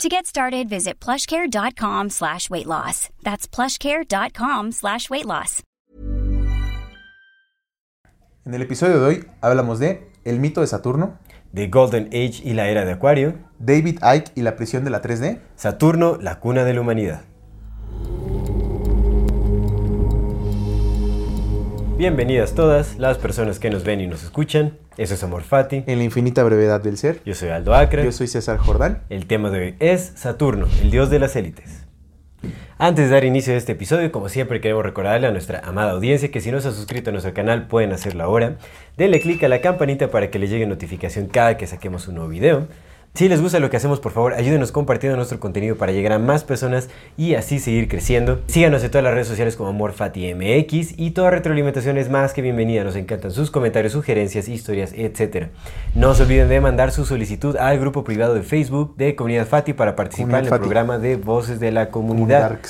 To get started, visit plushcare.com slash weight loss. That's plushcare.com slash weight loss. En el episodio de hoy hablamos de El mito de Saturno, The Golden Age y la era de Acuario, David Icke y la prisión de la 3D, Saturno, la cuna de la humanidad. Bienvenidas todas las personas que nos ven y nos escuchan. Eso es Amor Fati. En la infinita brevedad del ser. Yo soy Aldo Acre. Yo soy César Jordán. El tema de hoy es Saturno, el dios de las élites. Antes de dar inicio a este episodio, como siempre queremos recordarle a nuestra amada audiencia que si no se ha suscrito a nuestro canal pueden hacerlo ahora. Denle click a la campanita para que les llegue notificación cada que saquemos un nuevo video. Si les gusta lo que hacemos, por favor, ayúdenos compartiendo nuestro contenido para llegar a más personas y así seguir creciendo. Síganos en todas las redes sociales como AmorFatiMX y toda retroalimentación es más que bienvenida. Nos encantan sus comentarios, sugerencias, historias, etc. No se olviden de mandar su solicitud al grupo privado de Facebook de Comunidad Fati para participar Comunidad en el Fati. programa de Voces de la Comunidad.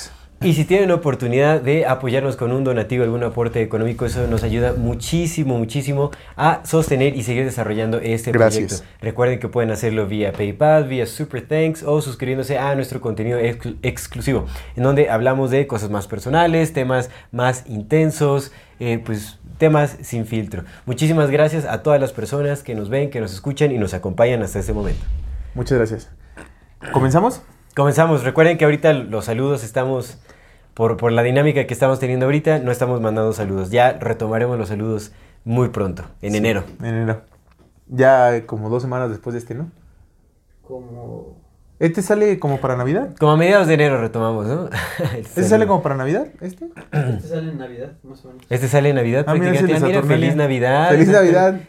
Y si tienen la oportunidad de apoyarnos con un donativo, algún aporte económico, eso nos ayuda muchísimo, muchísimo a sostener y seguir desarrollando este Gracias. proyecto. Recuerden que pueden hacerlo vía PayPal, vía Super Thanks o suscribiéndose a nuestro contenido exclu- exclusivo, en donde hablamos de cosas más personales, temas más intensos, eh, pues temas sin filtro. Muchísimas gracias a todas las personas que nos ven, que nos escuchan y nos acompañan hasta este momento. Muchas gracias. ¿Comenzamos? Comenzamos. Recuerden que ahorita los saludos estamos, por, por la dinámica que estamos teniendo ahorita, no estamos mandando saludos. Ya retomaremos los saludos muy pronto, en enero. En enero. Ya eh, como dos semanas después de este, ¿no? Como. ¿Este sale como para Navidad? Como a mediados de enero retomamos, ¿no? ¿Este sale como para Navidad? ¿Este? Este sale en Navidad, más o menos. Este sale en Navidad Ah, mira. Ah, mira, feliz Navidad. ¡Feliz Navidad!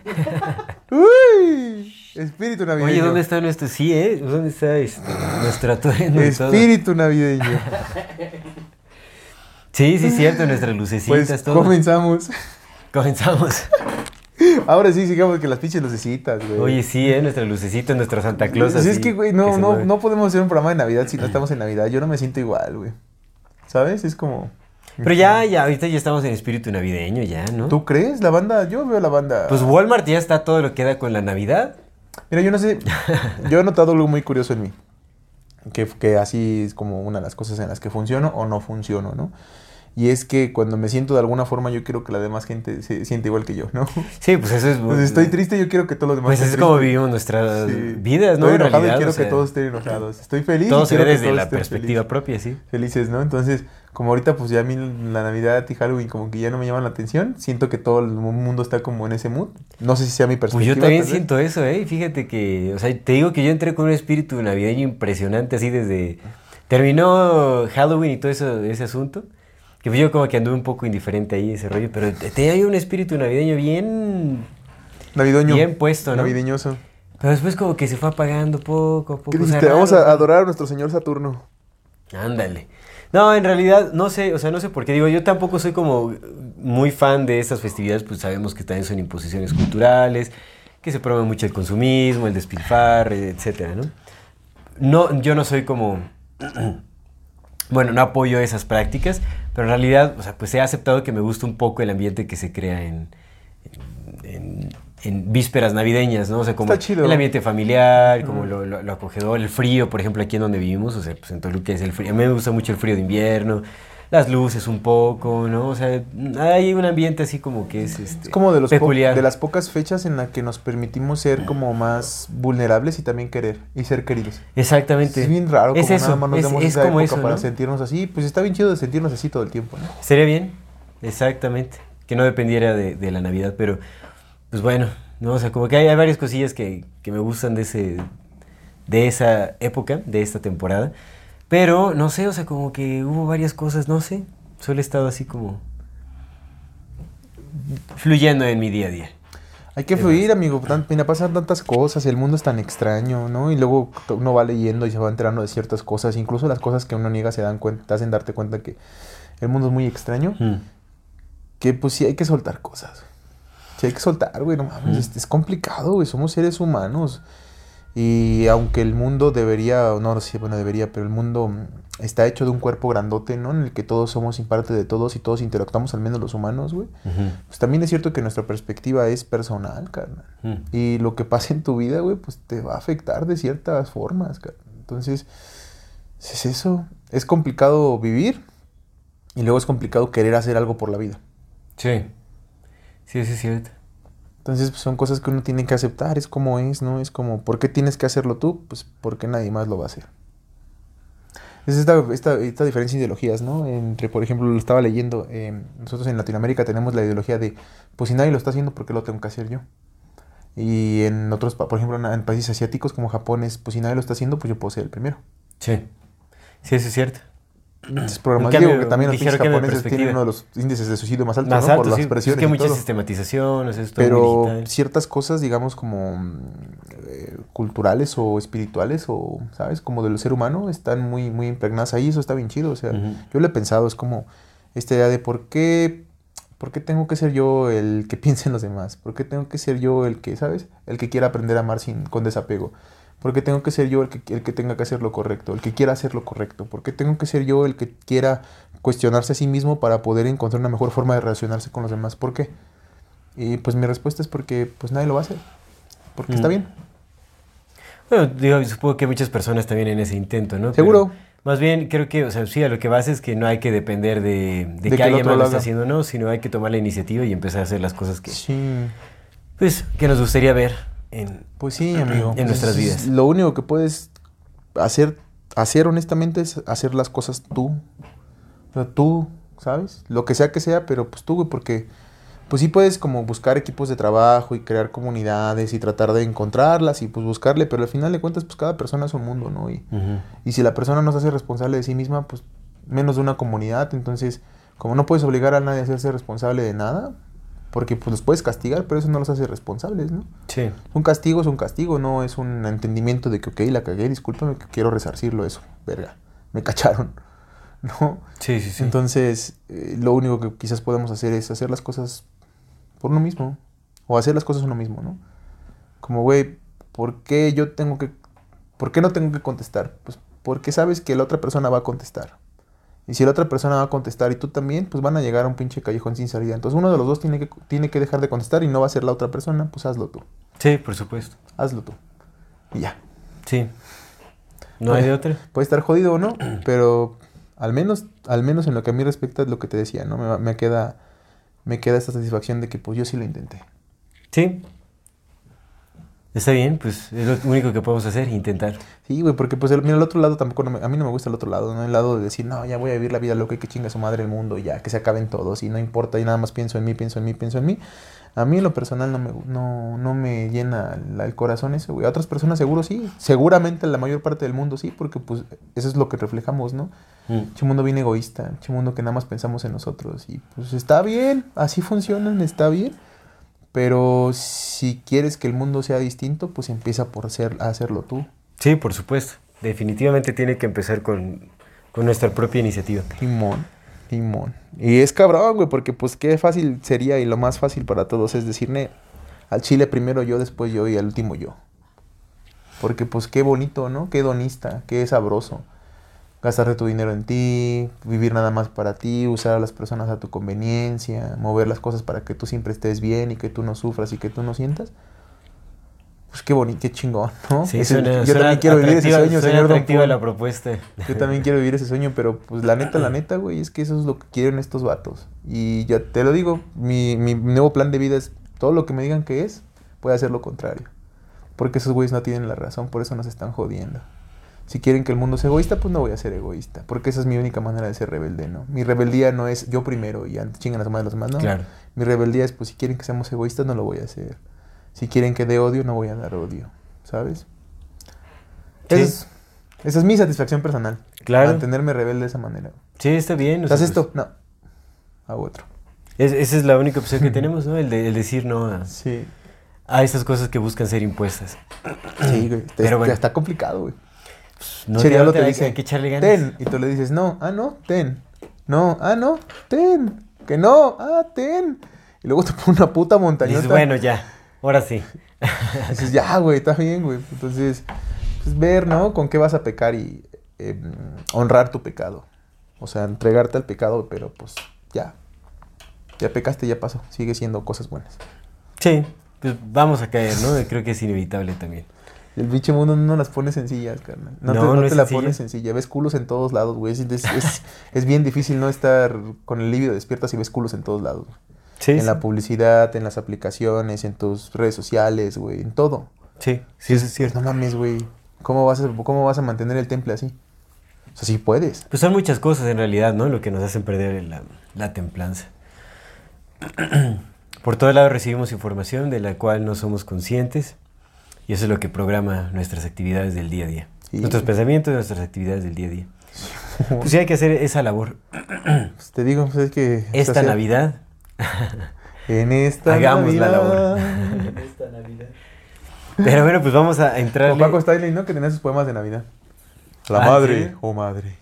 ¡Uy! Espíritu navideño. Oye, ¿dónde está nuestro? Sí, ¿eh? ¿Dónde está este, nuestro atuendo? Espíritu navideño. Sí, sí, cierto, nuestras lucecitas, Pues todo. comenzamos. Comenzamos. Ahora sí, sigamos que las pinches lucecitas, güey. Oye, sí, ¿eh? Nuestras lucecitas, nuestro Santa Claus. Sí, es así, que, güey, no, no, no podemos hacer un programa de Navidad si no estamos en Navidad. Yo no me siento igual, güey. ¿Sabes? Es como... Pero ya, ya, ahorita ya estamos en espíritu navideño, ya, ¿no? ¿Tú crees? La banda, yo veo la banda... Pues Walmart ya está todo lo que da con la Navidad. Mira, yo no sé, yo he notado algo muy curioso en mí. Que, que así es como una de las cosas en las que funciono o no funciono, ¿no? Y es que cuando me siento de alguna forma, yo quiero que la demás gente se siente igual que yo, ¿no? Sí, pues eso es. Pues estoy triste, yo quiero que todos los demás Pues es como vivimos nuestras Sí. vidas, ¿no? Estoy En enojado realidad, y quiero o sea, que todos estén enojados. Estoy feliz. Todo y desde todos la perspectiva propia, sí. felices, ¿no? Entonces, como ahorita pues ya a mí la Navidad y Halloween como que ya no me llaman la atención, siento que todo el mundo está como en ese mood. No sé si sea mi Pues perspectiva. yo también siento eso, ¿eh? Fíjate que, o sea, te digo que yo entré con un espíritu navideño impresionante así desde... Terminó Halloween y todo eso, ese asunto. Que pues yo como que anduve un poco indiferente ahí ese rollo, pero te- tenía un espíritu navideño bien... Navideño. Bien puesto, ¿no? Navideñoso. Pero después como que se fue apagando poco a poco. ¿Qué o sea, dijiste? Vamos a adorar a nuestro señor Saturno. Ándale. No, en realidad, no sé, o sea, no sé por qué. Digo, yo tampoco soy como muy fan de estas festividades, pues sabemos que también son imposiciones culturales, que se promueve mucho el consumismo, el despilfarre, etcétera, ¿no? No, yo no soy como... bueno, no apoyo esas prácticas, pero en realidad, o sea, pues he aceptado que me gusta un poco el ambiente que se crea en, en, en vísperas navideñas, ¿no? O sea, como Está chido. el ambiente familiar, como lo, lo- lo acogedor, el frío, por ejemplo, aquí en donde vivimos, o sea, pues en Toluca es el frío. A mí me gusta mucho el frío de invierno, las luces un poco, ¿no? O sea, hay un ambiente así como que es, este, Es como de, los peculiar. de las pocas fechas en las que nos permitimos ser como más vulnerables y también querer y ser queridos. Exactamente. Es bien raro Es como eso, nada más nos es- damos es esa como época eso, para ¿no? sentirnos así. Pues está bien chido de sentirnos así todo el tiempo, ¿no? Sería bien, exactamente. Que no dependiera de, de la Navidad, pero pues bueno, ¿no? O sea, como que hay, hay varias cosillas que, que me gustan de ese de esa época, de esta temporada. Pero no sé, o sea, como que hubo varias cosas, no sé. Solo he estado así como fluyendo en mi día a día. Hay que fluir, amigo. Mira, pasan tantas cosas, el mundo es tan extraño, ¿no? Y luego uno va leyendo y se va enterando de ciertas cosas. Incluso las cosas que uno niega se dan cuenta, te hacen darte cuenta que el mundo es muy extraño. Mm. que pues sí hay que soltar cosas. Sí hay que soltar, güey, no mames, es, es complicado, güey, somos seres humanos. Y aunque el mundo debería, no, no sé, bueno, debería, pero el mundo mm, está hecho de un cuerpo grandote, ¿no? En el que todos somos parte de todos y todos interactuamos, al menos los humanos, güey. Pues también es cierto que nuestra perspectiva es personal, carnal. Mm. Y lo que pasa en tu vida, güey, pues te va a afectar de ciertas formas, carnal. Entonces, es eso. Es complicado vivir y luego es complicado querer hacer algo por la vida. Sí. Sí, eso es cierto. Entonces, pues, son cosas que uno tiene que aceptar, es como es, ¿no? Es como, ¿por qué tienes que hacerlo tú? Pues porque nadie más lo va a hacer. Es esta, esta, esta diferencia de ideologías, ¿no? Entre, por ejemplo, lo estaba leyendo, eh, nosotros en Latinoamérica tenemos la ideología de, pues si nadie lo está haciendo, ¿por qué lo tengo que hacer yo? Y en otros, por ejemplo, en, en países asiáticos como Japón es, pues si nadie lo está haciendo, pues yo puedo ser el primero. Sí. Sí, eso es cierto. Entonces, programas, cambio, que también los japoneses tienen uno de los índices de suicidio más altos, Más ¿no? alto, por las sí. Es presiones que hay y mucha todo. sistematización, es Pero digital. ciertas cosas, digamos, como eh, culturales o espirituales o, ¿sabes? Como del ser humano, están muy, muy impregnadas ahí. Eso está bien chido. O sea, yo lo he pensado, es como esta idea de por qué, por qué tengo que ser yo el que piense en los demás. ¿Por qué tengo que ser yo el que, ¿sabes? El que quiera aprender a amar sin, con desapego. ¿Por qué tengo que ser yo el que, el que tenga que hacer lo correcto? El que quiera hacer lo correcto. ¿Por qué tengo que ser yo el que quiera cuestionarse a sí mismo para poder encontrar una mejor forma de relacionarse con los demás? ¿Por qué? Y pues mi respuesta es porque pues nadie lo va a hacer. Porque está Mm. bien. Bueno, digo, supongo que muchas personas también en ese intento, ¿no? Seguro. Pero más bien, creo que, o sea, sí, a lo que vas es que no hay que depender de, de De que, alguien más lo haga. haciendo, ¿no? Sino hay que tomar la iniciativa y empezar a hacer las cosas que, Sí. pues, que nos gustaría ver en... Pues sí, amigo. En Pues, nuestras vidas. Lo único que puedes hacer, hacer honestamente es hacer las cosas tú. O sea, tú, ¿sabes? Lo que sea que sea, pero pues tú, güey, porque pues sí puedes como buscar equipos de trabajo y crear comunidades y tratar de encontrarlas y pues buscarle, pero al final de cuentas pues cada persona es un mundo, ¿no? Y, y si la persona no se hace responsable de sí misma, pues menos de una comunidad. Entonces, como no puedes obligar a nadie a hacerse responsable de nada, porque pues los puedes castigar, pero eso no los hace responsables, ¿no? Sí. Un castigo es un castigo, no es un entendimiento de que, ok, la cagué, discúlpame, que quiero resarcirlo eso, verga, me cacharon, ¿no? Sí, sí, sí. Entonces, eh, lo único que quizás podemos hacer es hacer las cosas por uno mismo, o hacer las cosas uno mismo, ¿no? Como, güey, ¿por qué yo tengo que, por qué no tengo que contestar? Pues porque sabes que la otra persona va a contestar. Y si la otra persona va a contestar y tú también, pues van a llegar a un pinche callejón sin salida. Entonces uno de los dos tiene que, tiene que dejar de contestar y no va a ser la otra persona, pues hazlo tú, Sí, por supuesto. hazlo tú. Y ya. Sí. ¿No hay de otra? Puede estar jodido o no, pero al menos, al menos en lo que a mí respecta es lo que te decía, ¿no? Me, me queda, me queda esta satisfacción de que pues yo sí lo intenté. Sí. Está bien, pues es lo único que podemos hacer, intentar. Sí, güey, porque pues el, mira, el otro lado tampoco, no me- a mí no me gusta el otro lado, ¿no? El lado de decir, no, ya voy a vivir la vida loca y que chinga su madre el mundo y ya, que se acaben todos y no importa y nada más pienso en mí, pienso en mí, pienso en mí. A mí en lo personal no me, no, no me llena la- el corazón eso, güey. A otras personas seguro sí, seguramente la mayor parte del mundo sí, porque pues eso es lo que reflejamos, ¿no? Mm. Che mundo bien egoísta, che mundo que nada más pensamos en nosotros. Y pues está bien, así funcionan, está bien. Pero si quieres que el mundo sea distinto, pues empieza por ser, a hacerlo tú. Sí, por supuesto. Definitivamente tiene que empezar con, con nuestra propia iniciativa. Timón, timón. Y es cabrón, güey, porque pues qué fácil sería y lo más fácil para todos es decirle al chile primero yo, después yo y al último yo. Porque pues qué bonito, ¿no? Qué donista, qué sabroso. Gastarte tu dinero en ti, vivir nada más para ti, usar a las personas a tu conveniencia, mover las cosas para que tú siempre estés bien y que tú no sufras y que tú no sientas. Pues qué bonito, qué chingón, ¿no? Sí, Ese- suena, yo suena también quiero vivir ese sueño, señor Don la propuesta. Yo también quiero vivir ese sueño, pero pues la neta, la neta, güey, es que eso es lo que quieren estos vatos. Y ya te lo digo, mi, mi nuevo plan de vida es todo lo que me digan que es, voy a hacer lo contrario. Porque esos güeyes no tienen la razón, por eso nos están jodiendo. Si quieren que el mundo sea egoísta, pues no voy a ser egoísta. Porque esa es mi única manera de ser rebelde, ¿no? Mi rebeldía no es yo primero y antes chingan las madres los demás, ¿no? Claro. Mi rebeldía es, pues si quieren que seamos egoístas, no lo voy a hacer. Si quieren que dé odio, no voy a dar odio, ¿sabes? Sí. Esa, es, esa es mi satisfacción personal. Claro. Mantenerme rebelde de esa manera. Sí, está bien. o sea, ¿Haces pues, esto? No. Hago otro. es- esa es la única opción que tenemos, ¿no? El, de, el decir no a, Sí. a esas cosas que buscan ser impuestas. Sí, güey. Pero bueno. Está complicado, güey. No Chirialo te, dice, hay que echarle ganas. ten. Y tú le dices, no, ah, no, ten. No, ah, no, ten. Que no, ah, ten. Y luego te pone una puta montañota. Dices, bueno, ya, ahora sí. Dices, ya, güey, está bien, güey. Entonces, pues ver, ¿no? Con qué vas a pecar y eh, honrar tu pecado. O sea, entregarte al pecado, pero pues ya. Ya pecaste, ya pasó. Sigue siendo cosas buenas. Sí, pues vamos a caer, ¿no? Creo que es inevitable también. El biche mundo no las pone sencillas, carnal. No, No, te, no no te es la sencilla. pone sencilla. Ves culos en todos lados, güey. Es, es- es- es bien difícil no estar con el libido despiertas y ves culos en todos lados. Sí, en sí. la publicidad, en las aplicaciones, en tus redes sociales, güey. En todo. sí, sí, eso es cierto. No mames, güey. ¿Cómo vas, a, ¿Cómo vas a mantener el temple así? O sea, sí puedes. Pues son muchas cosas en realidad, ¿no? Lo que nos hacen perder la, la templanza. Por todo lado recibimos información de la cual no somos conscientes y eso es lo que programa nuestras actividades del día a día. Sí. Nuestros pensamientos y nuestras actividades del día a día. Pues sí hay que hacer esa labor. Pues te digo, pues es que... Esta Navidad, En esta Hagamos la Navidad. Esta Navidad. pero bueno, pues vamos a entrar. Como Paco Stanley, ¿no? Que tenía sus poemas de Navidad. La Ah, madre, ¿sí? oh madre.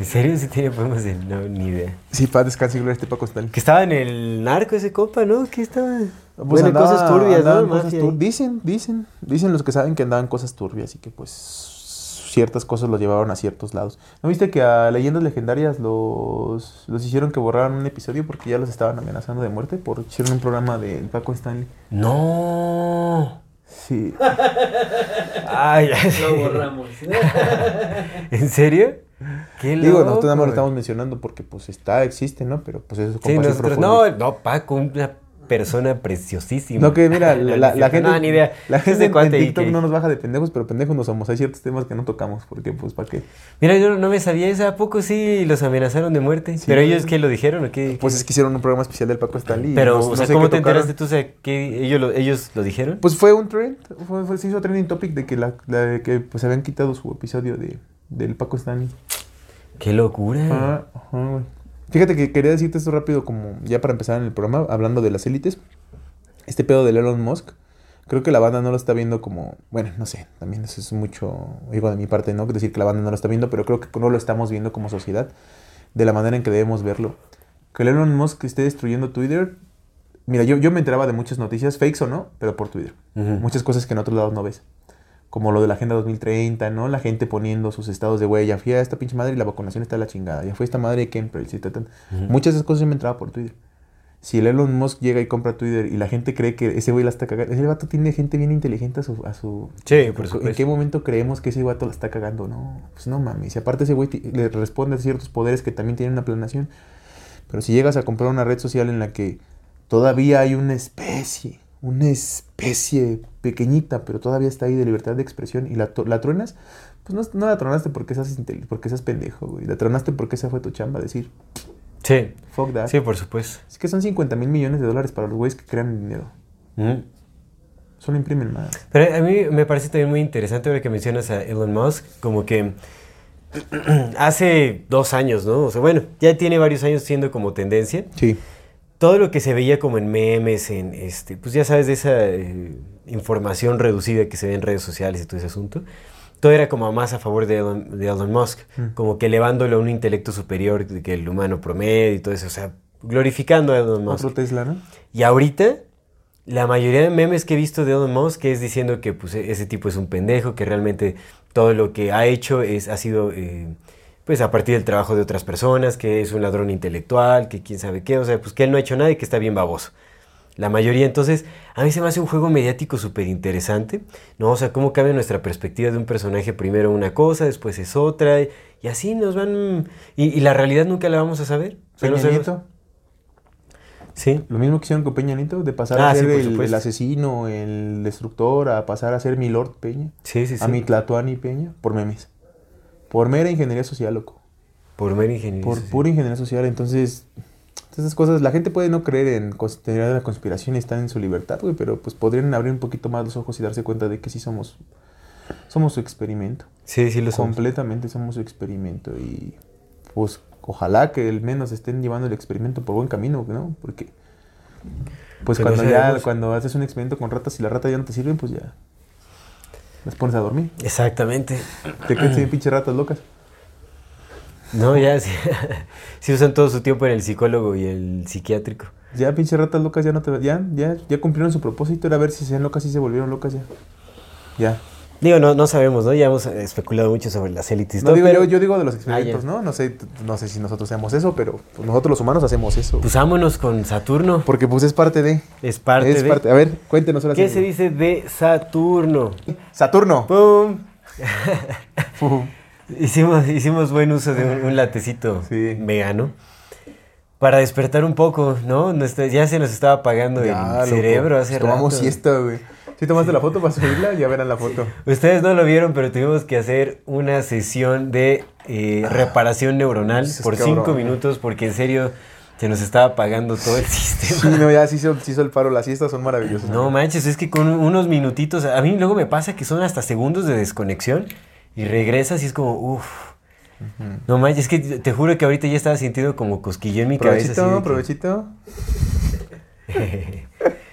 ¿En serio? Sí tiene poemas de... No, ni idea. Sí, para descansar y gloria a este Paco Stanley. Que estaba en el narco ese copa, ¿no? Que estaba... Pues bueno, andaba- cosas turbias, ¿no? cosas tur-. Dicen, dicen, dicen los que saben que andaban cosas turbias y que pues ciertas cosas los llevaron a ciertos lados. ¿No viste que a leyendas legendarias los, los hicieron que borraran un episodio porque ya los estaban amenazando de muerte? Por hicieron un programa de Paco Stanley. No. Sí. Ay, Lo borramos. ¿En serio? Qué Digo, loco, nosotros nada más lo estamos mencionando porque pues está, existe, ¿no? Pero pues eso es Sí, nosotros, no, no, Paco, una persona preciosísima. No, que mira, la, la- la gente, No, ni idea. la gente de en, en TikTok que- no nos baja de pendejos, pero pendejos no somos. Hay ciertos temas que no tocamos, porque pues, ¿para qué? Mira, yo no me sabía eso. ¿A poco sí los amenazaron de muerte? Sí. ¿Pero ellos qué lo dijeron o qué? Pues es que hicieron un programa especial del Paco Stanley. Pero, no- o no sea, sé ¿cómo te tocaron. enteraste tú? O sea, ¿qué, ellos, lo, ¿ellos lo dijeron? Pues fue un trend, fue, fue- se hizo trending topic de que, la, la- de que pues habían quitado su episodio de, del Paco Stanley. ¡Qué locura! Ah, ajá, güey. Fíjate que quería decirte esto rápido como ya para empezar en el programa, hablando de las élites. Este pedo del Elon Musk, creo que la banda no lo está viendo como, bueno, no sé, también eso es mucho, digo de mi parte, ¿no? Decir que la banda no lo está viendo, pero creo que no lo estamos viendo como sociedad de la manera en que debemos verlo. Que el Elon Musk esté destruyendo Twitter. Mira, yo, yo me enteraba de muchas noticias, fakes o no, pero por Twitter. Ujú. Muchas cosas que en otros lados no ves. Como lo de la Agenda 2030, ¿no? La gente poniendo sus estados de, güey, ya fui a esta pinche madre y la vacunación está a la chingada. Ya fue esta madre de Kemper, ta, ta. Muchas de esas cosas yo me entraba por Twitter. Si el Elon Musk llega y compra Twitter y la gente cree que ese güey la está cagando, ese vato tiene gente bien inteligente a su... A su Sí, por ¿En supuesto. qué momento creemos que ese vato la está cagando? No, pues no mames. Y aparte ese güey le responde a ciertos poderes que también tienen una planeación. Pero si llegas a comprar una red social en la que todavía hay una especie, una especie pequeñita, pero todavía está ahí de libertad de expresión y la, la truenas, pues no, no la tronaste porque seas, porque seas pendejo, güey. La tronaste porque esa fue tu chamba, decir, Sí, fuck that. sí, por supuesto. Es que son 50 mil millones de dólares para los güeyes que crean dinero. Ujú. Solo imprimen más. Pero a mí me parece también muy interesante ahora que mencionas a Elon Musk, como que hace dos años, ¿no? O sea, bueno, ya tiene varios años siendo como tendencia. Sí. Todo lo que se veía como en memes, en este, pues ya sabes de esa eh, información reducida que se ve en redes sociales y todo ese asunto, todo era como más a favor de Elon, de Elon Musk, Mm. como que elevándolo a un intelecto superior que el humano promedio y todo eso, o sea, glorificando a Elon Musk. Otro Tesla, ¿no? Y ahorita, la mayoría de memes que he visto de Elon Musk es diciendo que pues, ese tipo es un pendejo, que realmente todo lo que ha hecho es, ha sido eh, pues, a partir del trabajo de otras personas, que es un ladrón intelectual, que quién sabe qué, o sea, pues que él no ha hecho nada y que está bien baboso. La mayoría, entonces, a mí se me hace un juego mediático súper interesante, ¿no? O sea, cómo cambia nuestra perspectiva de un personaje, primero una cosa, después es otra, y, y así nos van... Y, y la realidad nunca la vamos a saber. Peña sabemos- Nieto. Sí. Lo mismo que hicieron con Peña Nieto, de pasar Ah, a sí, ser el asesino, el destructor, a pasar a ser mi Lord Peña. Sí, sí, sí. A mi Tlatuani Peña, por memes. Por mera ingeniería social, loco. Por mera ingeniería. Por pura ingeniería social. Entonces, esas cosas, la gente puede no creer en teoría de la conspiración y están en su libertad, güey, pero pues podrían abrir un poquito más los ojos y darse cuenta de que sí somos, somos su experimento. Sí, sí lo somos. Completamente somos su experimento y pues ojalá que al menos estén llevando el experimento por buen camino, ¿no? Porque pues Pues cuando ya, cuando haces un experimento con ratas y las ratas ya no te sirven, pues ya las pones a dormir. Exactamente. Te quedas sin pinches ratas locas. No, ya sí, sí usan todo su tiempo en el psicólogo y el psiquiátrico. Ya, pinche ratas locas, ya no te... Ya, ya, ya cumplieron su propósito. Era ver si se ven locas y se volvieron locas ya. Ya. Digo, no, no sabemos, ¿no? Ya hemos eh, especulado mucho sobre las élites. No todo, digo, pero, yo, yo digo de los experimentos, Ah. ¿no? No sé, no sé si nosotros hacemos eso, pero pues, nosotros los humanos hacemos eso. Pues vámonos con Saturno. Porque pues es parte de... Es parte es de... parte. A ver, cuéntenos ahora ¿Qué se dice de Saturno? Saturno. ¡Pum! hicimos, hicimos buen uso de un, un latecito Sí. vegano para despertar un poco, ¿no? Nuestra- ya se nos estaba apagando Ya, el loco. cerebro hace Pues Tomamos rato. siesta, güey. ¿Sí tomaste la foto para subirla? Ya verán la foto. Ustedes no lo vieron, pero tuvimos que hacer una sesión de eh, reparación neuronal por cabrón. cinco minutos porque en serio se nos estaba apagando todo el Sí, sistema. no, ya sí hizo, sí hizo el paro. Las siestas son maravillosas. No manches, es que con unos minutitos, a mí luego me pasa que son hasta segundos de desconexión y regresas y es como, uff. No manches, es que te juro que ahorita ya estaba sintiendo como cosquillo en mi cabeza. así de Provechito, provechito.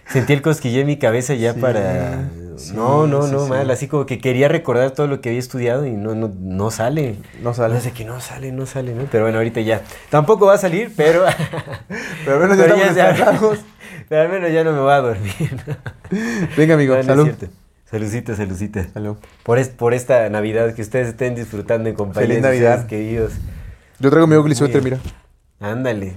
Sentí el cosquillo en mi cabeza ya Sí, para... sí, no, no, sí, no, mal. Así como que quería recordar todo lo que había estudiado y no, no, no sale. No sale. No sé que no sale, no sale, ¿no? Pero bueno, ahorita ya. Tampoco va a salir, pero... Pero al menos ya pero estamos ya- descansados. pero al menos ya no me voy a dormir. Venga, amigo, No, no es salud. cierto. Saludcita, saludcita. Salud. Por, es- por esta Navidad, que ustedes estén disfrutando en compañía Feliz Navidad. queridos. Yo traigo mi bien. mira. Ándale.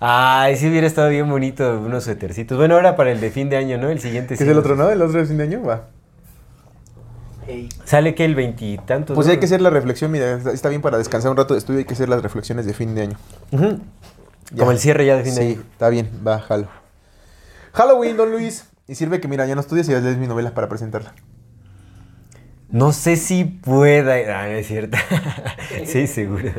Ay, sí hubiera estado bien bonito unos suétercitos. Bueno, ahora para el de fin de año, ¿no? El siguiente ¿Qué sí es el otro, no? ¿El otro de fin de año? Va. Hey. Sale que el veintitantos. Pues ¿no? hay que hacer la reflexión, mira, está- está bien para descansar un rato de estudio, hay que hacer las reflexiones de fin de año. Ya. Como el cierre ya de fin de Sí, año. está bien, va, jalo. Halloween, don Luis. Y sirve que, mira, ya no estudias y ya lees mi novela para presentarla. No sé si pueda. Ah, no es cierto. sí, seguro.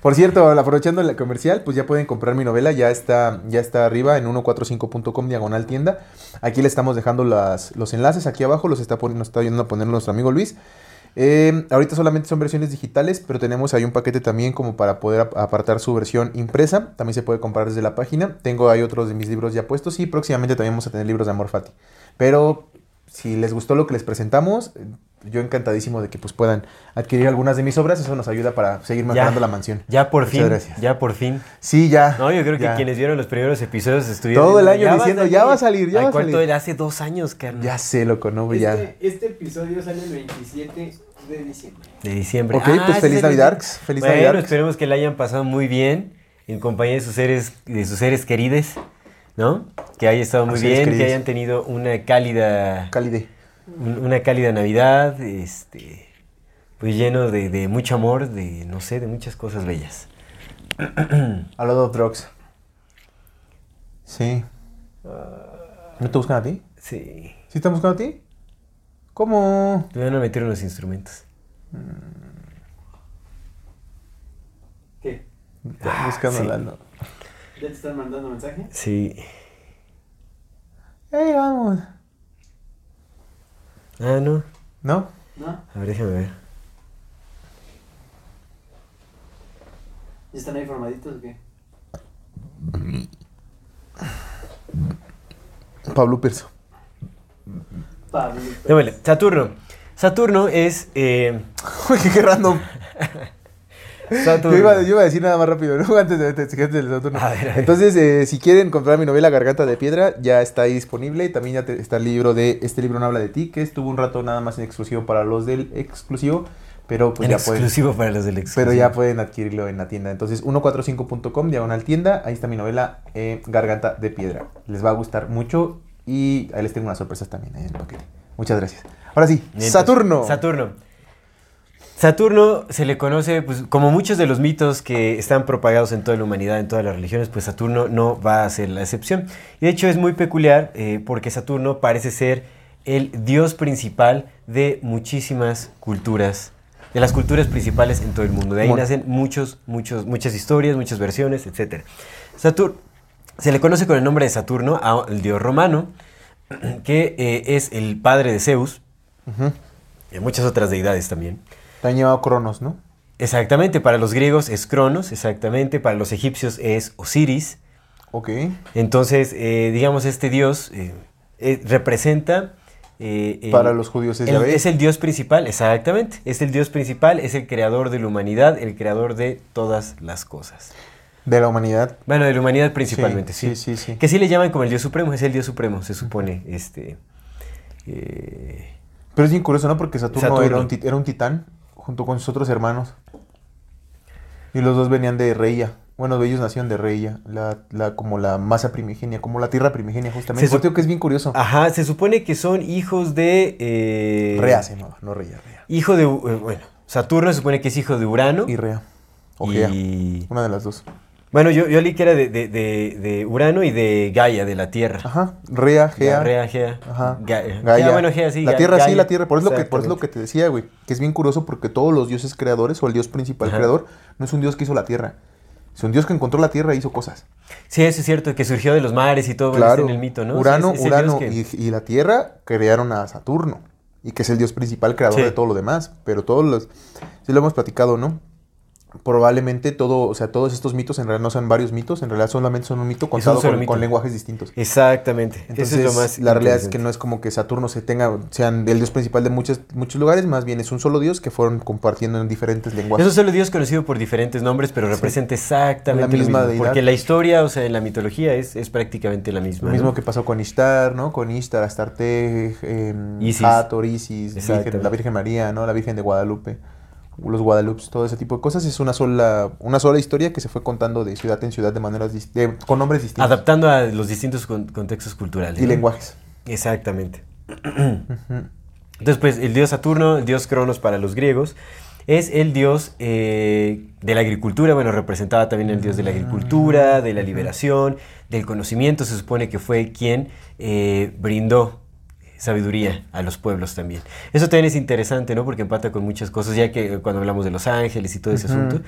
Por cierto, aprovechando la comercial, pues ya pueden comprar mi novela, ya está, ya está arriba en 145.com diagonal tienda. Aquí le estamos dejando los enlaces aquí abajo, los está, nos está ayudando a poner nuestro amigo Luis. Eh, ahorita solamente son versiones digitales, pero tenemos ahí un paquete también como para poder ap- apartar su versión impresa. También se puede comprar desde la página. Tengo ahí otros de mis libros ya puestos y próximamente también vamos a tener libros de Amor Fati. Pero si les gustó lo que les presentamos, eh, yo encantadísimo de que pues puedan adquirir algunas de mis obras. Eso nos ayuda para seguir mejorando la mansión. Ya por Muchas fin. gracias. Ya por fin. Sí, ya. No, yo creo ya. que quienes vieron los primeros episodios estuvieron. Todo el año diciendo, ya va a salir, ya Ay, va a ¿cuánto salir. era? Hace dos años, carnal. Ya sé, loco, ¿no? Ya. Este, este episodio sale el 27 de diciembre. De diciembre. Ok, Ah, pues feliz el Navidad. 20. Feliz bueno, Navidad. esperemos que la hayan pasado muy bien en compañía de sus seres, de sus seres queridos, ¿no? Que haya estado muy bien, que hayan tenido una cálida, Cálide. un- una cálida Navidad, este, pues lleno de, de mucho amor, de, no sé, de muchas cosas bellas. A lot of drugs. Sí. ¿No te buscan a ti? Sí. ¿Sí están buscando a ti? ¿Cómo? Te van a meter unos instrumentos. ¿Qué? Están buscando sí. a Lalo. ¿Ya te están mandando mensaje? Sí. ¡Ey, vamos! Ah, no. ¿No? ¿No? A ver, déjame ver. ¿Ya están ahí formaditos o qué? Pablo Perso. Pablo. Démosle. Saturno. Saturno es... eh, Uy, qué random. Saturno. Yo iba, yo iba a decir nada más rápido, ¿no? Antes de, antes de- Saturno. A ver, a ver. Entonces, eh, si quieren comprar mi novela Garganta de Piedra, ya está ahí disponible. También ya te- está el libro de Este libro no habla de ti, que estuvo un rato nada más en exclusivo para los del exclusivo. Pero pues en ya pueden. exclusivo para los del exclusivo. Pero ya pueden adquirirlo en la tienda. Entonces, 145.com, diagonal tienda. Ahí está mi novela eh, Garganta de Piedra. Les va a gustar mucho y ahí les tengo unas sorpresas también en el paquete. Muchas gracias. Ahora sí, Saturno. Saturno. Saturno se le conoce, pues, como muchos de los mitos que están propagados en toda la humanidad, en todas las religiones, pues Saturno no va a ser la excepción. Y de hecho es muy peculiar eh, porque Saturno parece ser el dios principal de muchísimas culturas, de las culturas principales en todo el mundo. De ahí nacen muchos, muchos, muchas historias, muchas versiones, etc. Saturno se le conoce con el nombre de Saturno al dios romano, que eh, es el padre de Zeus, y muchas otras deidades también. También llamado Cronos, ¿no? Exactamente, para los griegos es Cronos, exactamente, para los egipcios es Osiris. Ok. Entonces, eh, digamos, este dios eh, eh, representa el- Para los judíos es el- Yahvé. es el Dios principal, exactamente. Es el Dios principal, es el creador de la humanidad, el creador de todas las cosas. De la humanidad. Bueno, de la humanidad principalmente, sí. Sí, sí, sí. Que sí le llaman como el Dios supremo, es el Dios supremo, se supone. Este. Pero es bien curioso, ¿no? Porque Saturno, Saturno. Era, un era un titán junto con sus otros hermanos. Y los dos venían de Reia. Bueno, ellos nacieron de Reia, la, la, como la masa primigenia, como la tierra primigenia, justamente. Se Por que es bien curioso. ajá, se supone que son hijos de. eh, Rea se llamaba, no Reia, Rea. Hijo de. eh, bueno, Saturno se supone que es hijo de Urano. Y Rea. O Gea. y- Una de las dos. Bueno, yo, yo leí que era de, de- de- de Urano y de Gaia, de la Tierra. Ajá. Rea, Gea. Rea, Gea. Ajá. Ga- Gaia. Gea, bueno, Gea, sí. La tierra sí, Gaia. la tierra. Por eso, lo que, por eso lo que te decía, güey. Que es bien curioso porque todos los dioses creadores o el dios principal Ajá. creador no es un dios que hizo la tierra. Es un dios que encontró la tierra e hizo cosas. Sí, eso es cierto, que surgió de los mares y todo Claro. en el mito, ¿no? Urano, es- es el Urano que- y, y la tierra crearon a Saturno. Y que es el dios principal creador Sí. de todo lo demás. Pero todos los. Sí lo hemos platicado, ¿no? Probablemente todo, o sea, todos estos mitos en realidad no son varios mitos, en realidad solamente son un mito contado con, mito. con lenguajes distintos. Exactamente. Entonces, eso es lo más. la realidad es que no es como que Saturno se tenga, sean el dios principal de muchos, muchos lugares, más bien es un solo dios que fueron compartiendo en diferentes lenguajes. Es solo Dios conocido por diferentes nombres, pero representa exactamente La lo misma mismo. Porque la historia, o sea, en la mitología es, es prácticamente la misma. Lo mismo ¿no? que pasó con Ishtar, ¿no? Con Ishtar, Astarte, eh, Isis. Hathor, Isis. Virgen- la Virgen María, ¿no? La Virgen de Guadalupe, los Guadalupes, todo ese tipo de cosas. Es una sola, una sola historia que se fue contando de ciudad en ciudad de maneras de- con nombres distintos Adaptando a los distintos con- contextos culturales. y ¿no? lenguajes. Exactamente. Entonces, pues, el dios Saturno, el dios Cronos para los griegos, es el dios eh, de la agricultura. Bueno, representaba también el dios de la agricultura, de la liberación, del conocimiento. Se supone que fue quien eh, brindó sabiduría a los pueblos también. Eso también es interesante, ¿no? Porque empata con muchas cosas, ya que cuando hablamos de los ángeles y todo ese asunto,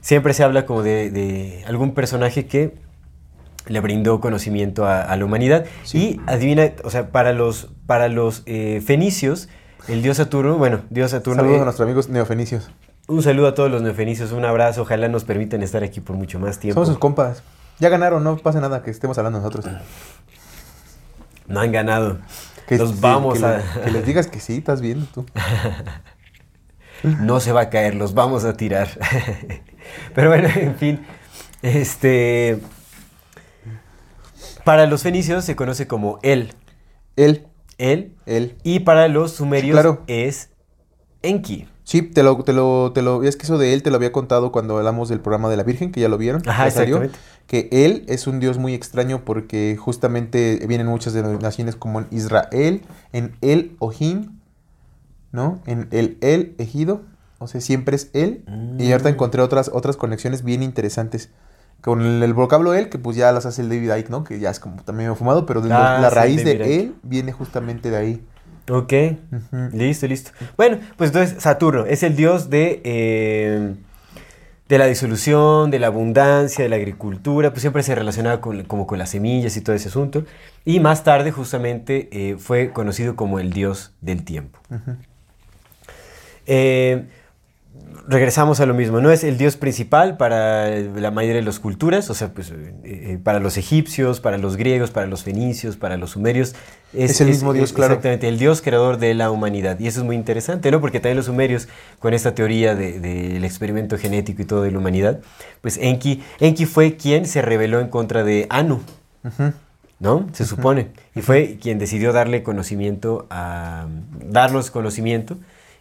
siempre se habla como de, de algún personaje que le brindó conocimiento a, a la humanidad. Y adivina, o sea, para los, para los eh, fenicios, el dios Saturno, bueno, dios Saturno... Saludos eh, a nuestros amigos neofenicios. un saludo a todos los neofenicios, un abrazo, ojalá nos permitan estar aquí por mucho más tiempo. Somos sus compas. Ya ganaron, no pasa nada que estemos hablando nosotros. No han ganado. Que, los sí, vamos que a... le- que les digas que sí, estás viendo tú. no se va a caer, los vamos a tirar. Pero bueno, en fin, este... Para los fenicios se conoce como El. Él, El. él. Y para los sumerios claro. es Enki. Sí, te lo, te lo, te lo, es que eso de él te lo había contado cuando hablamos del programa de la Virgen, que ya lo vieron. Ajá, salió. Que él es un dios muy extraño porque justamente vienen muchas denominaciones como en Israel, en el Ohim, ¿no? En el el ejido, o sea, siempre es él. Y ahorita Mm. encontré otras, otras conexiones bien interesantes. Con el, el vocablo él, que pues ya las hace el David Icke, ¿no? Que ya es como también fumado, pero Ah, la raíz de él viene justamente de ahí. Ok, listo, listo. Bueno, pues entonces Saturno es el dios de, eh, de la disolución, de la abundancia, de la agricultura, pues siempre se relacionaba con, como con las semillas y todo ese asunto. Y más tarde justamente eh, fue conocido como el dios del tiempo. Eh, regresamos a lo mismo, no es el dios principal para la mayoría de las culturas, o sea, pues eh, eh, para los egipcios, para los griegos, para los fenicios, para los sumerios. Es el mismo dios, claro. Exactamente, el dios creador de la humanidad. Y eso es muy interesante, ¿no? Porque también los sumerios, con esta teoría de- del experimento genético y todo de la humanidad, pues Enki, Enki fue quien se rebeló en contra de Anu. ¿no? Se supone. Y fue quien decidió darle conocimiento a. darnos conocimiento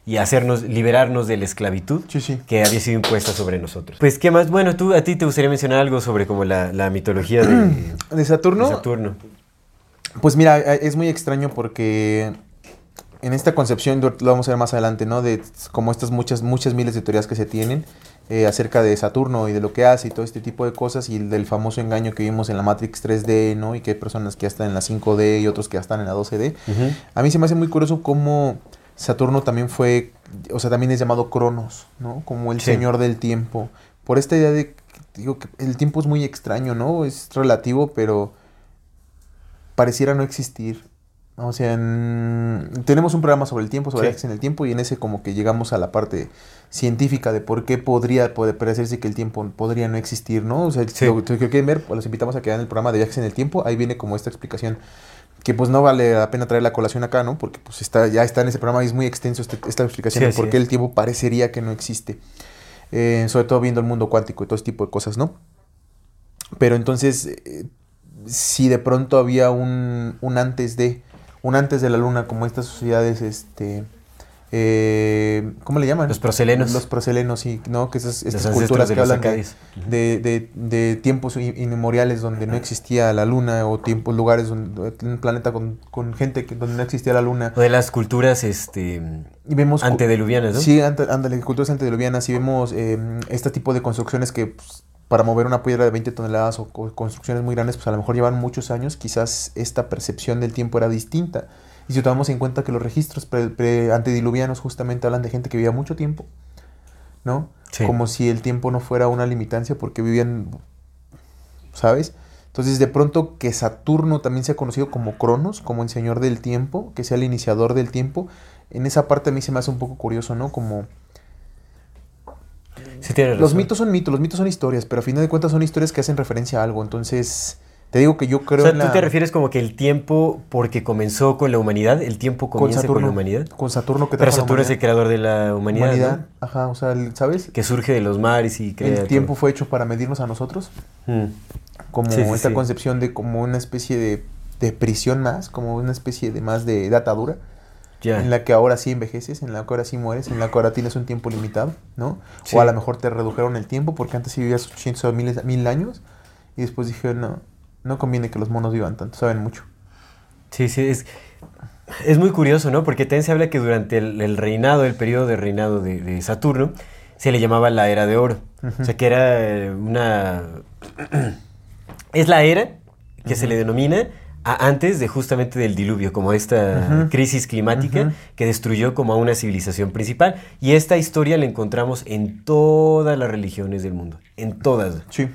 y hacernos, liberarnos de la esclavitud Sí, sí. que había sido impuesta sobre nosotros. Pues, ¿qué más? Bueno, tú, a ti te gustaría mencionar algo sobre como la, la mitología de, De Saturno, de Saturno. Pues mira, eh, es muy extraño porque en esta concepción, lo vamos a ver más adelante, ¿no? De como estas muchas, muchas miles de teorías que se tienen eh, acerca de Saturno y de lo que hace y todo este tipo de cosas y el del famoso engaño que vimos en la Matrix 3D, ¿no? Y que hay personas que ya están en la 5D y otros que ya están en la 12D. Ujú. A mí se me hace muy curioso cómo Saturno también fue, o sea, también es llamado Cronos, ¿no? Como el Sí. señor del tiempo. Por esta idea de, digo, que el tiempo es muy extraño, ¿no? Es relativo, pero pareciera no existir. O sea, en- tenemos un programa sobre el tiempo, sobre Sí. en el tiempo, y en ese como que llegamos a la parte científica de por qué podría poder parecerse que el tiempo podría no existir, ¿no? O sea, Sí. lo, lo que quieren ver, pues los invitamos a que vean el programa de viajes en el tiempo, ahí viene como esta explicación. Que pues no vale la pena traer la colación acá, ¿no? Porque pues está, ya está en ese programa y es muy extenso este- esta explicación Sí, de por qué el tiempo parecería que no existe. Eh, sobre todo viendo el mundo cuántico y todo ese tipo de cosas, ¿no? Pero entonces, eh, si de pronto había un, un antes de, un antes de la luna, como estas sociedades, este, eh, ¿cómo le llaman? Los proselenos. Los proselenos, sí, ¿no? Que esas, estas culturas de que hablan de, de, de- tiempos in- inmemoriales donde no existía la luna o tiempos, lugares, donde, un planeta con, con gente que, donde no existía la luna. O de las culturas este, Y vemos... antediluvianas, ¿no? Sí, ante- ándale, culturas antediluvianas y vemos eh, este tipo de construcciones que pues, para mover una piedra de 20 toneladas o co- construcciones muy grandes, pues a lo mejor llevan muchos años, quizás esta percepción del tiempo era distinta. Y si tomamos en cuenta que los registros pre- pre- antediluvianos justamente hablan de gente que vivía mucho tiempo, ¿no? Sí. Como si el tiempo no fuera una limitancia porque vivían, ¿sabes? Entonces de pronto que Saturno también sea conocido como Cronos, como el señor del tiempo, que sea el iniciador del tiempo, en esa parte a mí se me hace un poco curioso, ¿no? Como Sí, los mitos son mitos, los mitos son historias, pero a fin de cuentas son historias que hacen referencia a algo. Entonces, te digo que yo creo O sea, en tú te refieres como que el tiempo, porque comenzó con la humanidad, el tiempo con comienza con, Saturno, la humanidad. con Saturno que Pero Saturno es el creador de la humanidad, ¿no? Humanidad, ajá, o sea, el- ¿sabes? que surge de los mares y crea El todo. tiempo fue hecho para medirnos a nosotros, Mm. como Sí, sí, esta sí. concepción de como una especie de, de prisión más, como una especie de más de, de atadura, Ya. en la que ahora sí envejeces, en la que ahora sí mueres, en la que ahora tienes un tiempo limitado, ¿no? O a lo mejor te redujeron el tiempo porque antes sí vivías 800 o mil, mil años y después dijeron, no, no conviene que los monos vivan tanto, saben mucho. Sí, sí, es, es muy curioso, ¿no? Porque también se habla que durante el, el reinado, el periodo de reinado de, de Saturno, se le llamaba la era de oro. O sea, que era eh, una... es la era que se le denomina a- antes de justamente del diluvio, como esta crisis climática que destruyó como a una civilización principal. Y esta historia la encontramos en todas las religiones del mundo, en todas. Sí.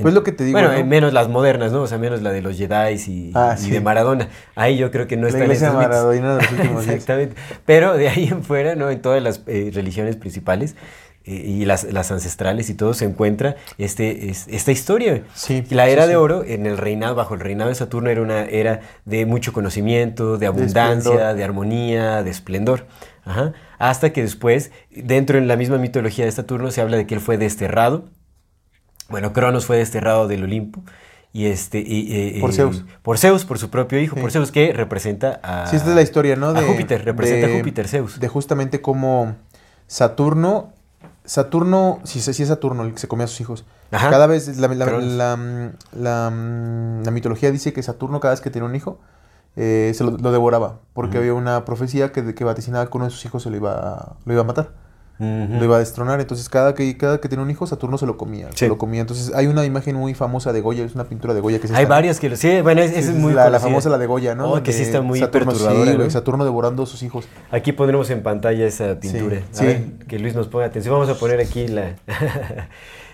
En- Pues lo que te digo, Bueno, ¿no? menos las modernas, ¿no? O sea, menos la de los Jedi y, Ah, y sí. de Maradona. Ahí yo creo que no están iglesia estos mitos. maradoniana de los últimos días. Exactamente. Pero de ahí en fuera, ¿no? En todas las eh, religiones principales eh, y las, las ancestrales y todo se encuentra este, es- esta historia. Sí, la era sí, de oro, en el reinado, bajo el reinado de Saturno, era una era de mucho conocimiento, de abundancia, esplendor. de armonía, de esplendor. Ajá. Hasta que después, dentro en la misma mitología de Saturno, se habla de que él fue desterrado. Bueno, Cronos fue desterrado del Olimpo. Y este, y, Por Zeus. Por Zeus, por su propio hijo, Sí. por Zeus, que representa a. Sí, esta es la historia, ¿no? a Júpiter, representa a Júpiter, Zeus. De justamente cómo Saturno, Saturno, sí, sí es Saturno el que se comía a sus hijos. Ajá. Cada vez, la, la- la- mitología dice que Saturno cada vez que tenía un hijo, eh, se lo, lo devoraba, porque había una profecía que, que vaticinaba que uno de sus hijos se lo iba, lo iba a matar, Lo iba a destronar. Entonces cada que, cada que tenía un hijo, Saturno se lo comía, Sí. se lo comía. Entonces hay una imagen muy famosa de Goya, es una pintura de Goya que se Hay varias que lo. Sí, bueno, es, Sí, es muy la, la famosa la de Goya, ¿no? Oh, que sí está muy Saturno, perturbadora, sí, güey, ¿no? Saturno devorando a sus hijos. Aquí pondremos en pantalla esa pintura. Sí, a sí. ver, que Luis nos ponga atención. Vamos a poner aquí la,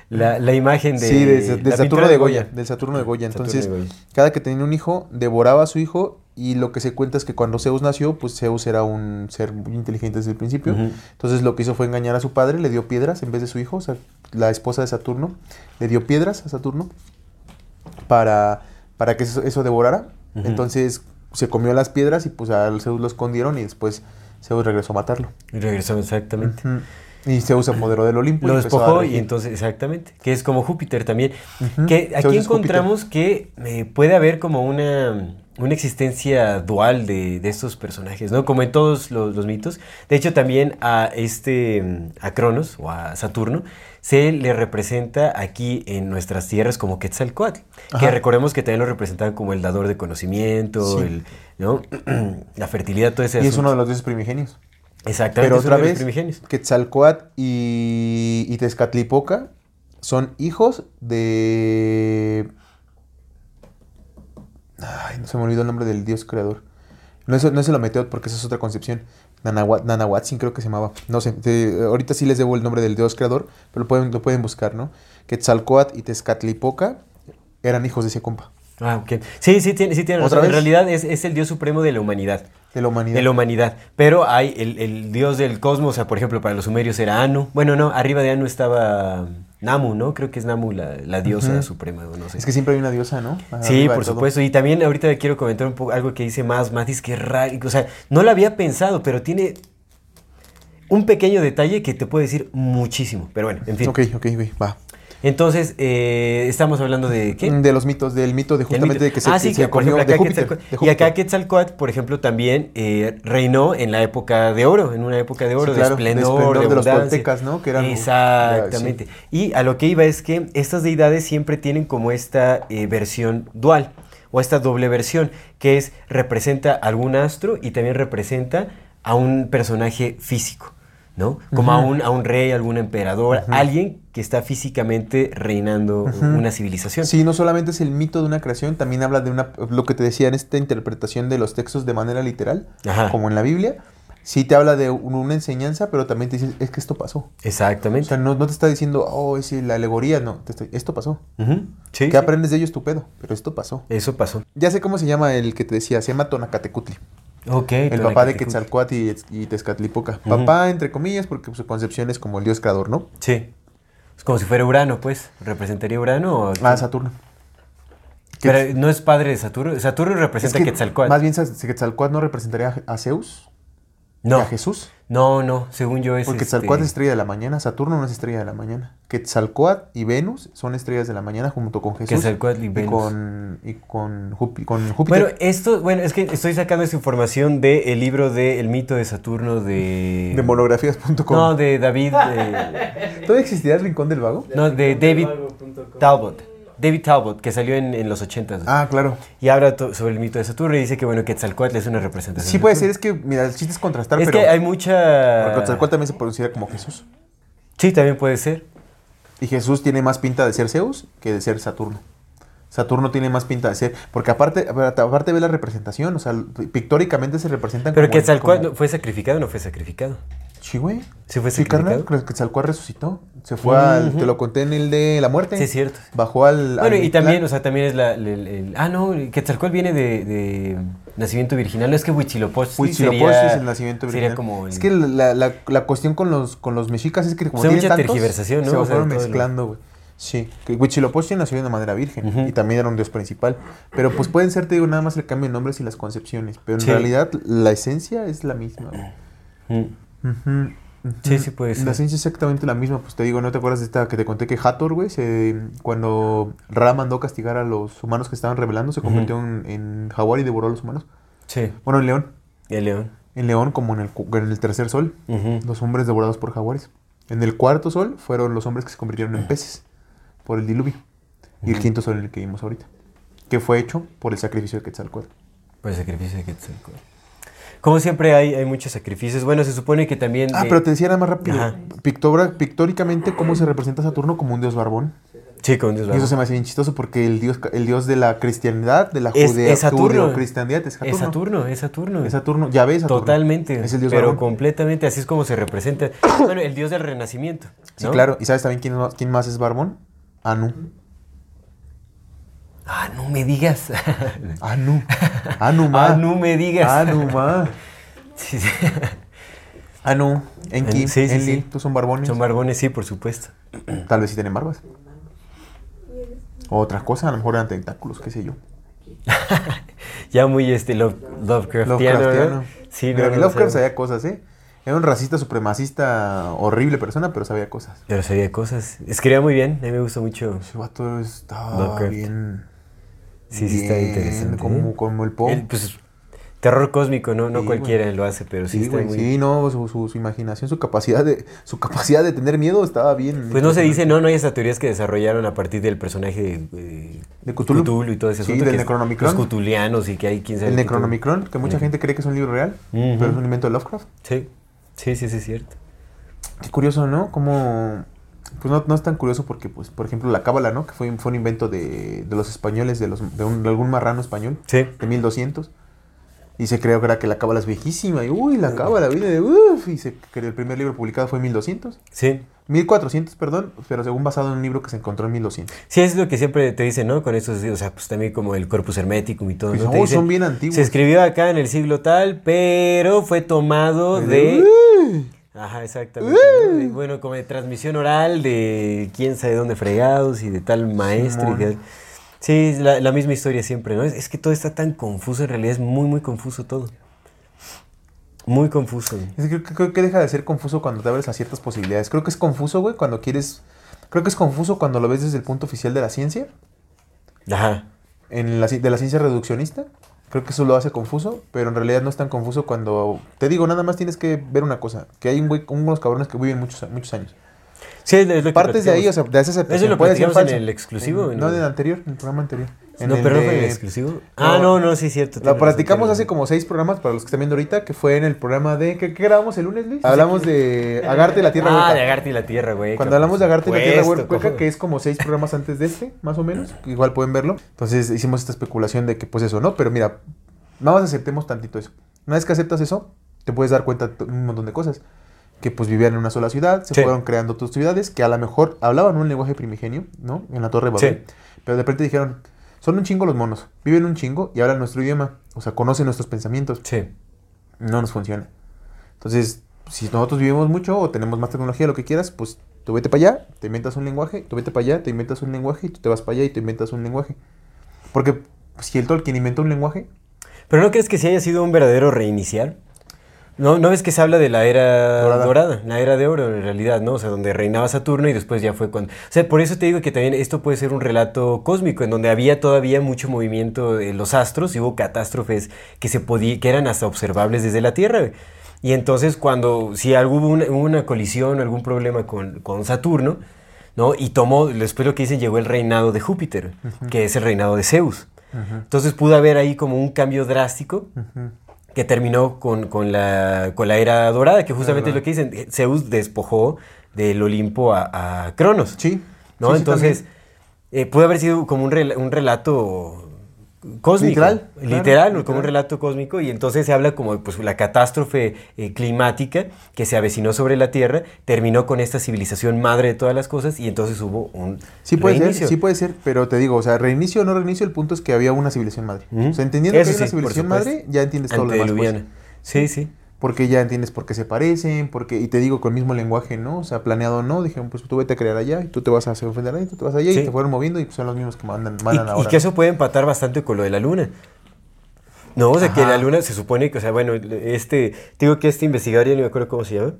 la, la imagen de. sí, de, de la pintura Saturno de Goya, del Saturno de Goya. Entonces, Goya. cada que tenía un hijo, devoraba a su hijo y lo que se cuenta es que cuando Zeus nació, pues Zeus era un ser muy inteligente desde el principio. Entonces lo que hizo fue engañar a su padre, le dio piedras en vez de su hijo, o sea, la esposa de Saturno, le dio piedras a Saturno para, para que eso, eso devorara. Entonces se comió las piedras y pues a Zeus lo escondieron y después Zeus regresó a matarlo. Y regresamos exactamente. Y Zeus se apoderó del Olimpo. Lo y despojó y entonces, exactamente, que es como Júpiter también. Que aquí encontramos que eh, puede haber como una, una existencia dual de, de estos personajes, ¿no? Como en todos los, los mitos. De hecho, también a este, mm, a Cronos o a Saturno, se le representa aquí en nuestras tierras como Quetzalcoatl. Que recordemos que también lo representaban como el dador de conocimiento, Sí. el, ¿no? la fertilidad, todo ese Y es uno de los dioses primigenios. Exactamente, Pero otra vez, primigenios. Quetzalcoatl y, y Tezcatlipoca son hijos de... Ay, no se me olvidó el nombre del dios creador. No es, no es el Ometeot porque esa es otra concepción. Nanahuat- Nanahuatzin creo que se llamaba. No sé, te- ahorita sí les debo el nombre del dios creador, pero lo pueden, lo pueden buscar, ¿no? Quetzalcoatl y Tezcatlipoca eran hijos de ese compa, Ah, ok. Sí, sí, tiene, sí tiene ¿Otra razón. En vez? realidad es, es el dios supremo de la humanidad. De la humanidad. De la humanidad. Pero hay el, el dios del cosmos, o sea, por ejemplo, para los sumerios era Anu. Bueno, no, arriba de Anu estaba Namu, ¿no? Creo que es Namu la, la diosa Ujú. suprema, o no sé. Es que siempre hay una diosa, ¿no? Sí, por supuesto. Y también ahorita quiero comentar un poco algo que dice más Matis, que es raro. O sea, no lo había pensado, pero tiene un pequeño detalle que te puede decir muchísimo. Pero bueno, en fin. Ok, ok, ok, va. Entonces, eh, estamos hablando de qué? De los mitos, del mito de justamente mito. de que se, ah, que sí, se que por comió ejemplo de acá Júpiter, Quetzalcóatl- de Y acá Júpiter. Quetzalcóatl, por ejemplo, también eh, reinó en la época de oro, en una época de oro, Sí, claro, de de esplendor, esplendor de, de los toltecas, ¿no? Que eran- Exactamente. Y a lo que iba es que estas deidades siempre tienen como esta eh, versión dual o esta doble versión, que es representa algún astro y también representa a un personaje físico. ¿no? Como a, un, a un rey, algún emperador, alguien que está físicamente reinando una civilización. Sí, no solamente es el mito de una creación, también habla de una, lo que te decía en esta interpretación de los textos de manera literal, Ajá. como en la Biblia. Sí te habla de un- una enseñanza, pero también te dice, es que esto pasó. O Exactamente. sea, no, no te está diciendo, oh, es la alegoría, no, te esto pasó. Sí, ¿Qué aprendes de ello es tu pedo? Pero esto pasó. Eso pasó. Ya sé cómo se llama el que te decía, se llama Tonacatecutli. Ok. El papá de. Quetzalcoatl y, y Tezcatlipoca. Papá, entre comillas, porque su concepción es como el dios creador, ¿no? Sí. Es como si fuera Urano, pues. ¿Representaría Urano? O... Ah, Saturno. Pero no es padre de Saturno. Saturno representa Es que a Quetzalcóatl. Más bien Quetzalcoatl no representaría a Zeus, no. a Jesús. No, no. Según yo es. Porque este, Quetzalcoatl es estrella de la mañana, Saturno no es estrella de la mañana. Quetzalcoatl y Venus son estrellas de la mañana junto con Jesús. Quetzalcóatl y y Venus. con, y con, Júpi- con Júpiter. Bueno, esto, bueno, es que estoy sacando esa información del libro de El mito de Saturno de. de monografías.com. No, de David. eh, ¿Todavía existirá el Rincón del Vago? no, de David. Talbot. David Talbot, que salió en, en los 80 Ah, claro. Y habla sobre el mito de Saturno y dice que, bueno, Quetzalcóatl es una representación. Sí de puede ser, es que, mira, el chiste es contrastar, Es pero... que hay mucha. Porque Quetzalcoatl también se considera como Jesús. Sí, también puede ser. Y Jesús tiene más pinta de ser Zeus que de ser Saturno. Saturno tiene más pinta de ser. Porque aparte, aparte ve la representación, o sea, pictóricamente se representan Pero como. Quetzalcóatl como- ¿fue sacrificado o no fue sacrificado? Sí, güey. ¿Sí fue Sí, carnal, que Quetzalcóatl resucitó. Se fue al. Te lo conté en el de la muerte. Sí, es cierto. Bajó al. Bueno, al y también, o sea, también es la, el- el- Ah, no, Quetzalcóatl viene de, de nacimiento virginal. No es que Huitzilopochtli Huitzilopochtli sería... es el nacimiento Sería virginal. como... el- Es que la, la, la cuestión con los, con los mexicas es que como O sea, tienen mucha tantos, tergiversación, ¿no? se O sea, fueron mezclando, güey. Sí, Huitzilopochtli nació de manera virgen y también era un dios principal. Pero pues pueden ser, te digo, nada más el cambio de nombres y las concepciones. Pero en Sí. realidad la esencia es la misma. güey. Ujú. Sí, sí puede ser. La esencia es exactamente la misma. Pues te digo, ¿no te acuerdas de esta que te conté que Hathor, güey, cuando Ra mandó castigar a los humanos que estaban rebelando, se convirtió en, en jaguar y devoró a los humanos? Sí, Bueno, en león. el león. En león como en el, en el tercer sol. Los hombres devorados por jaguares. En el cuarto sol fueron los hombres que se convirtieron en peces por el diluvio. Y el quinto sol en el que vimos ahorita. Que fue hecho por el sacrificio de Quetzalcóatl. Por el sacrificio de Quetzalcóatl. Como siempre hay, hay muchos sacrificios. Bueno, se supone que también... Ah, eh, pero te decía nada más rápido. Pictora- pictóricamente, ¿cómo se representa Saturno como un dios barbón? Sí, con Dios Y eso se me hace bien chistoso porque el dios, el dios de la cristianidad, de la judea, es Saturno. cristianidad es Saturno. Es Saturno, es Saturno. Es Saturno. Ya ves, Saturno. Totalmente. Es el dios pero completamente, así es como se representa. Bueno, el dios del renacimiento. Sí, claro. ¿Y sabes también quién, quién más es barbón? Anu. Ah, no me digas. Anu. Anu, ma. ah, no me digas. Ma. Sí, sí. Anu. Enki. En- sí, Enlil. sí. ¿Tú son barbones? Son barbones, sí, por supuesto. Tal vez sí tienen barbas. Otra cosa, a lo mejor eran tentáculos, qué sé yo. Ya muy este Love, Lovecraftiano. ¿no? Lovecraftiano. Sí, Pero no, no Lovecraft sabía. sabía cosas, ¿eh? Era un racista, supremacista, horrible persona, pero sabía cosas. Pero sabía cosas. Escribía muy bien, a mí me gustó mucho. Ese vato estaba Lovecraft. bien. Sí, sí, está interesante. Como, ¿eh? como el. El, pues, terror cósmico, ¿no? No Sí, cualquiera güey. lo hace, pero sí, Sí, está güey, muy... sí, no, su, su- su imaginación, su capacidad de su capacidad de tener miedo estaba bien. Pues no se dice, no, no hay esas teorías que desarrollaron a partir del personaje eh, De Cthulhu. y todo ese Sí, asunto. del que es- Necronomicon. Los cutulianos y que hay quién sabe. El Necronomicron, que mucha gente cree que es un libro real, pero es un invento de Lovecraft. Sí, sí, sí, sí, es cierto. Qué curioso, ¿no? Como pues no, no es tan curioso porque, pues, por ejemplo, la cábala, ¿no? Que fue, fue un invento de, de los españoles, de, los, de, un- de algún marrano español, Sí. de 1200. Y se creó que era que la cábala es viejísima. Y, uy, la cábala viene de, uff. Y se creó el primer libro publicado fue en 1200. Sí. 1400, perdón, pero según basado en un libro que se encontró en 1200. Sí, es lo que siempre te dicen, ¿no? Con estos, o sea, pues también como el Corpus Hermeticum y todo, Pues, ¿no? dicen, son bien antiguos. Se escribió acá en el siglo tal, pero fue tomado de... Uy. Ajá, exactamente. ¿no? Y bueno, como de transmisión oral de quién sabe dónde fregados y de tal maestro. y Sí, es la, la misma historia siempre, ¿no? Es, es que todo está tan confuso, en realidad es muy, muy confuso todo. Muy confuso. Es que creo, creo que deja de ser confuso cuando te abres a ciertas posibilidades. Creo que es confuso, güey, cuando quieres... Creo que es confuso cuando lo ves desde el punto oficial de la ciencia, Ajá. en la, de la ciencia reduccionista. Creo que eso lo hace confuso, pero en realidad no es tan confuso cuando... Te digo, nada más tienes que ver una cosa, que hay un güey, unos cabrones que viven muchos, muchos años. Sí, es lo que Partes de ahí, o sea, de esa aceptación. Eso lo puede platicamos en el exclusivo, En- ¿no? no, en el anterior, en el programa anterior. En No, el pero no fue en exclusivo. Ah, no, no, sí, cierto. Razón, platicamos hace como seis programas para los que están viendo ahorita, que fue en el programa de... ¿Qué, qué grabamos el lunes, Luis? Hablamos de Agarte y la Tierra Ah, Hueca. de Agarte y la Tierra, güey. Cuando hablamos de Agarte y la Tierra Hueca, ¿cómo? que es como seis programas antes de este, más o menos, igual pueden verlo. Entonces hicimos esta especulación de que pues eso, ¿no? Pero mira, nada más aceptemos tantito eso. Una vez que aceptas eso, te puedes dar cuenta de un montón de cosas. Que pues vivían en una sola ciudad, se Sí. fueron creando otras ciudades que a lo mejor hablaban un lenguaje primigenio, ¿no? En la Torre de Babel. Sí. Pero de repente dijeron, son un chingo los monos, viven un chingo y hablan nuestro idioma, o sea, conocen nuestros pensamientos Sí. no nos funciona. Entonces, si nosotros vivimos mucho o tenemos más tecnología, lo que quieras, pues tú vete para allá, te inventas un lenguaje, tú vete para allá, te inventas un lenguaje y tú te vas para allá y te inventas un lenguaje. Porque si el Tolkien inventó un lenguaje, Pero ¿no crees que sí haya sido un verdadero reiniciar? ¿No, ¿No ves que se habla de la era Dorada. dorada. la era de oro en realidad, ¿no? O sea, donde reinaba Saturno y después ya fue cuando... O sea, por eso te digo que también esto puede ser un relato cósmico, en donde había todavía mucho movimiento en los astros y hubo catástrofes que, se podía, que eran hasta observables desde la Tierra. Y entonces cuando, si hubo una, una colisión, algún problema con, con Saturno, ¿no? Y tomó, después lo que dicen, llegó el reinado de Júpiter, que es el reinado de Zeus. Entonces pudo haber ahí como un cambio drástico que terminó con, con la, con la era dorada, que justamente es lo que dicen, Zeus despojó del Olimpo a, a Cronos. sí. ¿no? Sí, sí, Entonces, eh, pudo haber sido como un, rela- un relato cósmico. Literal, claro, Literal, como literal. un relato cósmico. Y entonces se habla como pues, la catástrofe eh, climática que se avecinó sobre la Tierra, terminó con esta civilización madre de todas las cosas y entonces hubo un Sí puede reinicio. ser, sí puede ser, pero te digo, o sea, reinicio o no reinicio, el punto es que había una civilización madre. O sea, entendiendo Eso que hay una sí, civilización madre, ya entiendes todo lo demás. pues. Sí, sí. Porque ya entiendes por qué se parecen, porque, y te digo con el mismo lenguaje, ¿no? O sea, planeado no, dijeron, pues tú vete a crear allá, y tú te vas a hacer ofender ahí, tú te vas allá, Sí. y te fueron moviendo, y pues son los mismos que mandan, Y, mandan y ahora. que eso puede empatar bastante con lo de la luna. No, o sea, que la luna se supone que, o sea, bueno, este, te digo que este investigador, ya no me acuerdo cómo se llama,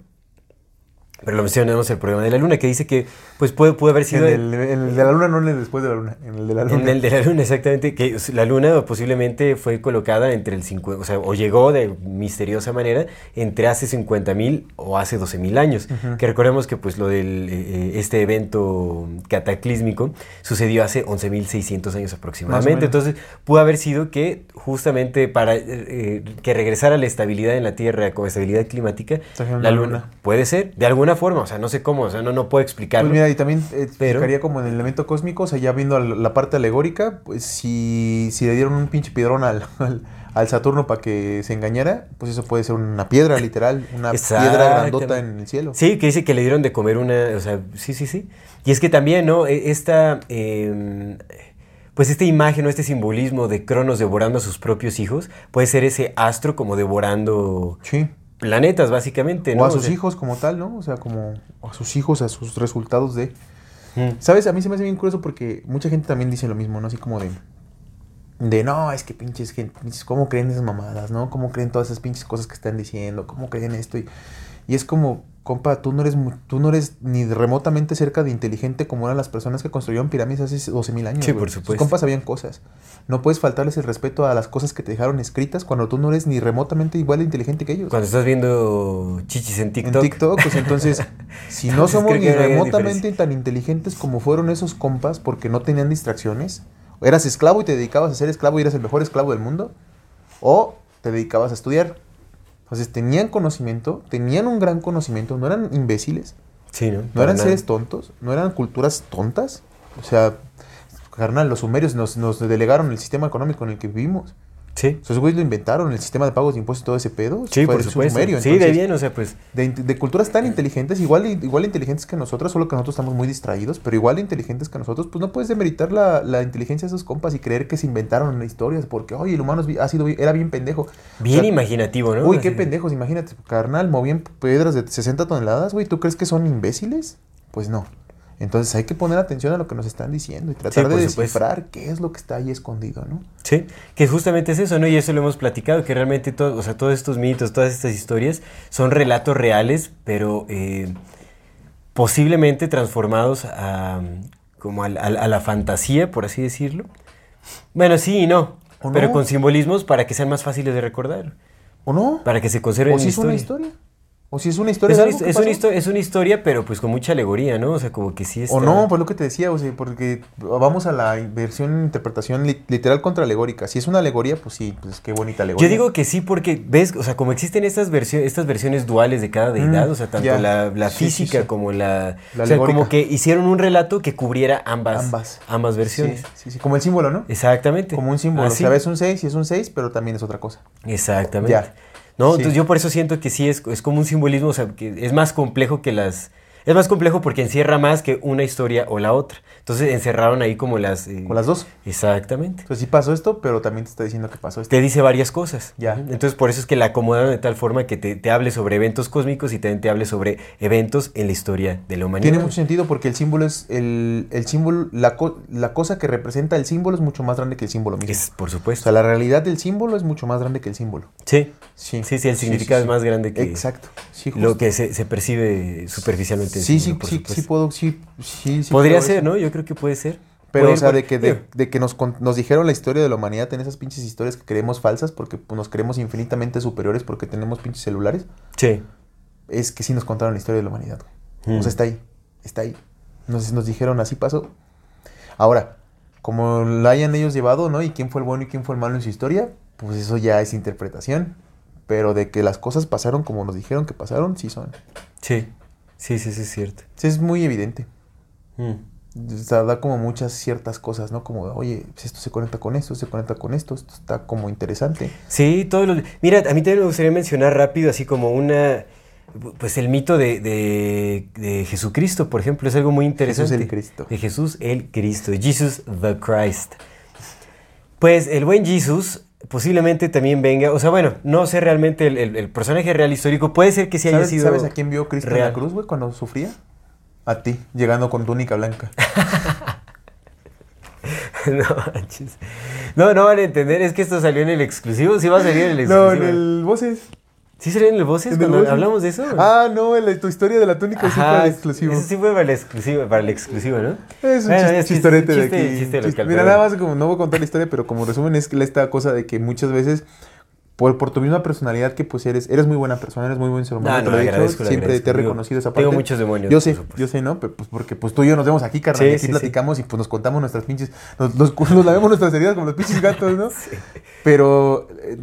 pero lo mencionamos el problema de la luna, que dice que, pues, puede, pudo haber En sido... el, en el de la luna, no en el después de la luna, en el de la luna. En el de la luna, exactamente, que la luna posiblemente fue colocada entre el 50, o sea, o llegó de misteriosa manera entre hace 50.000 o hace 12.000 años. Que recordemos que pues lo del eh, este evento cataclísmico sucedió hace 11.600 años aproximadamente. Entonces, pudo haber sido que justamente para eh, eh, que regresara la estabilidad en la Tierra con estabilidad climática, la la luna, luna. puede ser, de alguna forma, o sea, no sé cómo, o sea, no, no puedo explicarlo. Pues mira, y también eh, Pero- explicaría como en el elemento cósmico, o sea, ya viendo la parte alegórica, pues si, si le dieron un pinche piedrón al, al, al Saturno para que se engañara, pues eso puede ser una piedra, literal, una piedra grandota en el cielo. Sí, que dice que le dieron de comer una, o sea, sí, sí, sí. Y es que también, ¿no? E- Esta, eh, pues esta imagen o este simbolismo de Cronos devorando a sus propios hijos, puede ser ese astro como devorando Sí. Planetas, básicamente, ¿no? O a sus sea, hijos como tal, ¿no? O sea, como a sus hijos, a sus resultados de... mm, ¿Sabes? A mí se me hace bien curioso porque mucha gente también dice lo mismo, ¿no? Así como de... De no, es que pinches gente, ¿cómo creen esas mamadas, no? ¿Cómo creen todas esas pinches cosas que están diciendo? ¿Cómo creen esto? Y, y es como, compa, tú no, eres, tú no eres ni remotamente cerca de inteligente como eran las personas que construyeron pirámides hace 12 mil años. Sí, por Sus supuesto. compas sabían cosas. No puedes faltarles el respeto a las cosas que te dejaron escritas cuando tú no eres ni remotamente igual de inteligente que ellos. Cuando estás viendo chichis en TikTok. En TikTok, pues entonces, si no somos ni remotamente tan inteligentes como fueron esos compas porque no tenían distracciones, eras esclavo y te dedicabas a ser esclavo y eras el mejor esclavo del mundo, o te dedicabas a estudiar. Entonces tenían conocimiento, tenían un gran conocimiento, no eran imbéciles, Sí, ¿no? eran nada. seres tontos, no eran culturas tontas. O sea, carnal, los sumerios nos, nos delegaron el sistema económico en el que vivimos. Sí. O sea, güeyes lo inventaron, el sistema de pagos de impuestos y todo ese pedo. Sí, fue por supuesto. Sumerio, sí, de bien, o sea, pues. De, de culturas tan inteligentes, igual, igual inteligentes que nosotros, solo que nosotros estamos muy distraídos, pero igual inteligentes que nosotros, pues no puedes demeritar la, la inteligencia de esos compas y creer que se inventaron historias, porque, oye, el humano ha sido, era bien pendejo. Bien O sea, imaginativo, ¿no? Uy, qué pendejos, imagínate, carnal, movían piedras de 60 toneladas, güey, ¿tú crees que son imbéciles? Pues no. Entonces hay que poner atención a lo que nos están diciendo y tratar Sí, de supuesto. descifrar qué es lo que está ahí escondido, ¿no? Sí, que justamente es eso, ¿no? Y eso lo hemos platicado, que realmente todo, o sea, todos estos mitos, todas estas historias son relatos reales, pero eh, posiblemente transformados a, como a, la fantasía, por así decirlo. Bueno, sí y no, ¿O pero no? con simbolismos para que sean más fáciles de recordar, ¿O no? para que se conserven ¿O si es una historia. ¿O si es una historia Es de una, algo histo- que es, una pasó? histo- es una historia, pero pues con mucha alegoría, ¿no? O sea, como que sí está... O no, pues lo que te decía, o sea, porque vamos a la versión interpretación li- literal contra alegórica. Si es una alegoría, pues sí, pues qué bonita alegoría. Yo digo que sí porque, ves, o sea, como existen estas, versio- estas versiones duales de cada deidad, Mm, o sea, tanto ya. la, la Sí, sí, física sí. como la... La o sea, como que hicieron un relato que cubriera ambas, Ambas. ambas versiones. Sí, sí, sí, como el símbolo, ¿no? Exactamente. Como un símbolo. Así. O sea, ves un 6 y es un 6, pero también es otra cosa. Exactamente. Ya. No, Sí. entonces yo por eso siento que sí es, es como un simbolismo, o sea, que es más complejo que las... Es más complejo porque encierra más que una historia o la otra. Entonces encerraron ahí como las... eh, Con las dos. Exactamente. Entonces sí pasó esto, pero también te está diciendo que pasó esto. te dice varias cosas. Ya. Entonces, por eso es que la acomodaron de tal forma que te, te hable sobre eventos cósmicos y también te hable sobre eventos en la historia de la humanidad. Tiene mucho sentido porque el símbolo es el, el símbolo, la, co- la cosa que representa el símbolo es mucho más grande que el símbolo mismo. Es, por o supuesto. sea, la realidad del símbolo es mucho más grande que el símbolo. sí. Sí, Sí, sí, el significado es más grande que Exacto. Lo que se, se percibe superficialmente. Sí, sí, sí, sí puedo, sí, sí, sí Podría ser, eso. ¿no? Yo creo que puede ser. Pero, o sea, de que, de, que nos, nos dijeron la historia de la humanidad en esas pinches historias que creemos falsas porque pues, nos creemos infinitamente superiores porque tenemos pinches celulares, Sí. es que sí nos contaron la historia de la humanidad. güey. O sea, está ahí, está ahí. Nos, nos dijeron, así pasó. Ahora, como la hayan ellos llevado, ¿no? Y quién fue el bueno y quién fue el malo en su historia, pues eso ya es interpretación. Pero de que las cosas pasaron como nos dijeron que pasaron, sí son. Sí. Sí, sí, sí, es cierto. Sí, es muy evidente. Mm. O sea, da como muchas ciertas cosas, ¿no? Como, oye, pues esto se conecta con esto, se conecta con esto, esto está como interesante. Sí, todos los... Mira, a mí también me gustaría mencionar rápido, así como una... Pues el mito de, de- de Jesucristo, por ejemplo, es algo muy interesante. el Cristo. De Jesús el Cristo, Jesus the Christ. Pues el buen Jesus posiblemente también venga, o sea, bueno, no sé realmente el, el- el personaje real histórico, puede ser que sí haya ¿Sabes, sido... ¿Sabes a quién vio Cristo en la cruz, güey, cuando sufría? A ti, llegando con túnica blanca. no, manches. no, no van a entender, es que esto salió en el exclusivo, sí va a salir en el exclusivo. no, en el Voces. ¿Sí salió en el Voces ¿En el cuando Voces? hablamos de eso? Ah, no, en la- tu historia de la túnica sí fue Ajá, el exclusivo. Eso sí fue para el exclusivo, para el exclusivo, ¿no? Es un Bueno, chis- es que chistorete es un de chiste- aquí. chiste local, Mira, nada más como no voy a contar la historia, pero como resumen es que esta cosa de que muchas veces por, por tu misma personalidad que pues eres, eres muy buena persona, eres muy buen ser humano, te no, he dicho, le siempre te he reconocido esa parte. tengo muchos demonios, Yo sé, yo sé, ¿no? Pero, pues porque pues tú y yo nos vemos aquí, carnal, Sí, y aquí sí, sí. platicamos y pues nos contamos nuestras pinches, nos, nos, nos lavemos nuestras heridas como los pinches gatos, ¿no? Pero eh,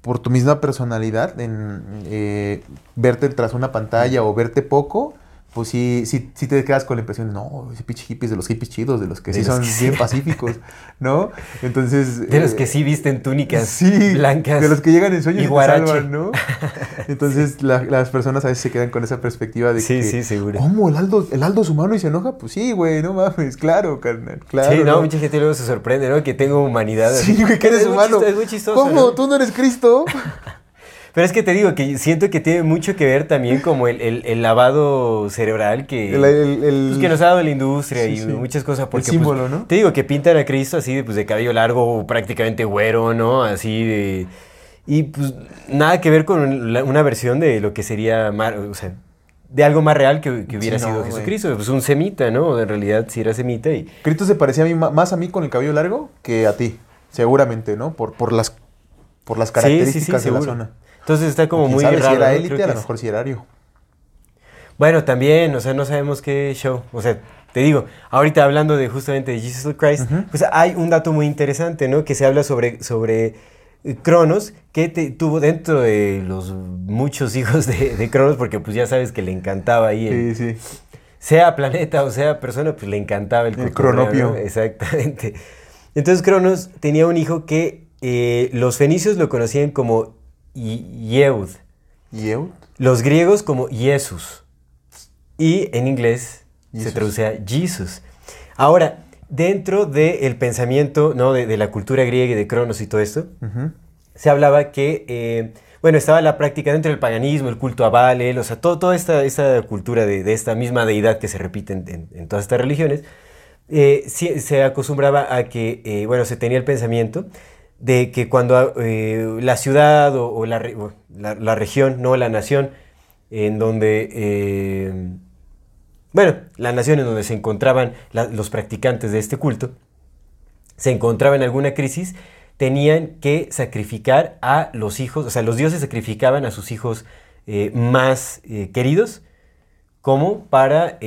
por tu misma personalidad, en eh, verte tras una pantalla o verte poco, pues sí, sí, sí te quedas con la impresión, no, ese pinche hippies de los hippies chidos, de los que De sí los son que sí. bien pacíficos, ¿no? Entonces... De los eh, que sí visten túnicas Sí, blancas. de los que llegan en sueños y te salvan, ¿no? Entonces la- las personas a veces se quedan con esa perspectiva de Sí, que... sí, seguro. ¿Cómo? ¿El Aldo, ¿El Aldo es humano y se enoja? Pues sí, güey, no mames, claro, carnal, claro. sí, no, mucha gente luego se sorprende, ¿no? Que tengo humanidad. Sí, güey, que eres humano. chisto- es muy chistoso. ¿Cómo? ¿no? ¿Tú no eres Cristo? Pero es que te digo que siento que tiene mucho que ver también como el, el- el lavado cerebral que, El- pues, que nos ha dado la industria Sí, y sí. muchas cosas. Porque, El pues, símbolo, ¿no? Te digo que pintan a Cristo así de, pues, de cabello largo, prácticamente güero, ¿no? Así de... Y pues nada que ver con la- una versión de lo que sería, mar- o sea, de algo más real que, que hubiera Sí, no, sido güey. Jesucristo. Pues un semita, ¿no? En realidad sí era semita y... Cristo se parecía a mí, más a mí con el cabello largo que a ti, seguramente, ¿no? Por, por, las, por las características sí, sí, de la zona. Entonces está como ¿Quién muy sabe raro. si era élite, a lo mejor si era Ario. Bueno, también, o sea, no sabemos qué show. O sea, te digo, ahorita hablando de justamente de Jesus Christ, pues hay un dato muy interesante, ¿no? Que se habla sobre, sobre eh, Cronos, que te- tuvo dentro de los muchos hijos de, de Cronos, porque pues ya sabes que le encantaba ahí, el- Sí, sí. sea planeta o sea persona, pues le encantaba el, El cronopio. ¿no? Exactamente. Entonces Cronos tenía un hijo que eh, los fenicios lo conocían como Yeud, Yeud. los griegos como Jesús y en inglés se traduce a Jesus. Ahora, dentro del pensamiento ¿no? de, de la cultura griega y de Cronos y todo esto, se hablaba que, eh, bueno, estaba la práctica dentro del paganismo, el culto a Baal, o sea, todo- toda esta, esta cultura de, de esta misma deidad que se repite en, en- en todas estas religiones, eh, sí- se acostumbraba a que, eh, bueno, se tenía el pensamiento de que cuando eh, la ciudad o, la, la- región, no la nación, en donde, eh, bueno, la nación en donde se encontraban los practicantes de este culto, se encontraba en alguna crisis, tenían que sacrificar a los hijos, o sea, los dioses sacrificaban a sus hijos eh, más queridos como para,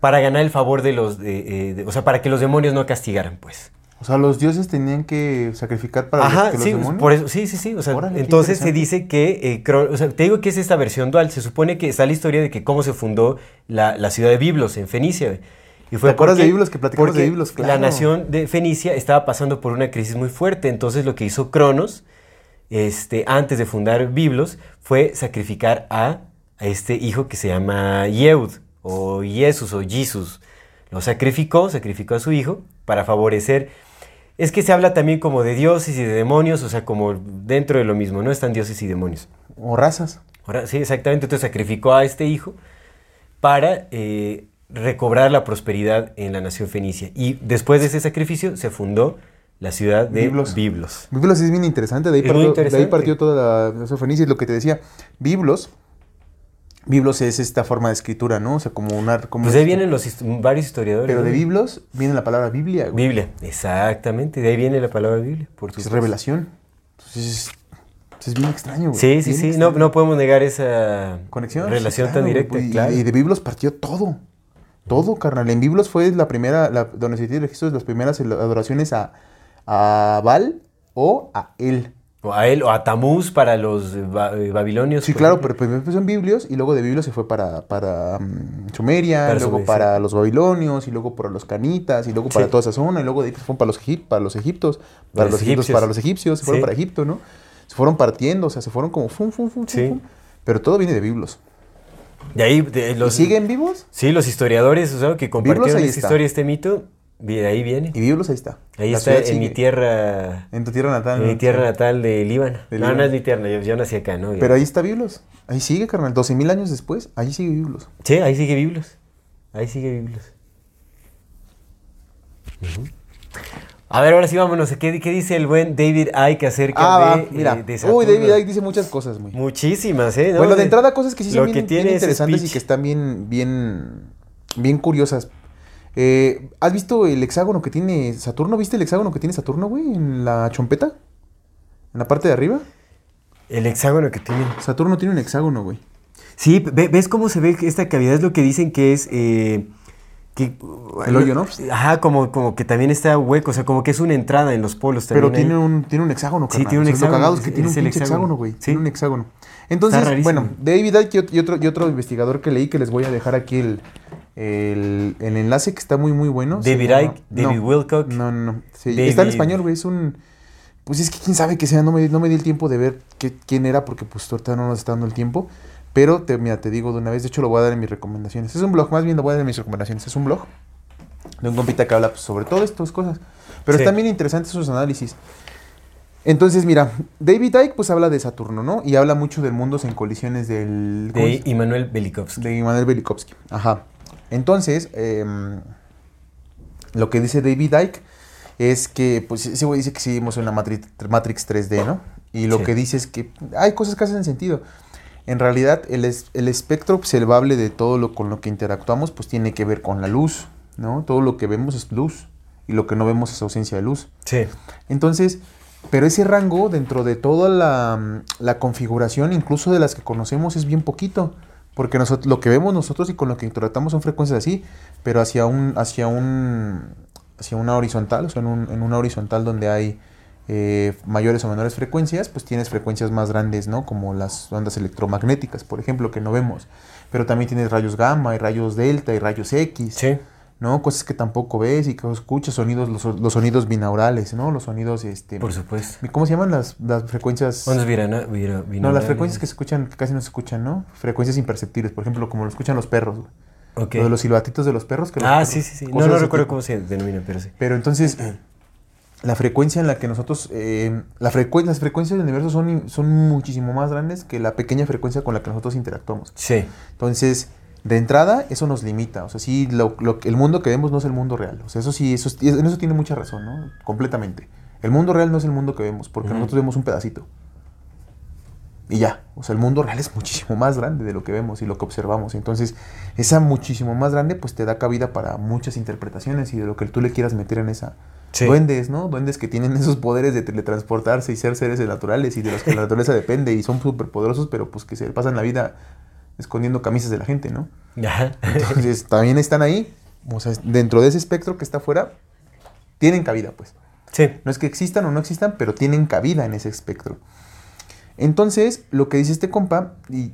para ganar el favor de los, o sea, para que los demonios no castigaran, pues. O sea, los dioses tenían que sacrificar para Ajá, los, que los sí, demonios. por eso, sí, sí, sí. O sea, Órale, entonces se dice que, eh, Cro- o sea, te digo que es esta versión dual. Se supone que está la historia de que cómo se fundó la, la ciudad de Biblos en Fenicia. Y ¿Te acuerdas de Biblos? Que platicamos de Biblos, La claro. nación de Fenicia estaba pasando por una crisis muy fuerte. Entonces lo que hizo Cronos, este, antes de fundar Biblos, fue sacrificar a, a este hijo que se llama Yeud, o Jesús, o Jesus. Lo sacrificó, sacrificó a su hijo para favorecer. Es que se habla también como de dioses y de demonios, o sea, como dentro de lo mismo, no están dioses y demonios. O razas. Sí, exactamente. Entonces sacrificó a este hijo para eh, recobrar la prosperidad en la nación fenicia. Y después de ese sacrificio se fundó la ciudad de Biblos. Biblos. Biblos es bien interesante, de ahí, partió, de ahí partió toda la, la fenicia, y lo que te decía. Biblos, Biblos es esta forma de escritura, ¿no? O sea, como una... Como Pues de ahí vienen los hist- varios historiadores. Pero ¿no? de Biblos viene la palabra Biblia, güey. Biblia, exactamente. De ahí viene la palabra Biblia, por Es revelación. Entonces, es, es bien extraño, güey. Sí, sí, Bien sí. extraño. No, no podemos negar esa Conexión. relación tan directa. güey, y- claro. Y de Biblos partió todo. Todo, carnal. En Biblos fue la primera, la, donde se tiene registros de las primeras adoraciones a, a Baal o a él. O a él, o a Tamuz para los eh, ba- babilonios. Sí, por claro, ejemplo. pero primero empezó en Biblios y luego de Biblios se fue para, para mm, Sumeria, Para luego Sumeria, para los babilonios y luego para los canitas y luego para Sí. toda esa zona y luego de ahí se fueron para los, para los egiptos, para, Para los egipcios, para los egipcios, se fueron Sí. para Egipto, ¿no? Se fueron partiendo, o sea, se fueron como fum, fum, fum, fum. Pero todo viene de Biblos. De ahí de ¿Y los, siguen vivos? Sí, los historiadores, o sea, que compartieron esta historia, este mito, de ahí viene. Y Biblos ahí está. Ahí La está en mi tierra, En tu tierra natal. en mi tierra natal de Líbano. De no, Líbano. no es mi tierra, yo, yo nací acá, ¿no? Pero ahí está Biblos. Ahí sigue, carnal. 12 mil años después, ahí sigue Biblos. Sí, ahí sigue Biblos. Ahí sigue Biblos. A ver, ahora sí vámonos. ¿Qué, qué dice el buen David Icke acerca Ah, de, mira. eh, de Uy? David Icke dice muchas cosas, muy. Muchísimas, ¿eh? ¿no? Bueno, de entrada cosas que sí son bien, que tiene bien interesantes y que están bien, bien, bien curiosas. Eh, ¿Has visto el hexágono que tiene Saturno? ¿Viste el hexágono que tiene Saturno, güey? En la chompeta. En la parte de arriba. El hexágono que tiene. Saturno tiene un hexágono, güey. Sí, ve- ¿ves cómo se ve esta cavidad? Es lo que dicen que es... eh, que, El hoyo, ¿no? Ajá, como, como que también está hueco, o sea, como que es una entrada en los polos también. Pero ahí. tiene un, tiene un hexágono, Sí, carnal. tiene un O sea, Lo hexágono, cagado es que es- tiene un pinche hexágono. hexágono, güey. Sí. Tiene un hexágono. Entonces, bueno, David Icke y otro, y otro investigador que leí que les voy a dejar aquí el, el, el enlace que está muy, muy bueno. David Icke, David no, Wilcock. No, no, no. Sí, David- Está en español, güey. Es un... Pues es que quién sabe que sea. No me, no me di el tiempo de ver qué- quién era porque pues ahorita no nos está dando el tiempo. Pero te, mira, te digo de una vez. De hecho, lo voy a dar en mis recomendaciones. Es un blog, más bien lo voy a dar en mis recomendaciones. Es un blog de un compita que habla pues, sobre todas estas cosas. Pero Sí. están bien interesantes sus análisis. Entonces, mira, David Icke pues habla de Saturno, ¿no? Y habla mucho del mundo en colisiones del... ¿cómo De Immanuel Belikovsky. de Immanuel Velikovsky. Ajá. Entonces, em, lo que dice David Icke es que, pues ese güey dice que seguimos en la Matrix, Matrix 3D, ¿no? Y lo Sí. que dice es que hay cosas que hacen sentido. En realidad, el, es- el espectro observable de todo lo con lo que interactuamos, pues tiene que ver con la luz, ¿no? Todo lo que vemos es luz y lo que no vemos es ausencia de luz. Sí. Entonces, pero ese rango dentro de toda la, la configuración, incluso de las que conocemos, es bien poquito. Porque nosotros, lo que vemos nosotros y con lo que interactuamos son frecuencias así, pero hacia un, hacia un, hacia una horizontal, o sea, en, un- en una horizontal donde hay eh, mayores o menores frecuencias, pues tienes frecuencias más grandes, ¿no? Como las ondas electromagnéticas, por ejemplo, que no vemos. Pero también tienes rayos gamma, y rayos delta, y rayos X. Sí. ¿No? Cosas que tampoco ves y que escuchas, sonidos, los, los sonidos binaurales, ¿no? Los sonidos, este... Por supuesto. ¿Cómo se llaman las, las frecuencias? Ondas vira- No, las binaurales. frecuencias que se escuchan, que casi no se escuchan, ¿no? Frecuencias imperceptibles, por ejemplo, como lo escuchan los perros, güey. Ok. Lo de los silbatitos de los perros. Que los Ah, perros- sí, sí, sí. No, no recuerdo cómo se denomina, pero sí. Pero entonces, la frecuencia en la que nosotros, eh, la las frecuencias del universo son, son muchísimo más grandes que la pequeña frecuencia con la que nosotros interactuamos. Sí. Entonces, de entrada, eso nos limita. O sea, sí, lo, lo- el mundo que vemos no es el mundo real. O sea, eso sí, eso, es- en eso tiene mucha razón, ¿no? Completamente. El mundo real no es el mundo que vemos, porque nosotros vemos un pedacito. Y ya. O sea, el mundo real es muchísimo más grande de lo que vemos y lo que observamos. Entonces, esa muchísimo más grande, pues te da cabida para muchas interpretaciones y de lo que tú le quieras meter en esa. Sí. Duendes, ¿no? Duendes que tienen esos poderes de teletransportarse y ser seres naturales y de los que la naturaleza depende y son súper poderosos, pero pues que se pasan la vida escondiendo camisas de la gente, ¿no? Entonces, también están ahí, o sea, dentro de ese espectro que está afuera, tienen cabida, pues. sí. No es que existan o no existan, pero tienen cabida en ese espectro. Entonces, lo que dice este compa, y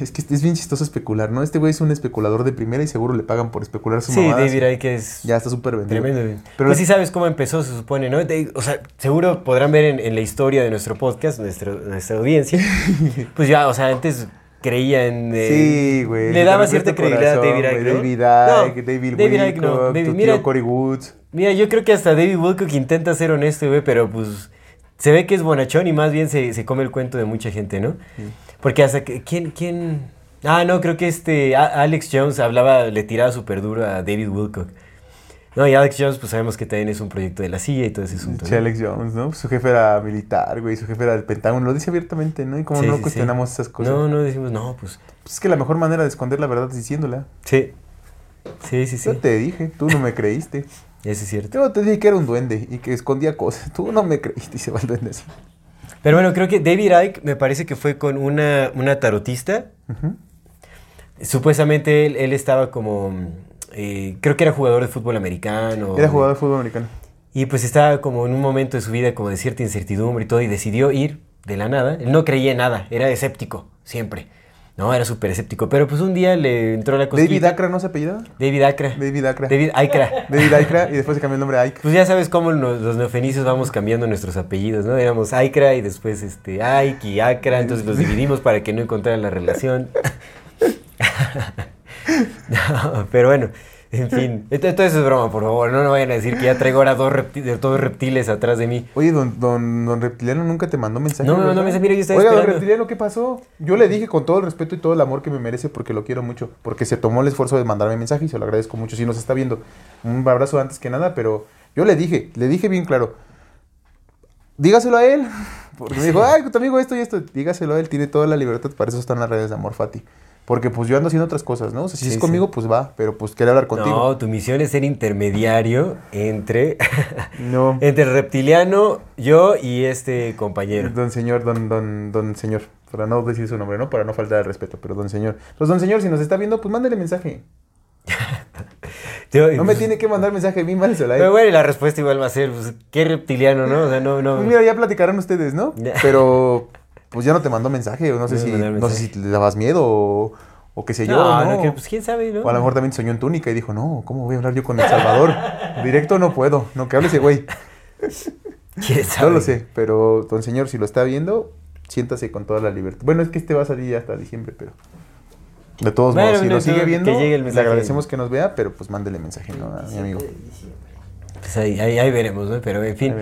es que es bien chistoso especular, ¿no? Este güey es un especulador de primera y seguro le pagan por especular sus Sí, mamadas. David Icke es Ya está súper vendido. tremendo. güey. Pero pues sí sabes cómo empezó, se supone, ¿no? De- o sea, seguro podrán ver en, en la historia de nuestro podcast, nuestro, nuestra audiencia. pues ya, o sea, antes creía en... eh, Sí, güey. Le daba cierta credibilidad a David Icke. David Icke, No, David, David Icke no, Wilcock, David- tu mira- tío Cory Woods. Mira, yo creo que hasta David Wilcock intenta ser honesto, güey, pero pues se ve que es bonachón y más bien se, se come el cuento de mucha gente, ¿no? Porque hasta que, ¿quién, quién? Ah, no, creo que este, A- Alex Jones hablaba, le tiraba súper duro a David Wilcock. No, y Alex Jones, pues sabemos que también es un proyecto de la CIA y todo ese asunto. Che, ¿no? Alex Jones, ¿no? Su jefe era militar, güey. Su jefe era del Pentágono. Lo dice abiertamente, ¿no? Y como Sí, no sí, sí. cuestionamos esas cosas. No, no decimos, no, pues, Pues es que la mejor manera de esconder la verdad es diciéndola. sí. Sí, sí, sí. Yo te dije, tú no me creíste. Eso es cierto. Yo te dije que era un duende y que escondía cosas. Tú no me creíste y se va el duende así. Pero bueno, creo que David Icke me parece que fue con una, una tarotista. Supuestamente él, él estaba como, eh, creo que era jugador de fútbol americano. Era jugador de fútbol americano. Y pues estaba como en un momento de su vida como de cierta incertidumbre y todo y decidió ir de la nada. Él no creía en nada, era escéptico, siempre. No, era súper escéptico. Pero pues un día le entró la David cosquilla. Acra no se apellida. David Acra. David Acra. David Acra. David Acra y después se cambió el nombre a Ike. Pues ya sabes cómo nos- los neofenicios vamos cambiando nuestros apellidos, ¿no? Éramos Aikra y después este Ike y Acra, entonces los dividimos para que no encontraran la relación. No, pero bueno, en fin. Esto- es broma, por favor. No me vayan a decir que ya traigo ahora dos, repti- dos reptiles atrás de mí. Oye, don, don, don Reptiliano nunca te mandó mensaje. No me mandó ¿verdad? mensaje, mira, yo estaba Oiga, don. Reptiliano, ¿qué pasó? Yo le dije con todo el respeto y todo el amor que me merece porque lo quiero mucho. Porque se tomó el esfuerzo de mandarme mensaje y se lo agradezco mucho. Si nos está viendo, un abrazo antes que nada, pero yo le dije, le dije bien claro. Dígaselo a él. Porque me dijo, ay, tu amigo esto y esto. Dígaselo a él, tiene toda la libertad. Para eso están las redes de amor, Fati. Porque pues yo ando haciendo otras cosas, ¿no? O sea, si Sí, es sí. conmigo, pues va. Pero pues quiere hablar contigo. No, tu misión es ser intermediario entre, No. entre el reptiliano, yo y este compañero. Don señor, don, don, don señor. Para no decir su nombre, ¿no? Para no faltar al respeto, pero don señor. Pues don señor, si nos está viendo, pues mándele mensaje. Yo- No me tiene que mandar mensaje a mí, él. Pero bueno, y la respuesta igual va a ser, pues, ¿qué reptiliano, no? O sea, no, no. Mira, ya platicarán ustedes, ¿no? Pero pues ya no te mandó mensaje, o no sé No si, mandó no sé mensaje. si le dabas miedo o, o qué sé yo, no, ¿no? que, pues quién sabe, ¿no? O a lo mejor también soñó en túnica y dijo, no, ¿cómo voy a hablar yo con El Salvador? Directo no puedo, no, que hable ese güey. ¿Quién sabe? No lo sé, pero don señor, si lo está viendo, siéntase con toda la libertad. Bueno, es que este va a salir hasta diciembre, pero... De todos Bueno, modos, si lo sigue viendo, le agradecemos que nos vea, pero pues mándele mensaje, ¿no? A mi amigo. Pues ahí, ahí, ahí veremos, ¿no? Pero en fin.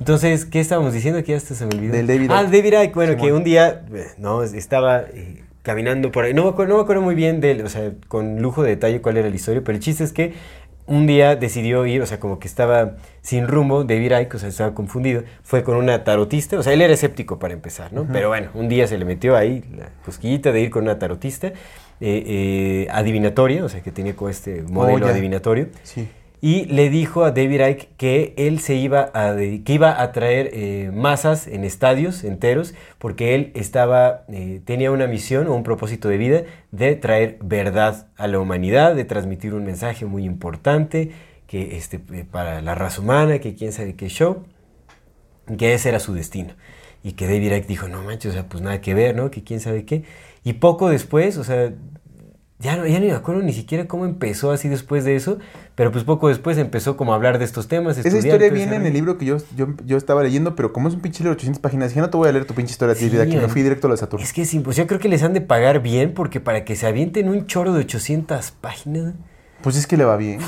Entonces, ¿qué estábamos diciendo? Que ya hasta se me olvidó. Del David Ah. David Icke. Bueno, que un día, eh, no, estaba eh, caminando por ahí. No me, acuerdo, no me acuerdo muy bien de él, o sea, con lujo de detalle cuál era la historia, pero el chiste es que un día decidió ir, o sea, como que estaba sin rumbo, David Icke, o sea, estaba confundido, fue con una tarotista, o sea, él era escéptico para empezar, ¿no? Pero bueno, un día se le metió ahí la cosquillita de ir con una tarotista eh, eh, adivinatoria, o sea, que tenía como este modelo adivinatorio. Sí. Y le dijo a David Icke que él se iba a, que iba a traer eh, masas en estadios enteros porque él estaba, eh, tenía una misión o un propósito de vida de traer verdad a la humanidad, de transmitir un mensaje muy importante que, este, eh, para la raza humana, que quién sabe qué show, que ese era su destino. Y que David Icke dijo, no manches, o sea, pues nada que ver, ¿no? Que quién sabe qué. Y poco después, o sea, Ya no, ya ni me acuerdo ni siquiera cómo empezó así después de eso, pero pues poco después empezó como a hablar de estos temas. Esa historia viene en el libro que yo, yo, yo estaba leyendo, pero como es un pinche libro de 800 páginas, dije, no te voy a leer tu pinche historia, Sí, vida, que me fui directo a la Saturno. Es que es imposible. Yo creo que les han de pagar bien porque para que se avienten un choro de 800 páginas. Pues es que le va bien.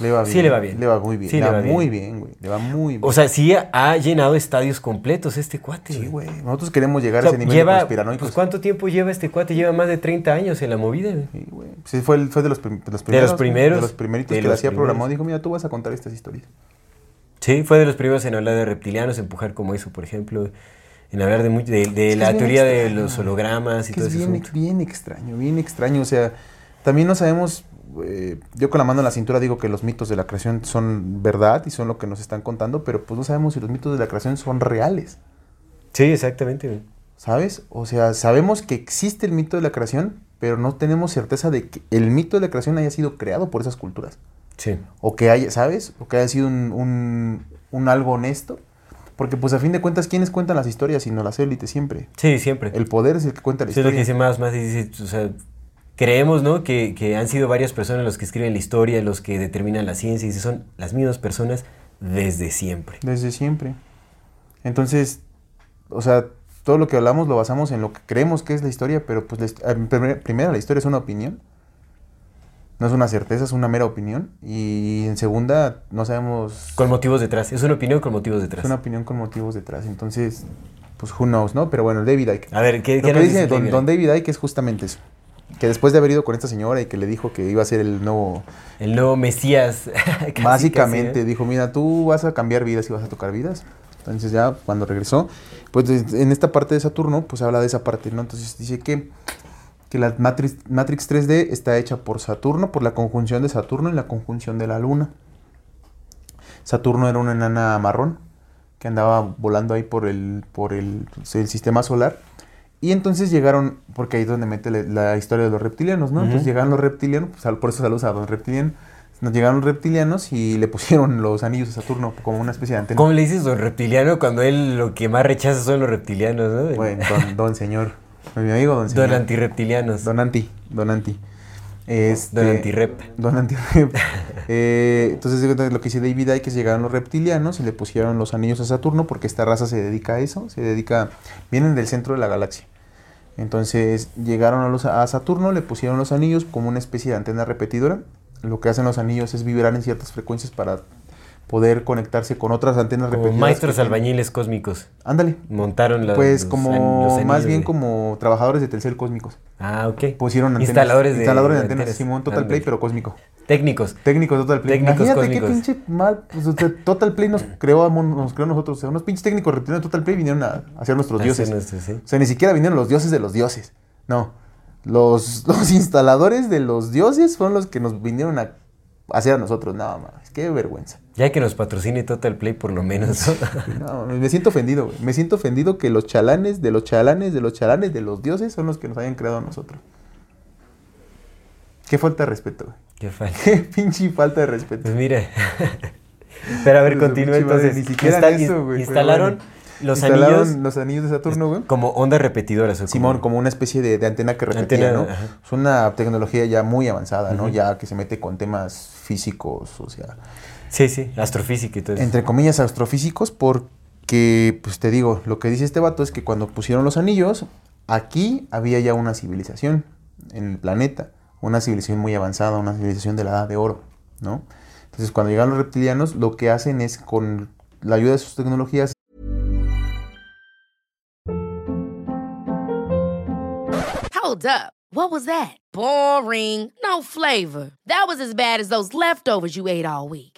Le va bien. Sí le va bien. Le va muy bien. Sí le le va, muy bien, güey. Le va muy bien. O sea, sí ha llenado estadios completos este cuate. sí, güey. Nosotros queremos llegar O sea, a ese nivel de lleva, conspiranoicos. pues, ¿Cuánto tiempo lleva este cuate? Lleva más de 30 años en la movida. güey. Sí, güey. Sí, fue, el- fue de, los de los De primeros. los güey, primeros, De los primeritos de que los hacía programado. Dijo, mira, tú vas a contar estas historias. Sí, fue de los primeros en hablar de reptilianos, empujar como eso, por ejemplo. En hablar de, de, de Es la es teoría de los hologramas Es y que todo es eso. bien, bien extraño, bien extraño. O sea, también no sabemos. Eh, yo con la mano en la cintura digo que los mitos de la creación son verdad y son lo que nos están contando, pero pues no sabemos si los mitos de la creación son reales. Sí, exactamente. ¿Sabes? O sea, sabemos que existe el mito de la creación, pero no tenemos certeza de que el mito de la creación haya sido creado por esas culturas. Sí. O que haya, ¿sabes? O que haya sido un, un- un algo honesto. Porque pues a fin de cuentas, ¿quiénes cuentan las historias sino las élites siempre? Sí, siempre. El poder es el que cuenta la Sí, es lo historia. que dice más, más dice, o sea, creemos, ¿no? Que, que han sido varias personas los que escriben la historia, los que determinan la ciencia, y son las mismas personas desde siempre. Desde siempre. Entonces, o sea, todo lo que hablamos lo basamos en lo que creemos que es la historia, pero pues la hist- en primer- primera la historia es una opinión. No es una certeza, es una mera opinión. Y en segunda, no sabemos... Con motivos detrás. Es una opinión con motivos Es detrás. una opinión con motivos detrás. Entonces, pues who knows, ¿no? Pero bueno, David Icke. A ver, ¿qué, Lo qué que dice dice don, David? don David Icke es justamente eso. Que después de haber ido con esta señora y que le dijo que iba a ser el nuevo... El nuevo Mesías. casi, Básicamente casi, ¿eh? dijo, mira, tú vas a cambiar vidas y vas a tocar vidas. Entonces ya cuando regresó, pues en esta parte de Saturno, pues habla de esa parte, ¿no? Entonces dice que, que la Matrix, Matrix 3D está hecha por Saturno, por la conjunción de Saturno y la conjunción de la Luna. Saturno era una enana marrón que andaba volando ahí por el, por el, el sistema solar. Y entonces llegaron, porque ahí es donde mete la, la historia de los reptilianos, ¿no? Entonces Ujú. llegaron los reptilianos, pues, por eso saludos a don reptiliano. Nos llegaron reptilianos y le pusieron los anillos de Saturno como una especie de antena. ¿Cómo le dices don reptiliano cuando él lo que más rechaza son los reptilianos, ¿no? Bueno, don, don señor. Mi amigo don señor. Don antirreptilianos. Don anti, don anti. Este, Don antirrep. Don antirrep. Eh, entonces lo que dice David Icke es llegaron los reptilianos y le pusieron los anillos a Saturno porque esta raza se dedica a eso, se dedica, vienen del centro de la galaxia. Entonces llegaron a, los, a Saturno, le pusieron los anillos como una especie de antena repetidora. Lo que hacen los anillos es vibrar en ciertas frecuencias para poder conectarse con otras antenas Como repetidoras. maestros albañiles cósmicos. Ándale. Montaron la- Pues los como, los más bien de- como trabajadores de Telcel cósmicos. Ah, ok. Pusieron antenas. Instaladores de, Instaladores de de antenas, antenas. Simón, Total Play, pero cósmico. Técnicos. Técnicos Total Play. Técnicos Imagínate qué cósmicos. pinche mal. pues, Total Play nos creó, nos creó a nosotros. O sea, unos pinches técnicos reptilianos de Total Play vinieron a, a ser nuestros Hacer dioses. nuestro, sí. O sea, ni siquiera vinieron los dioses de los dioses. No. Los, los instaladores de los dioses fueron los que nos vinieron a hacer a nosotros. No, mames, qué vergüenza. Ya que nos patrocine Total Play por lo menos. No, me siento ofendido, güey. Me siento ofendido que los chalanes de los chalanes de los chalanes de los dioses son los que nos hayan creado a nosotros. Qué falta de respeto, güey. Qué falta. Qué pinche falta de respeto. Pues mira. Pero a ver, continúa entonces. Ni siquiera Instal- eso, güey. Instalaron los Instalaron anillos los anillos de Saturno, güey. como ondas repetidoras. o Simón, como una especie de, de antena que repetía, Antena, ¿no? ajá. Es una tecnología ya muy avanzada, ¿no? Ya que se mete con temas físicos, o sea, Sí, sí, astrofísica y todo eso. entre comillas astrofísicos, porque, pues te digo, lo que dice este vato es que cuando pusieron los anillos, aquí había ya una civilización en el planeta, una civilización muy avanzada, una civilización de la edad de oro, ¿no? Entonces, cuando llegan los reptilianos, lo que hacen es con la ayuda de sus tecnologías Hold up. What was that? Boring. No flavor. That was as bad as those leftovers you ate all week.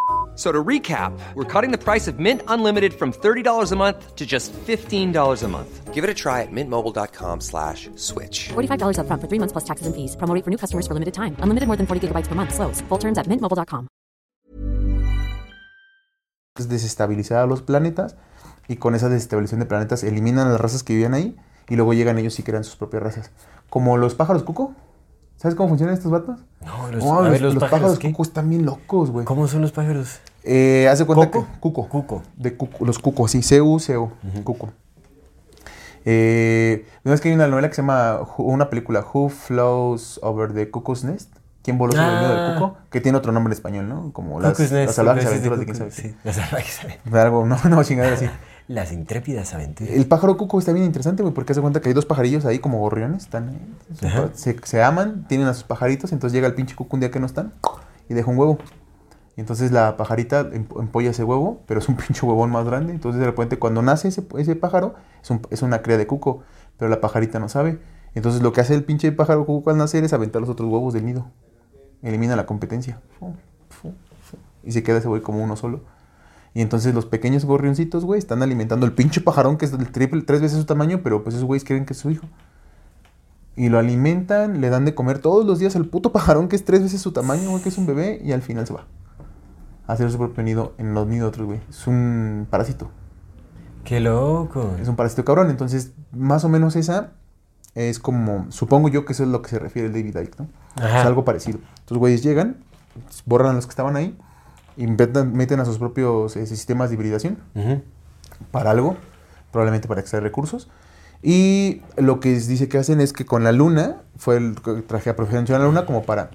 F- So to recap, we're cutting the price of Mint Unlimited from $30 a month to just $15 a month. Give it a try at mintmobile.com slash switch. $45 upfront for three months plus taxes and fees. Promo rate for new customers for limited time. Unlimited more than 40 gigabytes per month. Slows. Full terms at mintmobile.com. es desestabilizar a los planetas y con esa desestabilización de planetas eliminan las razas que vivían ahí y luego llegan ellos y crean sus propias razas. Como los pájaros cuco. ¿Sabes cómo funcionan estos vatos? No, los, Oh, los, ver, los, los pájaros, pájaros cuco están bien locos, güey. ¿Cómo son los pájaros? Eh, hace cuenta ¿Coco? que cuco. Cuco. De cuco, los cuco, sí, CU, CU, cuco. Eh, ¿No es que hay una novela que se llama, una película, Who Flows Over the Cuckoo's Nest? ¿Quién voló sobre el nido del Ah. cuco? Que tiene otro nombre en español, ¿no? Como las, las salvajes aventuras de quién sabe Sí, qué. las salvajes aventuras. Algo, no, no, chingadera así. Las intrépidas aventuras. El pájaro cuco está bien interesante, güey, porque hace cuenta que hay dos pajarillos ahí como gorriones, están ahí, se- se, aman, tienen a sus pajaritos, entonces llega el pinche cuco un día que no están y deja un huevo. Y entonces la pajarita em- empolla ese huevo, pero es un pinche huevón más grande. Entonces de repente cuando nace ese, ese pájaro, es, un- es una cría de cuco, pero la pajarita no sabe. Entonces lo que hace el pinche pájaro cuco al nacer es aventar los otros huevos del nido. Elimina la competencia. Y se queda ese güey como uno solo. Y entonces los pequeños gorrioncitos, güey, están alimentando el pinche pajarón que es del triple, tres veces su tamaño, pero pues esos güeyes creen que es su hijo. Y lo alimentan, le dan de comer todos los días al puto pajarón que es tres veces su tamaño, güey, que es un bebé, y al final se va. A hacer su propio nido en los nidos de otros, güey. Es un parásito. Qué loco. Es un parásito cabrón. Entonces, más o menos esa es como, supongo yo que eso es lo que se refiere el David Icke, ¿no? Ajá. Es algo parecido. Entonces, güeyes llegan, borran a los que estaban ahí, y meten, a sus propios eh, sistemas de hibridación Ujú. para algo, probablemente para extraer recursos. Y lo que dice que hacen es que con la luna, fue el traje a profesión a la luna como para...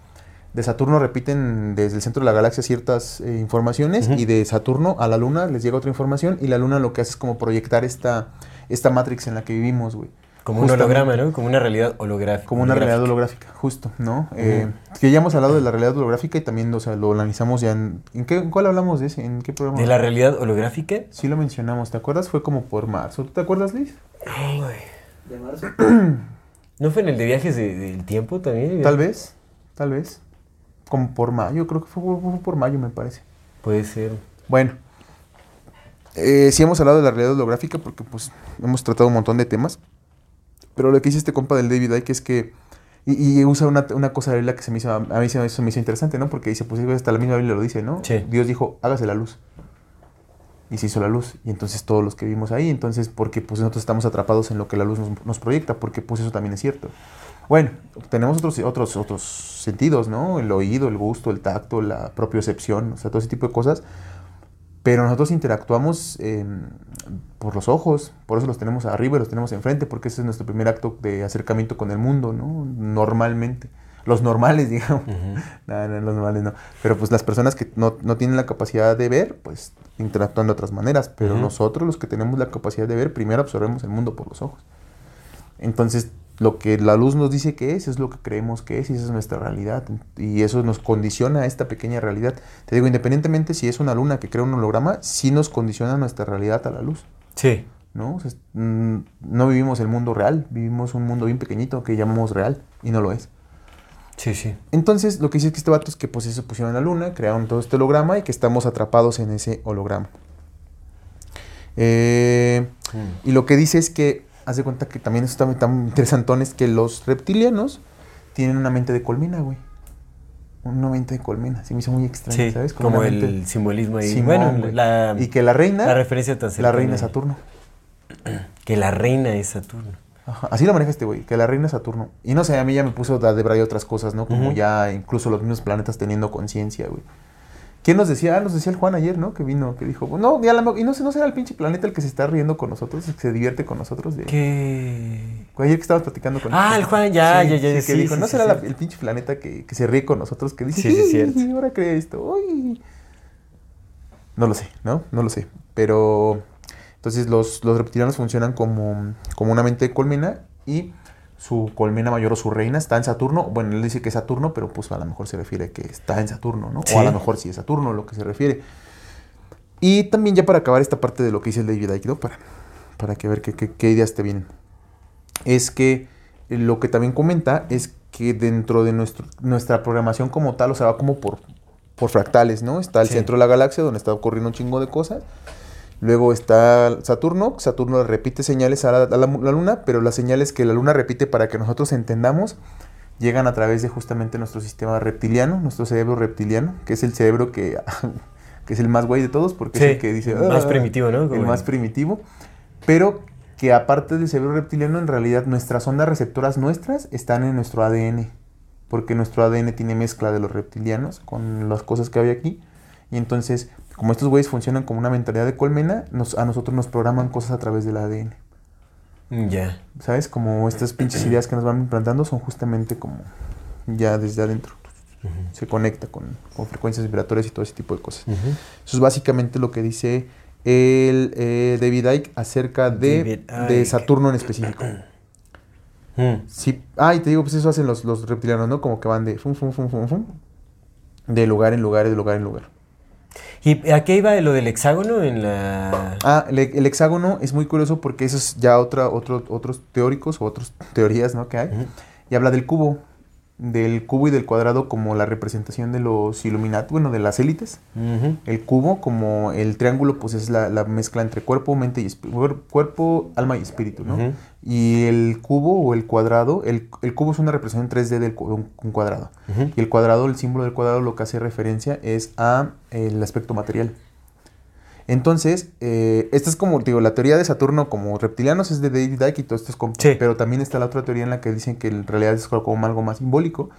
De Saturno repiten desde el centro de la galaxia ciertas eh, informaciones Ujú. y de Saturno a la luna les llega otra información y la luna lo que hace es como proyectar esta, esta matrix en la que vivimos, güey. Como un holograma, ¿no? Como una realidad holográfica. Como una realidad holográfica, justo, ¿no? Eh, que ya hemos hablado de la realidad holográfica y también o sea, lo analizamos ya en... ¿En, qué, en cuál hablamos de ese? ¿En qué programa? ¿De la realidad holográfica? Sí lo mencionamos, ¿te acuerdas? Fue como por marzo. ¿Tú te acuerdas, Liz? De marzo. ¿No fue en el de viajes de- del tiempo también? Tal vez, tal vez. Como por mayo, creo que fue, fue por mayo, me parece. Puede ser. Bueno, eh, sí hemos hablado de la realidad holográfica porque pues hemos tratado un montón de temas. Pero lo que dice este compa del David Icke es que... Y, y usa una, una cosa de la que se me hizo, a mí se me hizo interesante, ¿no? Porque dice, pues hasta la misma Biblia lo dice, ¿no? Sí. Dios dijo, hágase la luz. Y se hizo la luz. Y entonces todos los que vivimos ahí, entonces, porque pues nosotros estamos atrapados en lo que la luz nos, nos proyecta, porque pues eso también es cierto. Bueno, tenemos otros, otros, otros sentidos, ¿no? El oído, el gusto, el tacto, la propiocepción, o sea, todo ese tipo de cosas. Pero nosotros interactuamos eh, por los ojos, por eso los tenemos arriba y los tenemos enfrente, porque ese es nuestro primer acto de acercamiento con el mundo, ¿no? Normalmente. Los normales, digamos. No, no, los normales no. Pero pues las personas que no, no tienen la capacidad de ver, pues interactúan de otras maneras. Pero nosotros, los que tenemos la capacidad de ver, primero absorbemos el mundo por los ojos. Entonces, lo que la luz nos dice que es, es lo que creemos que es y esa es nuestra realidad. Y eso nos condiciona a esta pequeña realidad. Te digo, independientemente si es una luna que crea un holograma, sí nos condiciona nuestra realidad a la luz. Sí. ¿no? O sea, es- mm, no vivimos el mundo real, vivimos un mundo bien pequeñito que llamamos real y no lo es. Sí, sí. Entonces, lo que dice que este vato es que pues se pusieron en la luna, crearon todo este holograma y que estamos atrapados en ese holograma. Eh, y lo que dice es que, haz de cuenta que también está tan interesantón, es que los reptilianos tienen una mente de colmena, güey. Una mente de colmena. Se me hizo muy extraño, Sí, ¿sabes? como el simbolismo ahí. Simón, bueno, güey. la, y que la reina, la referencia tan la reina es Saturno. Que la reina es Saturno. Ajá, Así lo maneja este güey, que la reina es Saturno. Y no sé, a mí ya me puso a debray otras cosas, ¿no? Como ya incluso los mismos planetas teniendo conciencia, güey. ¿Quién nos decía? Ah, nos decía el Juan ayer, ¿no? Que vino, que dijo, no, ya la- y no sé, no será el pinche planeta el que se está riendo con nosotros, el que se divierte con nosotros. De, Que... Ayer que estábamos platicando con Ah, el Juan, ya, ya, ya, que sí, dijo, sí, no sí, será sí. la- el pinche planeta que, que se ríe con nosotros, que dice, Sí, sí, cierto. ahora cree esto, uy". No lo sé, ¿no? No lo sé. Pero entonces los, los reptilianos funcionan como, como una mente de colmena y su colmena mayor o su reina está en Saturno. Bueno, él dice que es Saturno, pero pues a lo mejor se refiere que está en Saturno, ¿no? Sí. O a lo mejor sí es Saturno lo que se refiere. Y también ya para acabar esta parte de lo que dice el David ¿no? Para, para que ver qué, ideas te vienen. Es que lo que también comenta es que dentro de nuestro, nuestra programación como tal, o sea, va como por por fractales, ¿no? Está el Sí. centro de la galaxia donde está ocurriendo un chingo de cosas. Luego está Saturno, Saturno repite señales a la, a la mu- la luna, pero las señales que la luna repite para que nosotros entendamos llegan a través de justamente nuestro sistema reptiliano, nuestro cerebro reptiliano, que es el cerebro que, que es el más güey de todos, porque Sí, es el que dice... el más "Ah", primitivo, ¿no? El más primitivo, pero que aparte del cerebro reptiliano, en realidad nuestras ondas receptoras nuestras están en nuestro ADN, porque nuestro ADN tiene mezcla de los reptilianos con las cosas que hay aquí, y entonces, como estos güeyes funcionan como una mentalidad de colmena, nos- a nosotros nos programan cosas a través del ADN. Mm, Ya. ¿Sabes? Como estas pinches ideas que nos van implantando son justamente como ya desde adentro. Se conecta con, con frecuencias vibratorias y todo ese tipo de cosas. Eso es básicamente lo que dice el eh, David Icke acerca de, de. Saturno en específico. Mm. Sí. Ah, y te digo, pues eso hacen los, los reptilianos, ¿no? Como que van de fum, fum, fum, fum, fum, de lugar en lugar, de lugar en lugar. ¿Y a qué iba lo del hexágono en la...? Ah, el, el hexágono es muy curioso porque eso es ya otra, otro, otros teóricos o otras teorías ¿no? que hay. Y habla del cubo, del cubo y del cuadrado como la representación de los Illuminati, bueno, de las élites. El cubo como el triángulo pues es la, la mezcla entre cuerpo, mente y. Cuerpo, alma y espíritu, ¿no? Y el cubo o el cuadrado, el, el cubo es una representación 3D del cu- un, un cuadrado. Y el cuadrado, el símbolo del cuadrado lo que hace referencia es a el aspecto material. Entonces, eh, esta es como, digo, la teoría de Saturno como reptilianos es de David Icke y todo esto es como, Sí. pero también está la otra teoría en la que dicen que en realidad es como algo más simbólico,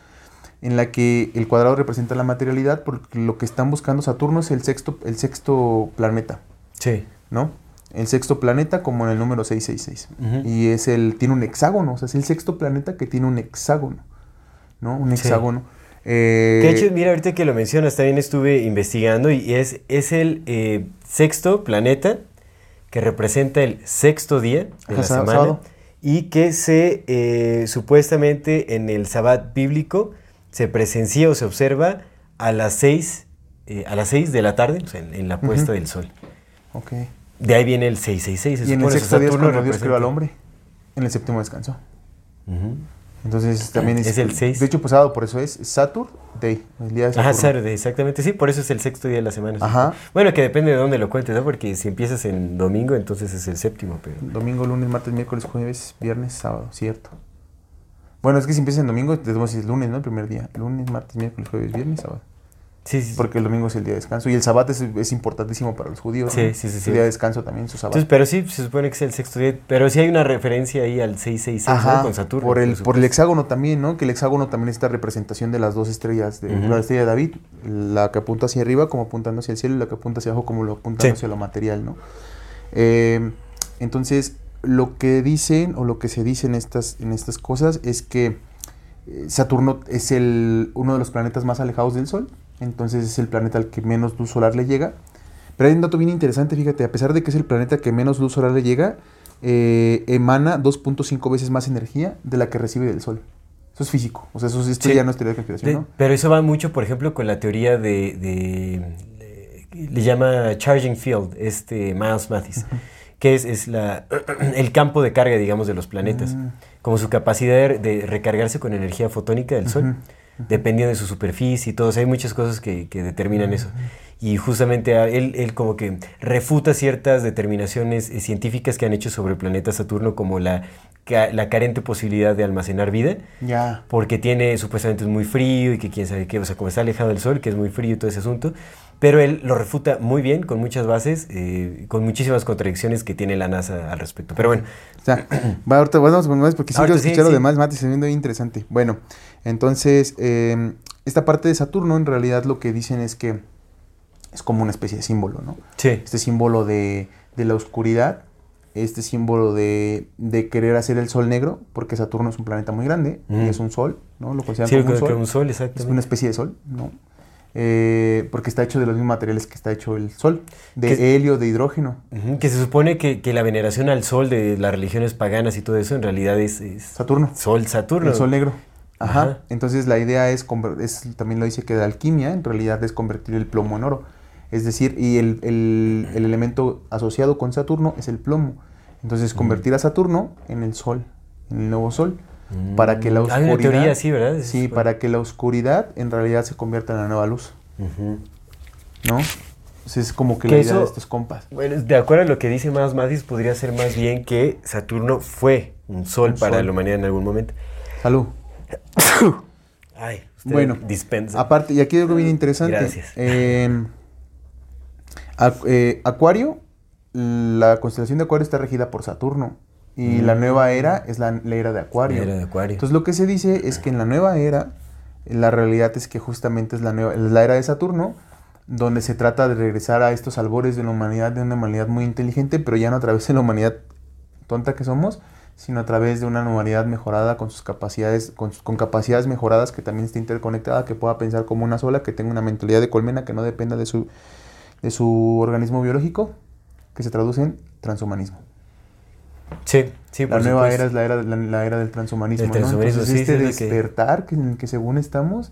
en la que el cuadrado representa la materialidad porque lo que están buscando Saturno es el sexto, el sexto planeta, Sí. ¿no? El sexto planeta como en el número 666. Ujú. Y es el, tiene un hexágono, o sea, es el sexto planeta que tiene un hexágono, ¿no? Un Sí. Eh, Que de hecho, mira, ahorita que lo mencionas, también estuve investigando y es, es el eh, sexto planeta que representa el sexto día de Ajá, la semana sábado. y que se eh, supuestamente en el sabbat bíblico se presencia o se observa a las seis, eh, a las seis de la tarde, o sea, en, en la puesta Ujú. del sol. ok. De ahí viene el 666. se Y en el sexto día es cuando Dios creó al hombre. En el séptimo descanso. Ujú. Entonces también es... Es el seis. De hecho, sábado, por eso es Saturn Day, el día de Ajá. Saturday, exactamente. Sí, por eso es el sexto día de la semana. Ajá. Bueno, que depende de dónde lo cuentes, ¿no? Porque si empiezas en domingo, entonces es el séptimo, pero... Domingo, lunes, martes, miércoles, jueves, viernes, sábado, cierto. Bueno, es que si empieza en domingo, tenemos el lunes, ¿no? El primer día. Lunes, martes, miércoles, jueves, viernes, sábado. Sí. Porque el domingo es el día de descanso. Y el sabbat es, es importantísimo para los judíos. Sí, ¿no? sí, sí, El día de descanso también, su sabbat. Entonces, pero sí, se supone que es el sexto día. Pero sí hay una referencia ahí al 666 ¿no? Ajá, con Saturno. por el, por el hexágono también, ¿no? Que el hexágono también es esta representación de las dos estrellas, de la estrella de David, la que apunta hacia arriba como apuntando hacia el cielo y la que apunta hacia abajo como lo apuntando Sí. hacia lo material, ¿no? Eh, entonces, lo que dicen o lo que se dice en estas, en estas cosas es que eh, Saturno es el, uno de los planetas más alejados del Sol, entonces es el planeta al que menos luz solar le llega. Pero hay un dato bien interesante, fíjate, a pesar de que es el planeta que menos luz solar le llega, eh, emana 2.5 veces más energía de la que recibe del Sol. Eso es físico, o sea, eso es, esto Sí. ya no es teoría de conspiración, ¿no? Pero eso va mucho, por ejemplo, con la teoría de... de- le, le llama Charging Field, este Miles Mathis, que es, es la, el campo de carga, digamos, de los planetas. Mm. Como su capacidad de, de recargarse con energía fotónica del Sol. Dependiendo de su superficie y todo. O sea, hay muchas cosas que, que determinan eso. Y justamente él, él como que refuta ciertas determinaciones eh, científicas que han hecho sobre el planeta Saturno, como la, la carente posibilidad de almacenar vida Ya. porque tiene supuestamente es muy frío y que quién sabe qué, o sea, como está alejado del sol, que es muy frío y todo ese asunto, pero él lo refuta muy bien, con muchas bases, eh, con muchísimas contradicciones que tiene la NASA al respecto. Pero bueno, O sea, va, ahorita vamos con más porque sí quiero Ahorita sí, escuchar lo sí. demás, Mati, se viendo interesante. Bueno, entonces, eh, esta parte de Saturno, en realidad lo que dicen es que es como una especie de símbolo, ¿no? sí, Este símbolo de, de la oscuridad, este símbolo de, de querer hacer el sol negro, porque Saturno es un planeta muy grande y es un sol, ¿no? Lo consideran sí, como un que sol. un sol, Es una exactamente. especie de sol, ¿no? Eh, porque está hecho de los mismos materiales que está hecho el sol, de Que- helio, de hidrógeno. Que se supone que, que la veneración al sol de las religiones paganas y todo eso en realidad es, es Saturno. sol Saturno. El sol negro. Ajá. Ajá. Entonces la idea es, es, también lo dice que de alquimia, en realidad es convertir el plomo en oro. Es decir, y el, el- el elemento asociado con Saturno es el plomo. Entonces convertir a Saturno en el sol, en el nuevo sol, para que la Mm, oscuridad... Hay una teoría así, ¿verdad? Sí, para que la oscuridad en realidad se convierta en la nueva luz. ¿No? Entonces es como que Que la idea eso- de estos compas. Bueno, de acuerdo a lo que dice más Mathis, podría ser más bien que Saturno fue un sol Un para sol. la humanidad en algún momento. Salud. Ay, usted Bueno, dispensa. Aparte, y aquí algo bien interesante. Gracias. Eh, Ac- eh, Acuario, la constelación de Acuario está regida por Saturno. Y la nueva era es la, la era de Acuario. Mm. La era de Acuario. Entonces lo que se dice es que en la nueva era, la realidad es que justamente es la, nueva, es la era de Saturno, donde se trata de regresar a estos albores de la humanidad, de una humanidad muy inteligente, pero ya no a través de la humanidad tonta que somos, sino a través de una humanidad mejorada con sus capacidades, con, sus- con capacidades mejoradas que también esté interconectada, que pueda pensar como una sola, que tenga una mentalidad de colmena que no dependa de su, de su organismo biológico, que se traduce en transhumanismo. Sí, sí, La por nueva supuesto. era es la era, la, la era del transhumanismo. Del ¿no? Entonces, sí, este sí, que- despertar que... en el que según estamos,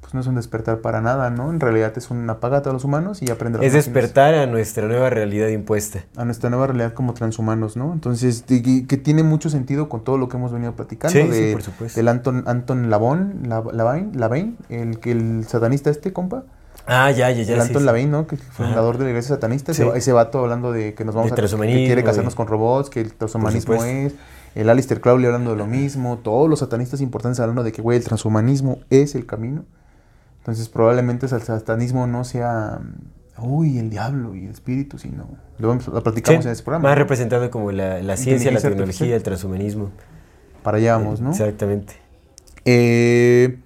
pues no es un despertar para nada, ¿no? En realidad es un apagate a los humanos y aprender a Es despertar a nuestra nueva realidad impuesta. a nuestra nueva realidad como transhumanos, ¿no? Entonces, y que tiene mucho sentido con todo lo que hemos venido platicando Sí, sí, de, por supuesto. del Anton, Anton Lavon, La- Lavain, Lavain, el que el satanista este, compa, Ah, ya, ya, ya. el sí, Anton sí. ¿no? Que fue fundador de la iglesia satanista, Sí. ese, vato hablando de que nos vamos De a que quiere casarnos y- con robots, que el transhumanismo es, el Alistair Crowley hablando de lo mismo, todos los satanistas importantes hablando de que, güey, el transhumanismo es el camino. Entonces, probablemente el satanismo no sea, uy, el diablo y el espíritu, sino lo, lo Sí, platicamos en ese programa. más representado como la, la ciencia, la tecnología, artificial. el transhumanismo. Para allá vamos, ¿no? Exactamente. Eh,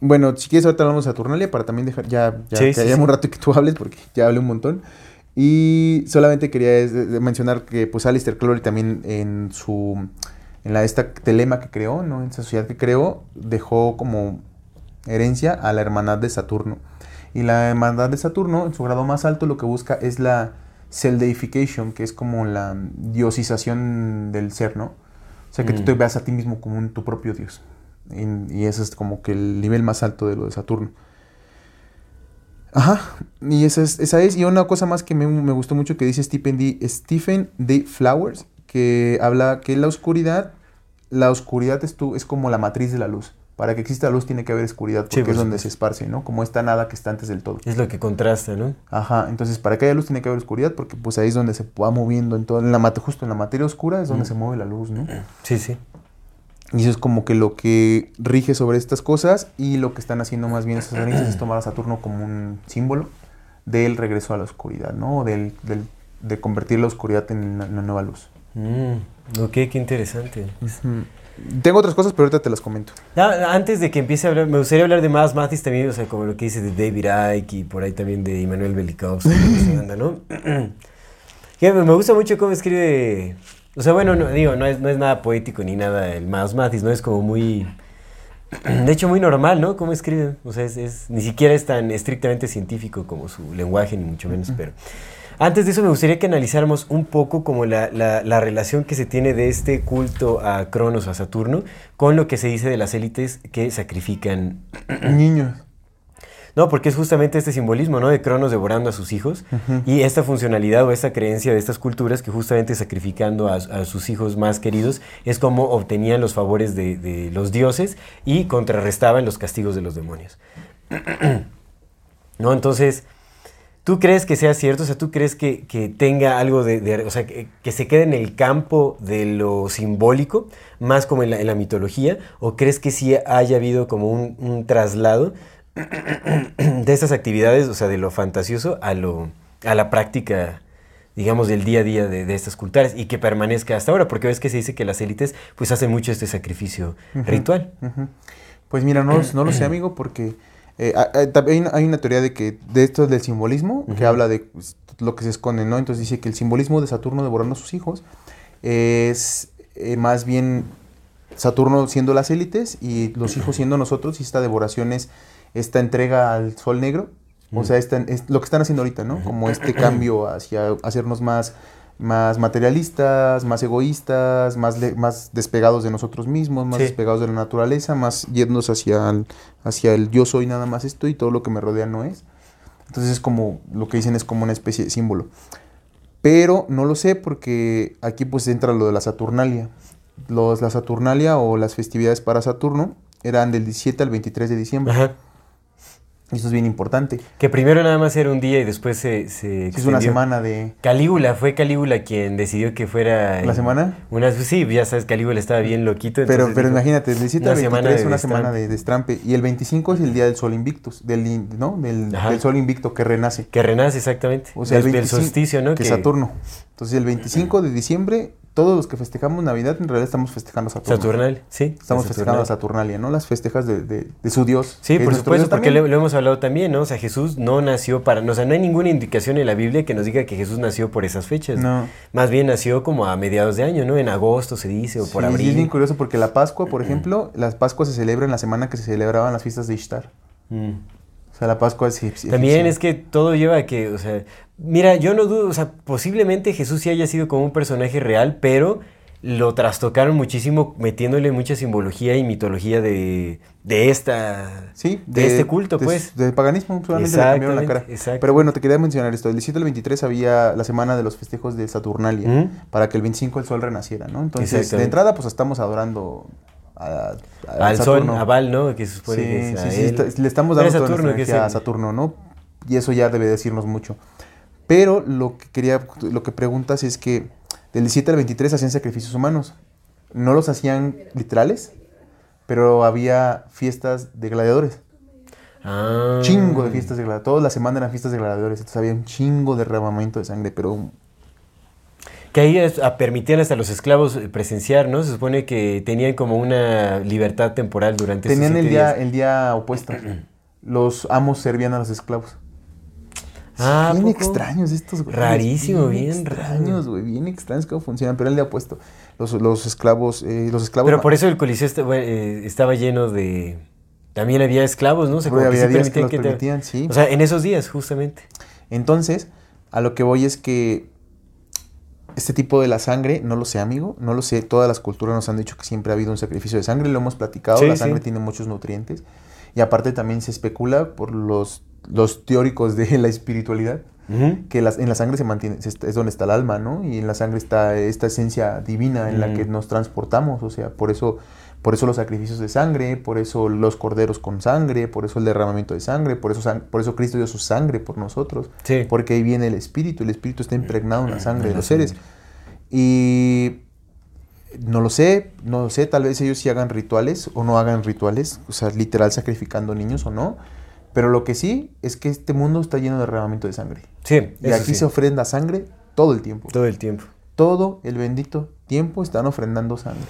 Bueno, si quieres ahorita hablamos de Saturnalia para también dejar ya, ya Sí, que sí, un rato que tú hables porque ya hablé un montón. Y solamente quería mencionar que pues Alistair Crowley también en su en la esta telema que creó, ¿no? En esa sociedad que creó, dejó como herencia a la hermandad de Saturno. Y la hermandad de Saturno, en su grado más alto, lo que busca es la self-deification, que es como la diosización del ser, ¿no? O sea, que tú Mm. te veas a ti mismo como un- tu propio dios. Y, y ese es como que el nivel más alto de lo de Saturno. Ajá, y esa es, esa es. Y una cosa más que me, me gustó mucho que dice Stephen D. Stephen D. Flowers, que habla que la oscuridad, la oscuridad es, tu, es como la matriz de la luz. Para que exista luz tiene que haber oscuridad, Sí, porque por es donde se esparce, ¿no? Como esta nada que está antes del todo. Es lo que contrasta, ¿no? Ajá, entonces para que haya luz tiene que haber oscuridad, porque pues ahí es donde se va moviendo, en todo, en la, justo en la materia oscura es donde se mueve la luz, ¿no? Sí, sí. Y eso es como que lo que rige sobre estas cosas y lo que están haciendo más bien estos satanistas es tomar a Saturno como un símbolo del regreso a la oscuridad, ¿no? Del, del- de convertir la oscuridad en una, nueva luz. Mm, ok, qué interesante. Tengo otras cosas, pero ahorita te las comento. Ah, antes de que empiece a hablar, me gustaría hablar de más Mathis también, o sea, como lo que dice de David Icke y por ahí también de Immanuel Belikovsky, ¿no? Me gusta mucho cómo escribe, o sea, bueno, no, digo, no es, no es nada poético ni nada el más Mathis, ¿no? Es como muy, de hecho, muy normal, ¿no? Cómo escribe, o sea, es, es- ni siquiera es tan estrictamente científico como su lenguaje, ni mucho menos, pero... Antes de eso me gustaría que analizáramos un poco como la, la- la relación que se tiene de este culto a Cronos, a Saturno, con lo que se dice de las élites que sacrifican. Niños. No, porque es justamente este simbolismo, ¿no? De Cronos devorando a sus hijos y esta funcionalidad o esta creencia de estas culturas que justamente sacrificando a, a sus hijos más queridos es como obtenían los favores de, de los dioses y contrarrestaban los castigos de los demonios. ¿No? Entonces, ¿Tú crees que sea cierto? O sea, ¿tú crees que, que tenga algo de, de- o sea, que, que se quede en el campo de lo simbólico, más como en la, en la mitología? ¿O crees que sí haya habido como un, un traslado de estas actividades, o sea, de lo fantasioso a, lo, a la práctica, digamos, del día a día de, de estas culturas y que permanezca hasta ahora? Porque ves que se dice que las élites pues hacen mucho este sacrificio ritual. Pues mira, no, no lo sé, amigo, porque eh, hay una teoría de que de esto del simbolismo, que habla de pues, lo que se esconde, ¿no? Entonces dice que el simbolismo de Saturno devorando a sus hijos es eh, más bien Saturno siendo las élites y los hijos siendo nosotros, y esta devoración es esta entrega al sol negro, o sea, esta- es lo que están haciendo ahorita, ¿no? Como este cambio hacia hacernos más, más materialistas, más egoístas, más, le- más despegados de nosotros mismos, más Sí. despegados de la naturaleza, más yéndonos hacia el, hacia el yo soy nada más esto y todo lo que me rodea no es. Entonces es como, lo que dicen es como una especie de símbolo. Pero no lo sé porque aquí pues entra lo de la Saturnalia. Los, la Saturnalia o las festividades para Saturno eran del 17 al 23 de diciembre. Ajá. Y eso es bien importante. Que primero nada más era un día y después se, se es una semana de... Calígula, fue Calígula quien decidió que fuera... ¿La semana? Una, sí, ya sabes, Calígula estaba bien loquito. Pero, pero dijo, imagínate, del 17 al una semana 23 de una semana de destrampe. Y el 25 es el día del sol invictus, del, ¿no? del, sol invicto que renace. Que renace exactamente. O sea, el del, del 25 solsticio, ¿no? Que es Saturno. Entonces el 25 de diciembre, todos los que festejamos Navidad, en realidad estamos festejando a Saturno. Saturnal, sí. Estamos festejando a Saturnal. Saturnalia, ¿no? Las festejas de, de- de su Dios. Sí, por supuesto, porque lo, lo hemos hablado también, ¿no? O sea, Jesús no nació para... O sea, no hay ninguna indicación en la Biblia que nos diga que Jesús nació por esas fechas. No. Más bien nació como a mediados de año, ¿no? En agosto se dice, o por Sí, abril. y es bien curioso porque la Pascua, por ejemplo, las Pascuas se celebran en la semana que se celebraban las fiestas de Ishtar. Mm. Sea, la Pascua es egipcia. También es que todo lleva a que, o sea, mira, yo no dudo, o sea, posiblemente Jesús sí haya sido como un personaje real, pero lo trastocaron muchísimo metiéndole mucha simbología y mitología de, de esta, Sí, de, este culto, de- pues. Del paganismo, solamente le cambiaron la cara. Pero bueno, te quería mencionar esto. El 17 al 23 había la semana de los festejos de Saturnalia, para que el 25 el sol renaciera, ¿no? Entonces, de entrada, pues estamos adorando a, a Al sol, Saturno. a Baal, ¿no? Que se Sí, que es sí, sí, está- le estamos dando toda Saturno, a Saturno, ¿no? Y eso ya debe decirnos mucho. Pero lo que quería, lo que preguntas es que del 17 al 23 hacían sacrificios humanos. No los hacían literales, pero había fiestas de gladiadores. Ah. Chingo de fiestas de gladiadores. Toda la semana eran fiestas de gladiadores. Entonces había un chingo de derramamiento de sangre, pero Que ahí es- a- permitían los esclavos eh, presenciar, ¿no? Se supone que tenían como una libertad temporal durante esos tenían el siete día, días. el día opuesto. Los amos servían a los esclavos. Ah, ¿a bien poco? extraños estos güeyes. Rarísimo, bien extraños, güey, bien extraños cómo funcionan, pero él le ha puesto los, los esclavos, eh, los esclavos. Pero por eso el coliseo estaba, eh, estaba lleno de... También había esclavos, ¿no? O sea, como que había sí días que permitían los te- permitían, sí. O sea, en esos días, justamente. Entonces, a lo que voy es que este tipo de la sangre, no lo sé, amigo, no lo sé. Todas las culturas nos han dicho que siempre ha habido un sacrificio de sangre, lo hemos platicado. Sí, la sí. sangre tiene muchos nutrientes. Y aparte también se especula por los, los teóricos de la espiritualidad Ujú. que las- en la sangre se mantiene, se es donde está el alma, ¿no? Y en la sangre está esta esencia divina en la Mm. que nos transportamos, o sea, por eso, por eso los sacrificios de sangre, por eso los corderos con sangre, por eso el derramamiento de sangre, por eso, sang- por eso Cristo dio su sangre por nosotros, Sí. porque ahí viene el espíritu, el espíritu está impregnado en la sangre de los seres. Y no lo sé, no lo sé, tal vez ellos sí hagan rituales o no hagan rituales, o sea, literal sacrificando niños o no. Pero lo que sí es que este mundo está lleno de derramamiento de sangre. Sí, Y aquí sí. se ofrenda sangre todo el tiempo. Todo el tiempo. Todo el bendito tiempo están ofrendando sangre.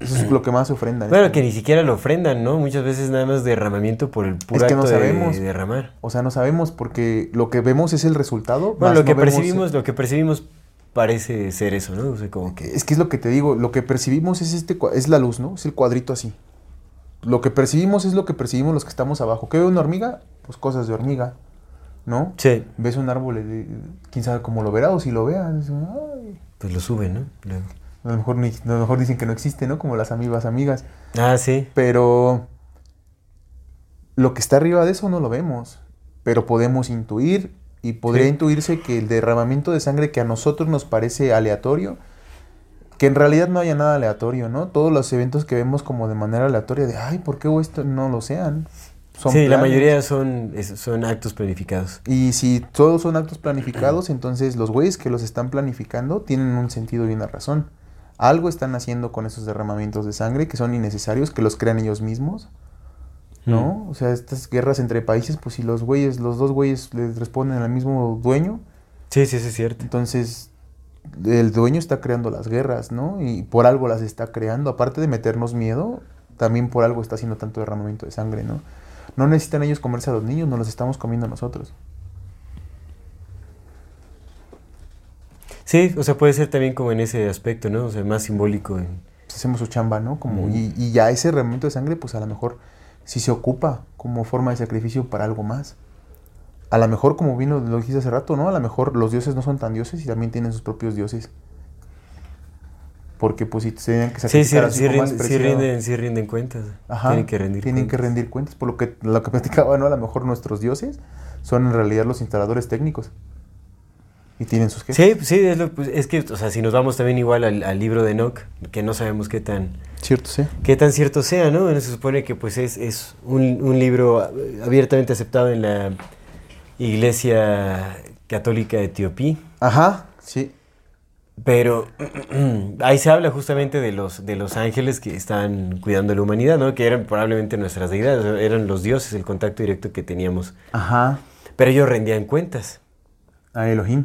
Eso es lo que más se ofrenda. en Bueno, este que ni siquiera lo ofrendan, ¿no? Muchas veces nada más derramamiento por el puro que no acto sabemos. de derramar. O sea, no sabemos porque lo que vemos es el resultado. Bueno, lo que no vemos- percibimos, lo que percibimos parece ser eso, ¿no? O sea, como que... Es que es lo que te digo, lo que percibimos es este es la luz, ¿no? Es el cuadrito así. Lo que percibimos es lo que percibimos los que estamos abajo. ¿Qué ve una hormiga? Pues cosas de hormiga, ¿no? Sí, Ves un árbol, quién sabe cómo lo verá o si lo vea. pues lo suben, ¿no? Luego. A lo, mejor a lo mejor dicen que no existe, ¿no? Como las amigas amigas. Ah, sí. Pero lo que está arriba de eso no lo vemos. Pero podemos intuir y podría Sí. intuirse que el derramamiento de sangre que a nosotros nos parece aleatorio, que en realidad no haya nada aleatorio, ¿no? Todos los eventos que vemos como de manera aleatoria, de, ay, ¿por qué esto no lo sean? Son sí, la mayoría son, son actos planificados. Y si todos son actos planificados, entonces los güeyes que los están planificando tienen un sentido y una razón. Algo están haciendo con esos derramamientos de sangre que son innecesarios, que los crean ellos mismos. ¿No? O sea, estas guerras entre países, pues si los güeyes, los dos güeyes les responden al mismo dueño, Sí, sí, sí, es cierto. entonces el dueño está creando las guerras, ¿no? Y por algo las está creando. Aparte de meternos miedo, también por algo está haciendo tanto derramamiento de sangre, ¿no? No necesitan ellos comerse a los niños, nos los estamos comiendo nosotros. Sí, o sea, puede ser también como en ese aspecto, ¿no? O sea, más simbólico. en- pues, hacemos su chamba, ¿no? Como, y, y ya ese derramamiento de sangre, pues a lo mejor sí se ocupa como forma de sacrificio para algo más. A lo mejor, como vino, lo dijiste hace rato, ¿no? A lo mejor los dioses no son tan dioses y también tienen sus propios dioses. Porque pues si se tenían que Sí, sí, sacrificar sí, hijo más rinden, sí, rinden, sí rinden cuentas. Ajá, Tienen que rendir tienen que cuentas. rendir cuentas. Por lo que, lo que platicaba, ¿no? A lo mejor nuestros dioses son en realidad los instaladores técnicos. Y tienen sus jefes. Sí, sí, es, lo- pues, es que, o sea, si nos vamos también igual al, al libro de Enoch, que no sabemos qué tan, Cierto, sí. qué tan cierto sea, ¿no? Bueno, se supone que pues es, es un, un libro abiertamente aceptado en la Iglesia Católica de Etiopía, Ajá, sí. pero ahí se habla justamente de los, de los ángeles que estaban cuidando a la humanidad, ¿no? Que eran probablemente nuestras deidades, sea, eran los dioses, el contacto directo que teníamos. Ajá. Pero ellos rendían cuentas. A Elohim.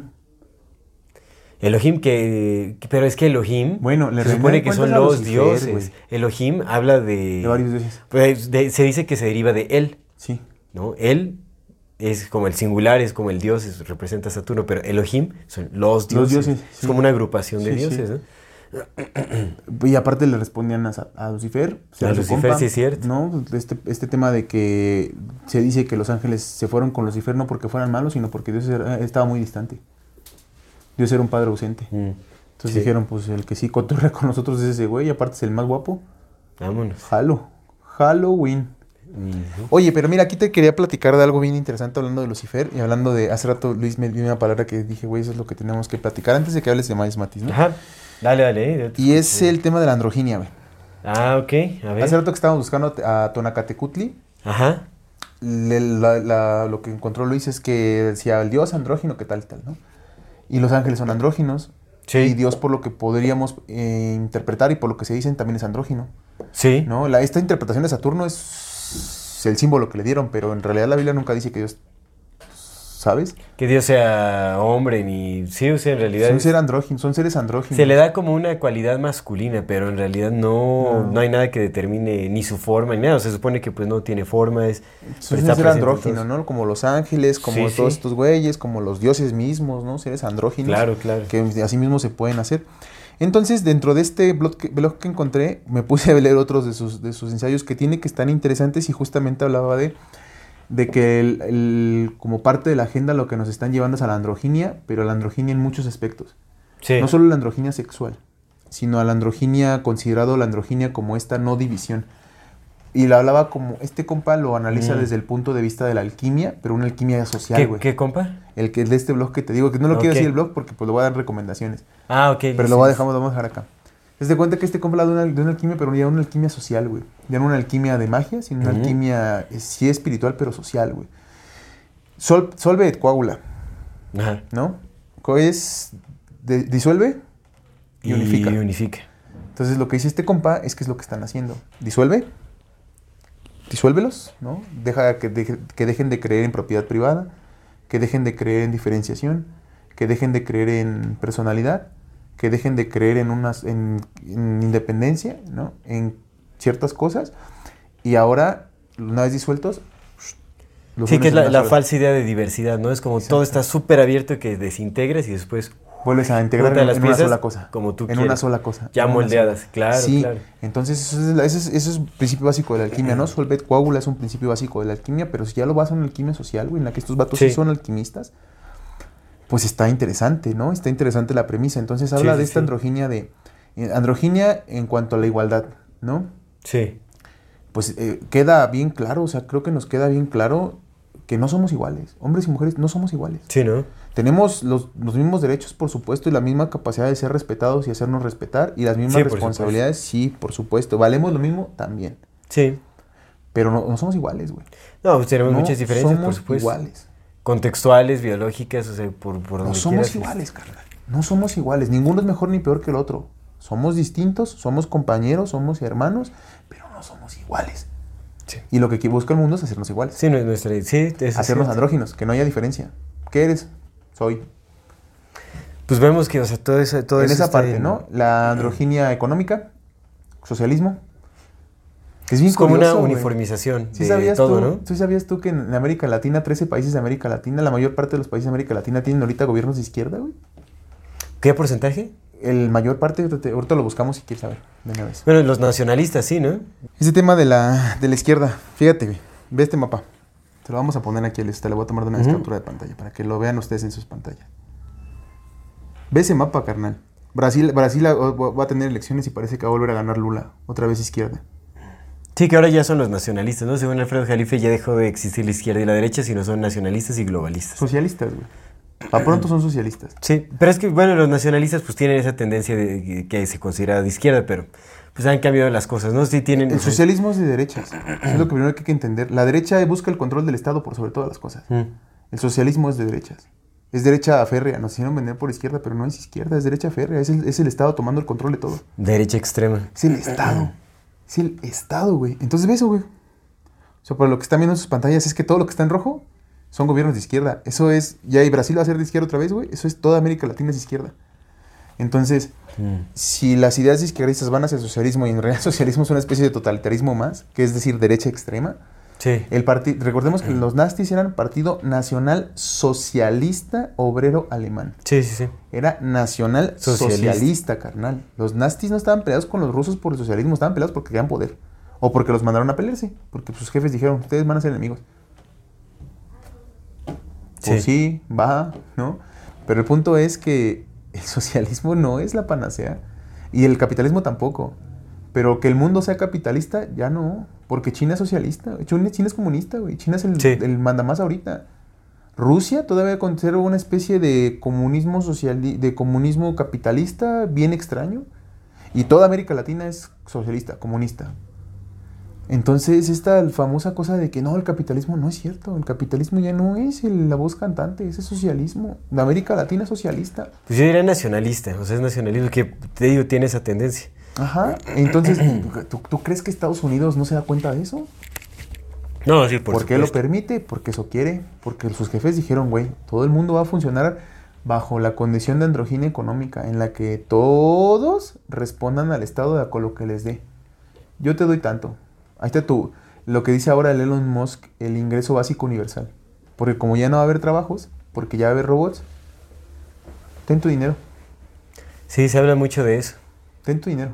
Elohim que, pero es que Elohim Bueno, le se supone que son los Lucifer, dioses. Elohim habla de, De varios dioses. pues, de- se dice que se deriva de él, Sí. ¿no? Él es como el singular, es como el dios, es- representa a Saturno, pero Elohim son los dioses. Los dioses, Es como una agrupación de Sí, sí. dioses, ¿no? Y aparte le respondían a, Lucifer. A Lucifer, sí es cierto. ¿no? Este, este tema de que se dice que los ángeles se fueron con Lucifer no porque fueran malos, sino porque Dios era- estaba muy distante. Dios era un padre ausente. Mm. Entonces Sí. dijeron, pues el que sí cotorrea con nosotros es ese güey, y aparte es el más guapo. Vámonos. Halo. Halloween. Oye, pero mira, aquí te quería platicar de algo bien interesante hablando de Lucifer y hablando de. Hace rato Luis me dio una palabra que dije, güey, eso es lo que tenemos que platicar antes de que hables de Miles Matis, ¿no? Ajá. Dale, dale. eh, Y es el tema de la androginia, güey. Ah, ok. A ver. Hace rato que estábamos buscando a Tonacatecutli, Ajá. le- la- la- lo que encontró Luis es que decía el dios andrógino, que tal y tal, ¿no? Y los ángeles son andróginos. Sí. Y Dios, por lo que podríamos eh, interpretar y por lo que se dicen, también es andrógino, Sí. ¿no? La, esta interpretación de Saturno es el símbolo que le dieron, pero en realidad la Biblia nunca dice que Dios, ¿sabes? Que Dios sea hombre, ni. Sí, o sea, en realidad. Son, es- ser andróginos, son seres andróginos. Se le da como una cualidad masculina, pero en realidad no, No. no hay nada que determine ni su forma ni nada. Se supone que pues no tiene forma, es... Son pero está ser todos. ¿no? Como los ángeles, como Sí, todos sí. estos güeyes, como los dioses mismos, ¿no? Seres andróginos. Claro, claro. Que así mismo se pueden hacer. Entonces, dentro de este blog que, blog que encontré, me puse a leer otros de sus, de sus ensayos que tiene que están interesantes y justamente hablaba de, de que el, el- como parte de la agenda lo que nos están llevando es a la androginia, pero la androginia en muchos aspectos. Sí. No solo la androginia sexual, sino a la androginia, considerado la androginia como esta no división. Y la hablaba como, este compa lo analiza Mm. desde el punto de vista de la alquimia, pero una alquimia social, ¿Qué, güey. qué, compa? El que es de este blog que te digo, que no lo quiero decir el blog porque pues lo voy a dar recomendaciones. Ah, ok. Pero lo voy a dejar, lo vamos a dejar acá. Te das cuenta que este compa habla de una, de una alquimia, pero ya una alquimia social, güey. Ya no una alquimia de magia, sino una alquimia, eh, sí espiritual, pero social, güey. Sol, solve coagula, Ajá. ¿no? Es, de- disuelve y, unifica. Y unifica. Entonces lo que dice este compa es que es lo que están haciendo. Disuelve, disuélvelos, ¿no? Deja que dejen de creer en propiedad privada, que dejen de creer en diferenciación, que dejen de creer en personalidad, que dejen de creer en, unas, en, en independencia, ¿no? En ciertas cosas. Y ahora, una vez disueltos, los Sí, que es la, una falsa idea de diversidad, ¿no? Es como todo está súper abierto que desintegras y después Vuelves a integrar en, las en una sola cosa. como tú En una quieras. sola cosa. ya una moldeadas. sola. Claro, sí, claro. entonces eso es, la- ese es, ese es un principio básico de la alquimia, ¿no? Solvet coágula es un principio básico de la alquimia, pero si ya lo vas a una alquimia social, güey, en la que estos vatos sí, Sí. son alquimistas, pues está interesante, ¿no? Está interesante la premisa. Entonces habla sí, de esta androginia de... eh, androginia en cuanto a la igualdad, ¿no? Sí. Pues eh, queda bien claro, o sea, creo que nos queda bien claro que no somos iguales. Hombres y mujeres no somos iguales. Sí, ¿no? Tenemos los, los mismos derechos, por supuesto, y la misma capacidad de ser respetados y hacernos respetar, y las mismas Sí, por responsabilidades, sí, por supuesto. Valemos lo mismo también, Sí. pero no, no somos iguales, güey. No, pues tenemos No muchas diferencias, por somos supuesto. iguales. Contextuales, biológicas, o sea, por, por No donde somos quieras. iguales, carnal. No somos iguales. Ninguno es mejor ni peor que el otro. Somos distintos, somos compañeros, somos hermanos, pero no somos iguales. Sí. Y lo que busca el mundo es hacernos iguales. Sí, no es nuestra. Sí, hacernos andróginos, que no haya diferencia. ¿Qué eres? Soy. Pues vemos que, o sea, todo eso. Todo en eso esa parte, ¿no? La androginia económica, socialismo. Que es bien Es como curioso, una uniformización ¿Sí de sabías, todo, tú, ¿no? ¿Sí sabías tú que en América Latina, 13 países de América Latina, la mayor parte de los países de América Latina tienen ahorita gobiernos de izquierda, güey? ¿Qué porcentaje? El mayor parte, ahorita lo buscamos si quieres saber, de una vez. Bueno, los nacionalistas, sí, ¿no? Este tema de la, de la izquierda, fíjate, güey, ve este mapa. Te lo vamos a poner aquí, te lo voy a tomar de una Ujú. captura de pantalla para que lo vean ustedes en sus pantallas. Ve ese mapa, carnal. Brasil, Brasil ah, va a tener elecciones y parece que va a volver a ganar Lula, otra vez izquierda. Sí, que ahora ya son los nacionalistas, ¿no? Según Alfredo Jalife ya dejó de existir la izquierda y la derecha, sino son nacionalistas y globalistas. Socialistas, güey. Para pronto son socialistas. Sí, pero es que, bueno, los nacionalistas pues tienen esa tendencia de que se considera de izquierda, pero pues han cambiado las cosas, ¿no? Sí tienen... El socialismo es de derechas. es lo que primero que hay que entender. La derecha busca el control del Estado por sobre todas las cosas. Mm. El socialismo es de derechas. Es derecha férrea. Nos hicieron vender por izquierda, pero no es izquierda, es derecha férrea. Es el, es el Estado tomando el control de todo. Derecha extrema. Es el Estado. Es el Estado, güey. Entonces ve eso, güey. O sea, por lo que están viendo en sus pantallas es que todo lo que está en rojo son gobiernos de izquierda. Eso es, ya y Brasil va a ser de izquierda otra vez, güey. Eso es toda América Latina es de izquierda. Entonces, Mm. si las ideas izquierdistas van hacia el socialismo y en realidad el socialismo es una especie de totalitarismo más, que es decir, derecha extrema, Sí. el recordemos que los nazis eran Partido Nacional Socialista Obrero Alemán. Sí, sí, sí. Era nacional socialista. Socialista. carnal. Los nazis no estaban peleados con los rusos por el socialismo, estaban peleados porque querían poder. O porque los mandaron a pelearse, porque sus jefes dijeron, ustedes van a ser enemigos. Pues sí, va, ¿no? Pero el punto es que el socialismo no es la panacea. Y el capitalismo tampoco. Pero que el mundo sea capitalista, ya no. Porque China es socialista. China, China es comunista, güey. China es el, Sí. el mandamás ahorita. Rusia todavía conserva una especie de comunismo social, de comunismo capitalista bien extraño. Y toda América Latina es socialista, comunista. Entonces, esta famosa cosa de que no, el capitalismo no es cierto. El capitalismo ya no es el- la voz cantante, ese es socialismo. La América Latina es socialista. Pues yo diría nacionalista, o sea, es nacionalismo, que te digo, tiene esa tendencia. Ajá. Entonces, ¿tú, tú crees que Estados Unidos no se da cuenta de eso? No, sí, por, ¿Por, qué lo permite? Porque eso quiere. Porque sus jefes dijeron, güey, todo el mundo va a funcionar bajo la condición de androginia económica, en la que todos respondan al Estado de acuerdo a lo que les dé. Yo te doy tanto. Ahí está tú. Lo que dice ahora el Elon Musk, el ingreso básico universal. Porque como ya no va a haber trabajos, porque ya va a haber robots, ten tu dinero. Sí, se habla mucho de eso. Ten tu dinero.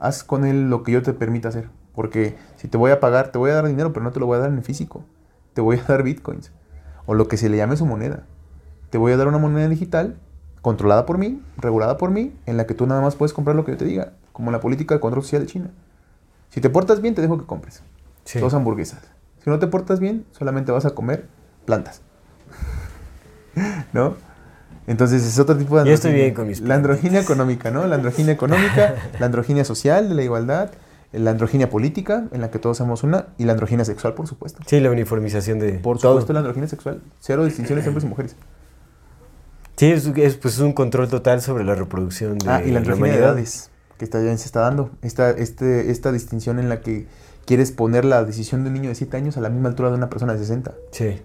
Haz con él lo que yo te permita hacer. Porque si te voy a pagar, te voy a dar dinero, pero no te lo voy a dar en físico. Te voy a dar bitcoins. O lo que se le llame su moneda. Te voy a dar una moneda digital, controlada por mí, regulada por mí, en la que tú nada más puedes comprar lo que yo te diga. Como la política de control social de China. Si te portas bien, te dejo que compres. Sí. Dos hamburguesas. Si no te portas bien, solamente vas a comer plantas. ¿No? Entonces es otro tipo de Yo estoy androginia. bien con mis La androginia económica, ¿no? La androginia económica, la androginia social de la igualdad, la androginia política, en la que todos somos una, y la androginia sexual, por supuesto. Sí, la uniformización de Por todo. supuesto, la androginia sexual. Cero distinciones hombres y mujeres. Sí, es, es, pues, un control total sobre la reproducción de Ah, y la androginia de edades, que está, ya se está dando. Esta, este, esta distinción en la que quieres poner la decisión de un niño de 7 años a la misma altura de una persona de 60. Sí.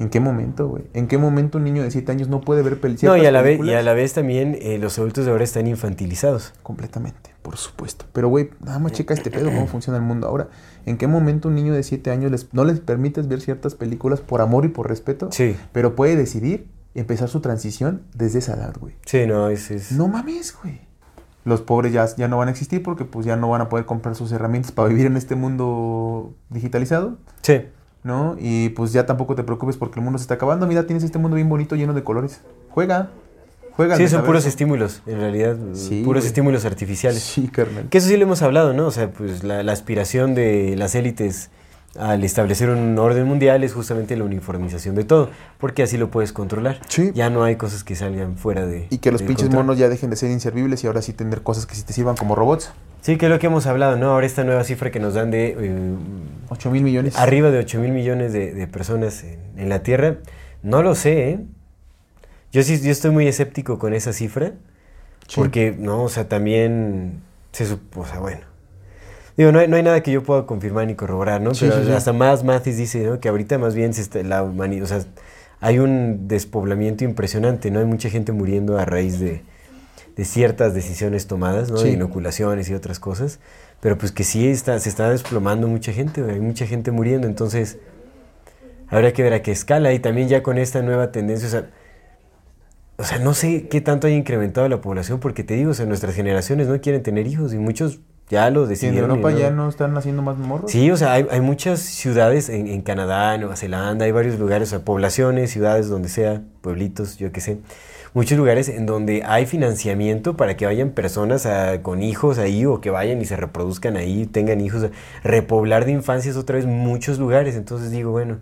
¿En qué momento, güey? ¿En qué momento un niño de 7 años no puede ver pel- No, y a la vez, y películas? a la vez también eh, los adultos de ahora están infantilizados. Completamente, por supuesto. Pero, güey, nada más checa este pedo, cómo funciona el mundo ahora. ¿En qué momento un niño de 7 años les, no les permites ver ciertas películas por amor y por respeto? Sí. Pero puede decidir empezar su transición desde esa edad, güey. Sí, no, es... es- No mames, güey. Los pobres ya, ya no van a existir porque pues ya no van a poder comprar sus herramientas para vivir en este mundo digitalizado, Sí. ¿No? Y pues ya tampoco te preocupes porque el mundo se está acabando. Mira, tienes este mundo bien bonito, lleno de colores. Juega. Juega. Sí, son puros estímulos, en realidad, Sí, puros güey. estímulos artificiales. Sí, carnal. Que eso sí lo hemos hablado, ¿no? O sea, pues la, la aspiración de las élites al establecer un orden mundial es justamente la uniformización de todo, porque así lo puedes controlar. Sí. Ya no hay cosas que salgan fuera de... Y que los pinches control. monos ya dejen de ser inservibles y ahora sí tener cosas que sí te sirvan como robots. Sí, que es lo que hemos hablado, ¿no? Ahora esta nueva cifra que nos dan de... eh, 8 mil millones. arriba de 8 mil millones de, de personas en, en la Tierra, no lo sé, ¿eh? Yo sí, yo estoy muy escéptico con esa cifra, Sí. porque, no, o sea, también se supo, o sea, bueno. Digo, no hay, no hay nada que yo pueda confirmar ni corroborar, ¿no? Sí, Pero sí, sí. hasta más Mathis dice, ¿no? Que ahorita más bien se está, la humanidad, o sea, hay un despoblamiento impresionante, ¿no? Hay mucha gente muriendo a raíz de, de ciertas decisiones tomadas, ¿no? Sí. De inoculaciones y otras cosas. Pero pues que sí está, se está desplomando mucha gente, hay mucha gente muriendo, entonces habrá que ver a qué escala y también ya con esta nueva tendencia, o sea, o sea, no sé qué tanto haya incrementado la población, porque te digo, o sea, nuestras generaciones no quieren tener hijos y muchos ya lo en decidieron. y Europa no. ya no están haciendo más morros. Sí, o sea, hay, hay muchas ciudades en, en Canadá, Nueva Zelanda, hay varios lugares, o sea, poblaciones, ciudades, donde sea, pueblitos, yo qué sé, muchos lugares en donde hay financiamiento para que vayan personas a- con hijos ahí o que vayan y se reproduzcan ahí, tengan hijos, repoblar de infancias otra vez muchos lugares, entonces digo, bueno,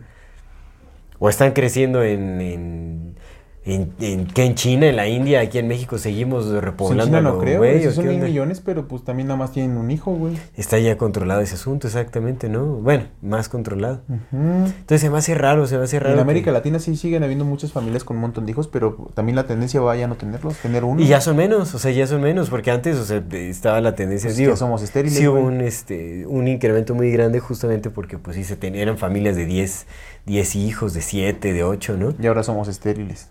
o están creciendo en, en En, en, que en China, en la India, aquí en México seguimos Pues en repoblando China a no creo, güey, güey. ¿o Sí son mil millones, pero pues también nada más tienen un hijo, güey. Está ya controlado ese asunto, exactamente, ¿no? Bueno, más controlado. Entonces se me hace raro, se me hace raro. En que- América Latina sí siguen habiendo muchas familias con un montón de hijos, pero también la tendencia va ya a no tenerlos, tener uno. Y ya son menos, o sea, ya son menos, porque antes, o sea, estaba la tendencia, Pues digo, ya somos estériles, sí hubo un, este, un incremento muy grande justamente porque, pues sí, se tenían familias de 10, 10 hijos, de 7, de 8, ¿no? Y ahora somos estériles.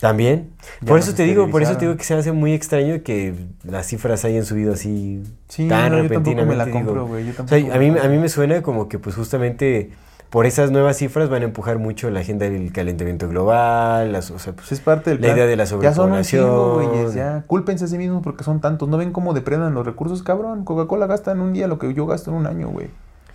También. Ya por eso te digo, por eso te digo que se hace muy extraño que las cifras hayan subido así Sí, tan no, yo tampoco me la compro, güey, yo O sea, a mí, a mí me suena como que pues justamente por esas nuevas cifras van a empujar mucho la agenda del calentamiento global, las, o sea, pues, es parte del la plan. idea de la Ya son un sobrepoblación. güeyes, ya. Cúlpense a sí mismos porque son tantos. ¿No ven cómo depredan los recursos, cabrón? Coca-Cola gasta en un día lo que yo gasto en un año, güey.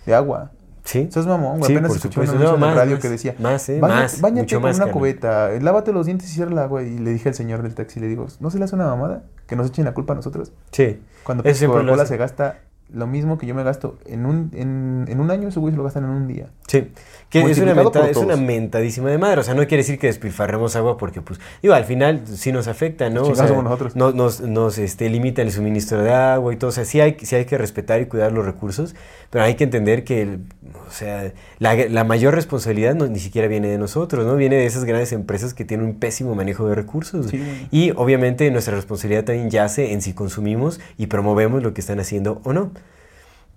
De agua. Sí. Eso es mamón, güey. Sí, Apenas escuché una No, en más, radio más. que decía... Más, eh, "Baña- más, Báñate mucho con más, una carnal". cubeta, lávate los dientes y cierra el agua. Y le dije al señor del taxi, le digo, ¿no se le hace una mamada? Que nos echen la culpa a nosotros. Sí. Cuando Coca-Cola se gasta lo mismo que yo me gasto en un, en, en un año, ese güey se lo gastan en un día. Sí, que es una, es una mentadísima de madre. O sea, no quiere decir que despilfarremos agua porque, pues, digo, al final sí nos afecta, ¿no? O Chingados sea, nosotros. no- nos, nos este, limita el suministro de agua y todo. O sea, sí hay, sí hay que respetar y cuidar los recursos, pero hay que entender que, el- o sea, la, la mayor responsabilidad no, ni siquiera viene de nosotros, ¿no? Viene de esas grandes empresas que tienen un pésimo manejo de recursos. Sí. Y obviamente nuestra responsabilidad también yace en si consumimos y promovemos lo que están haciendo o no.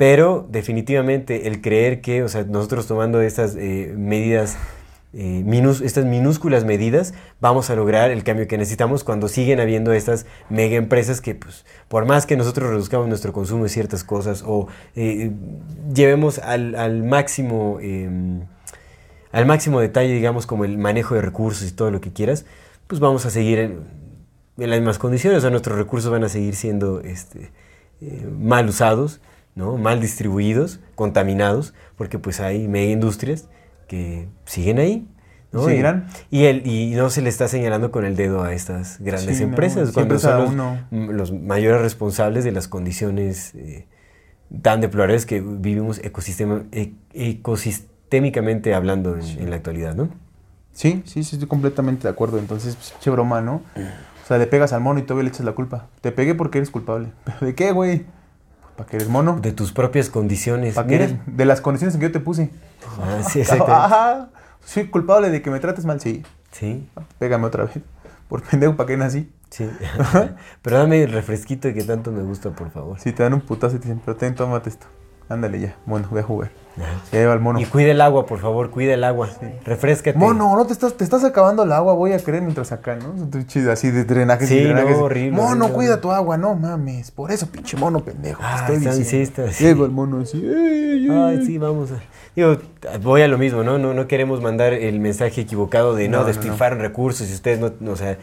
Pero definitivamente el creer que, o sea, nosotros tomando estas eh, medidas, eh, estas minúsculas medidas, vamos a lograr el cambio que necesitamos cuando siguen habiendo estas mega empresas que, pues, por más que nosotros reduzcamos nuestro consumo de ciertas cosas o eh, llevemos al, máximo, em, al máximo detalle, digamos, como el manejo de recursos y todo lo que quieras, pues vamos a seguir en, las mismas condiciones, o sea, nuestros recursos van a seguir siendo este, mal usados, ¿no? mal distribuidos, contaminados, porque pues hay mega industrias que siguen ahí. ¿no? Y. Y, el, y no se le está señalando con el dedo a estas grandes Sí, no, empresas, siempre cuando son los, uno. los mayores responsables de las condiciones eh, tan deplorables que vivimos ecosistema, e- ecosistémicamente hablando en, en la actualidad, ¿no? Sí, sí, sí, estoy completamente de acuerdo. Entonces, pues, che broma, ¿no? O sea, le pegas al mono y todavía le echas la culpa. Te pegué porque eres culpable. ¿Pero de qué, güey? ¿Para que eres mono? De tus propias condiciones. ¿Para que eres? De las condiciones en que yo te puse. Ah, sí, exactamente. Ajá. Soy culpable de que me trates mal, sí. Sí, Pégame otra vez. Por pendejo, ¿para qué nací? sí. Pero dame el refresquito que tanto me gusta, por favor. Si te dan un putazo y te dicen, pero ten, tómate esto. Ándale ya. Bueno, voy a jugar. Se lleva el mono. Y cuida el agua, por favor, cuida el agua. Refrescate. Mono, no te estás, te estás acabando el agua, voy a creer mientras acá, ¿no? Chido, así de drenajes Sí, y drenajes. no, horrible, Mono, horrible. cuida tu agua, no mames. Por eso, pinche mono pendejo. Ah, estoy está- diciendo. sí, está- sí. El mono así. "Ey, ey, Ay, ey". sí, vamos a... Digo, voy a lo mismo, ¿no? No, no queremos mandar el mensaje equivocado de no, No, recursos y ustedes no, no, o sea,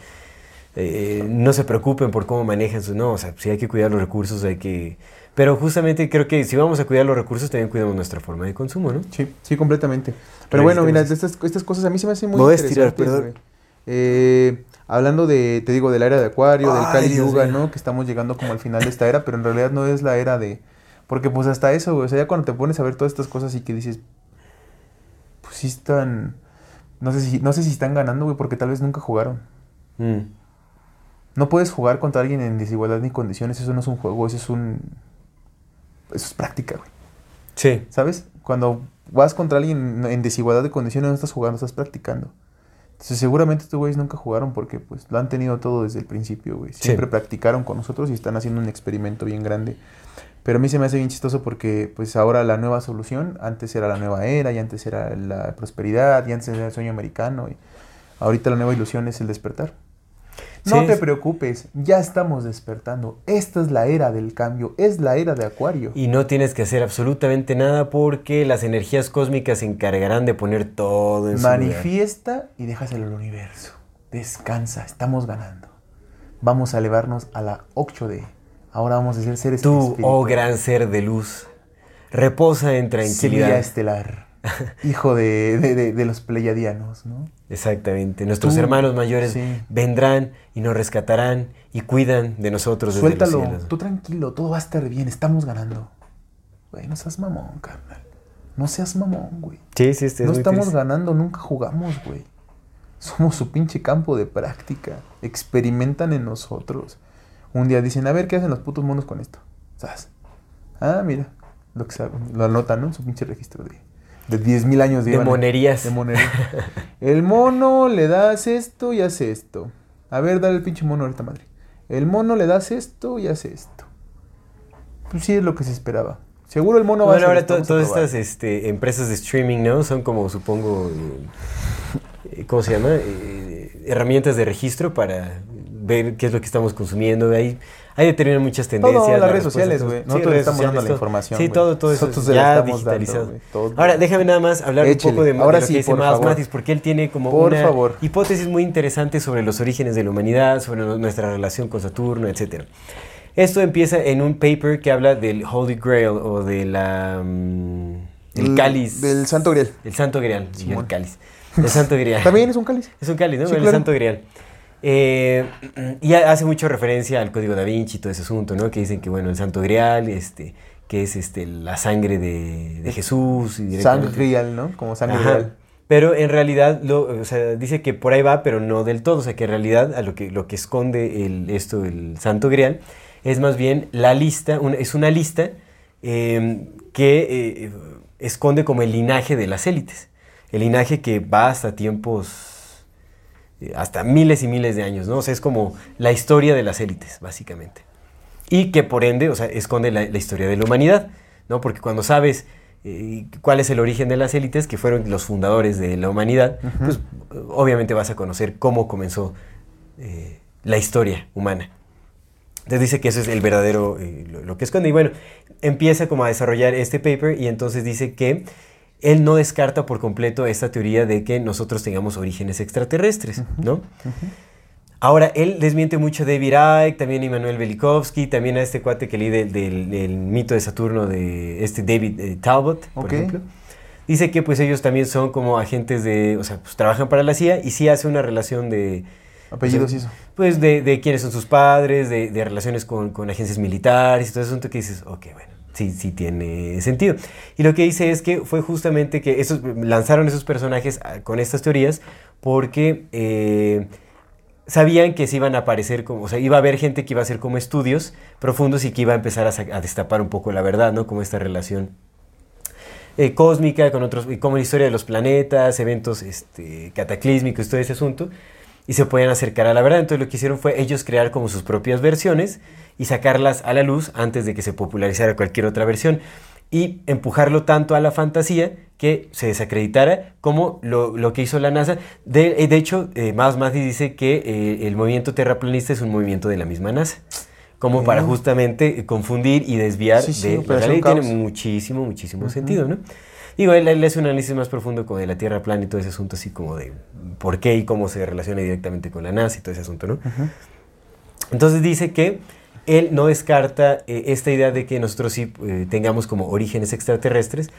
eh, no se preocupen por cómo manejan su... No, o sea, sí hay que cuidar los recursos, hay que... Pero justamente creo que si vamos a cuidar los recursos, también cuidamos nuestra forma de consumo, ¿no? Sí, sí, completamente. Pero bueno, mira, es- estas, estas cosas a mí se me hacen muy voy a estirar, perdón. Eh, hablando de, te digo, de la era de Acuario, del Ay, Kali Dios Yuga, mío. ¿no? Que estamos llegando como al final de esta era, pero en realidad no es la era de... Porque pues hasta eso, güey, o sea, ya cuando te pones a ver todas estas cosas y que dices, pues sí están... No sé si, no sé si están ganando, güey, porque tal vez nunca jugaron. Mm. No puedes jugar contra alguien en desigualdad ni condiciones, eso no es un juego, eso es un... Eso es práctica, güey. Sí. ¿Sabes? Cuando vas contra alguien en desigualdad de condiciones no estás jugando, estás practicando. Entonces seguramente estos güeyes nunca jugaron porque pues lo han tenido todo desde el principio, güey. Siempre practicaron con nosotros y están haciendo un experimento bien grande. Pero a mí se me hace bien chistoso porque pues ahora la nueva solución, antes era la nueva era y antes era la prosperidad y antes era el sueño americano y ahorita la nueva ilusión es el despertar. No Sí, te es- preocupes, ya estamos despertando. Esta es la era del cambio, es la era de Acuario. Y no tienes que hacer absolutamente nada porque las energías cósmicas se encargarán de poner todo en su lugar. Manifiesta y déjaselo al universo. Descansa, estamos ganando. Vamos a elevarnos a la 8D. Ahora vamos a ser seres Tú, oh gran ser de luz, reposa en tranquilidad. estelar. Hijo de, de- de- de los pleiadianos, ¿no? Exactamente. Nuestros Tú, hermanos mayores sí. vendrán y nos rescatarán y cuidan de nosotros desde Suéltalo, los cielos. tú tranquilo, todo va a estar bien, estamos ganando. Güey, no seas mamón, carnal. No seas mamón, güey. Sí, sí, este es no muy estamos triste. ganando, nunca jugamos, güey. Somos su pinche campo de práctica. Experimentan en nosotros. Un día dicen, a ver, ¿qué hacen los putos monos con esto? ¿Sabes? Ah, mira. Lo que saben. Lo anotan, ¿no? Su pinche registro de, de 10.000 años De en- monerías. De monerías. El mono le das esto y hace esto. A ver, dale el pinche mono ahorita, madre. El mono le das esto y hace esto. Pues sí es lo que se esperaba. Seguro el mono va a ahora to- todas estas este, empresas de streaming, ¿no? Son como, supongo, eh, ¿cómo se llama? Eh, herramientas de registro para ver qué es lo que estamos consumiendo. Ahí, ahí determinan muchas tendencias. Todo, las la redes sociales, güey. Nosotros le estamos dando la información, Sí, todo, todo eso Nosotros ya digitalizado. Ahora, déjame nada más hablar un poco de, de Ahora sí, por. Mathis, porque él tiene como Por una favor. hipótesis muy interesante sobre los orígenes de la humanidad, sobre nuestra relación con Saturno, etcétera. Esto empieza en un paper que habla del Holy Grail o de la mm, el El- cáliz Del Santo Grial. el Santo Grial, sí, el cáliz. El Santo Grial. También es un cáliz. Es un cáliz, ¿no? Sí, el claro. Santo Grial. Eh, y ha- hace mucho referencia al Código da Vinci y todo ese asunto, ¿no? Que dicen que, bueno, el Santo Grial, este, que es este, la sangre de, de Jesús. Y Sangre Grial, ¿no? Como sangre Ajá. real. Pero en realidad, lo, o sea, dice que por ahí va, pero no del todo. O sea, que en realidad a lo que, lo que esconde el, esto, el Santo Grial, es más bien la lista, es una lista eh, que eh, esconde como el linaje de las élites. El linaje que va hasta tiempos, hasta miles y miles de años, ¿no? O sea, es como la historia de las élites, básicamente. Y que por ende, o sea, esconde la, la historia de la humanidad, ¿no? Porque cuando sabes eh, cuál es el origen de las élites, que fueron los fundadores de la humanidad, pues obviamente vas a conocer cómo comenzó eh, la historia humana. Entonces dice que eso es el verdadero, eh, lo, lo que esconde. Y bueno, empieza como a desarrollar este paper y entonces dice que él no descarta por completo esta teoría de que nosotros tengamos orígenes extraterrestres, ¿no? Ahora, él desmiente mucho a David Icke, también a Immanuel Velikovsky, también a este cuate que leí del, del- del mito de Saturno de este David eh, Talbot, por ejemplo. Dice que pues ellos también son como agentes de, o sea, pues trabajan para la CIA y sí hace una relación de... Apellidos y eso. Pues de, de quiénes son sus padres, de, de relaciones con, con agencias militares y todo asunto que dices, ok, bueno, sí, tiene sentido. Y lo que dice es que fue justamente que esos, lanzaron esos personajes ah, con estas teorías porque eh, sabían que se iban a aparecer como, o sea, iba a haber gente que iba a hacer como estudios profundos y que iba a empezar a destapar un poco la verdad, ¿no? Como esta relación eh, cósmica, con otros, y como la historia de los planetas, eventos este, cataclísmicos, todo ese asunto, y se podían acercar a la verdad. Entonces lo que hicieron fue ellos crear como sus propias versiones y sacarlas a la luz antes de que se popularizara cualquier otra versión y empujarlo tanto a la fantasía que se desacreditara como lo, lo que hizo la NASA. De, eh, de hecho, eh, Miles Mathis dice que eh, el movimiento terraplanista es un movimiento de la misma NASA. Como para justamente confundir y desviar Sí, sí, de la Operación realidad. Y Tiene muchísimo, muchísimo sentido, ¿no? Digo, él, él hace un análisis más profundo como de la Tierra plana y todo ese asunto, así como de por qué y cómo se relaciona directamente con la NASA y todo ese asunto, ¿no? Entonces dice que él no descarta eh, esta idea de que nosotros sí eh, tengamos como orígenes extraterrestres,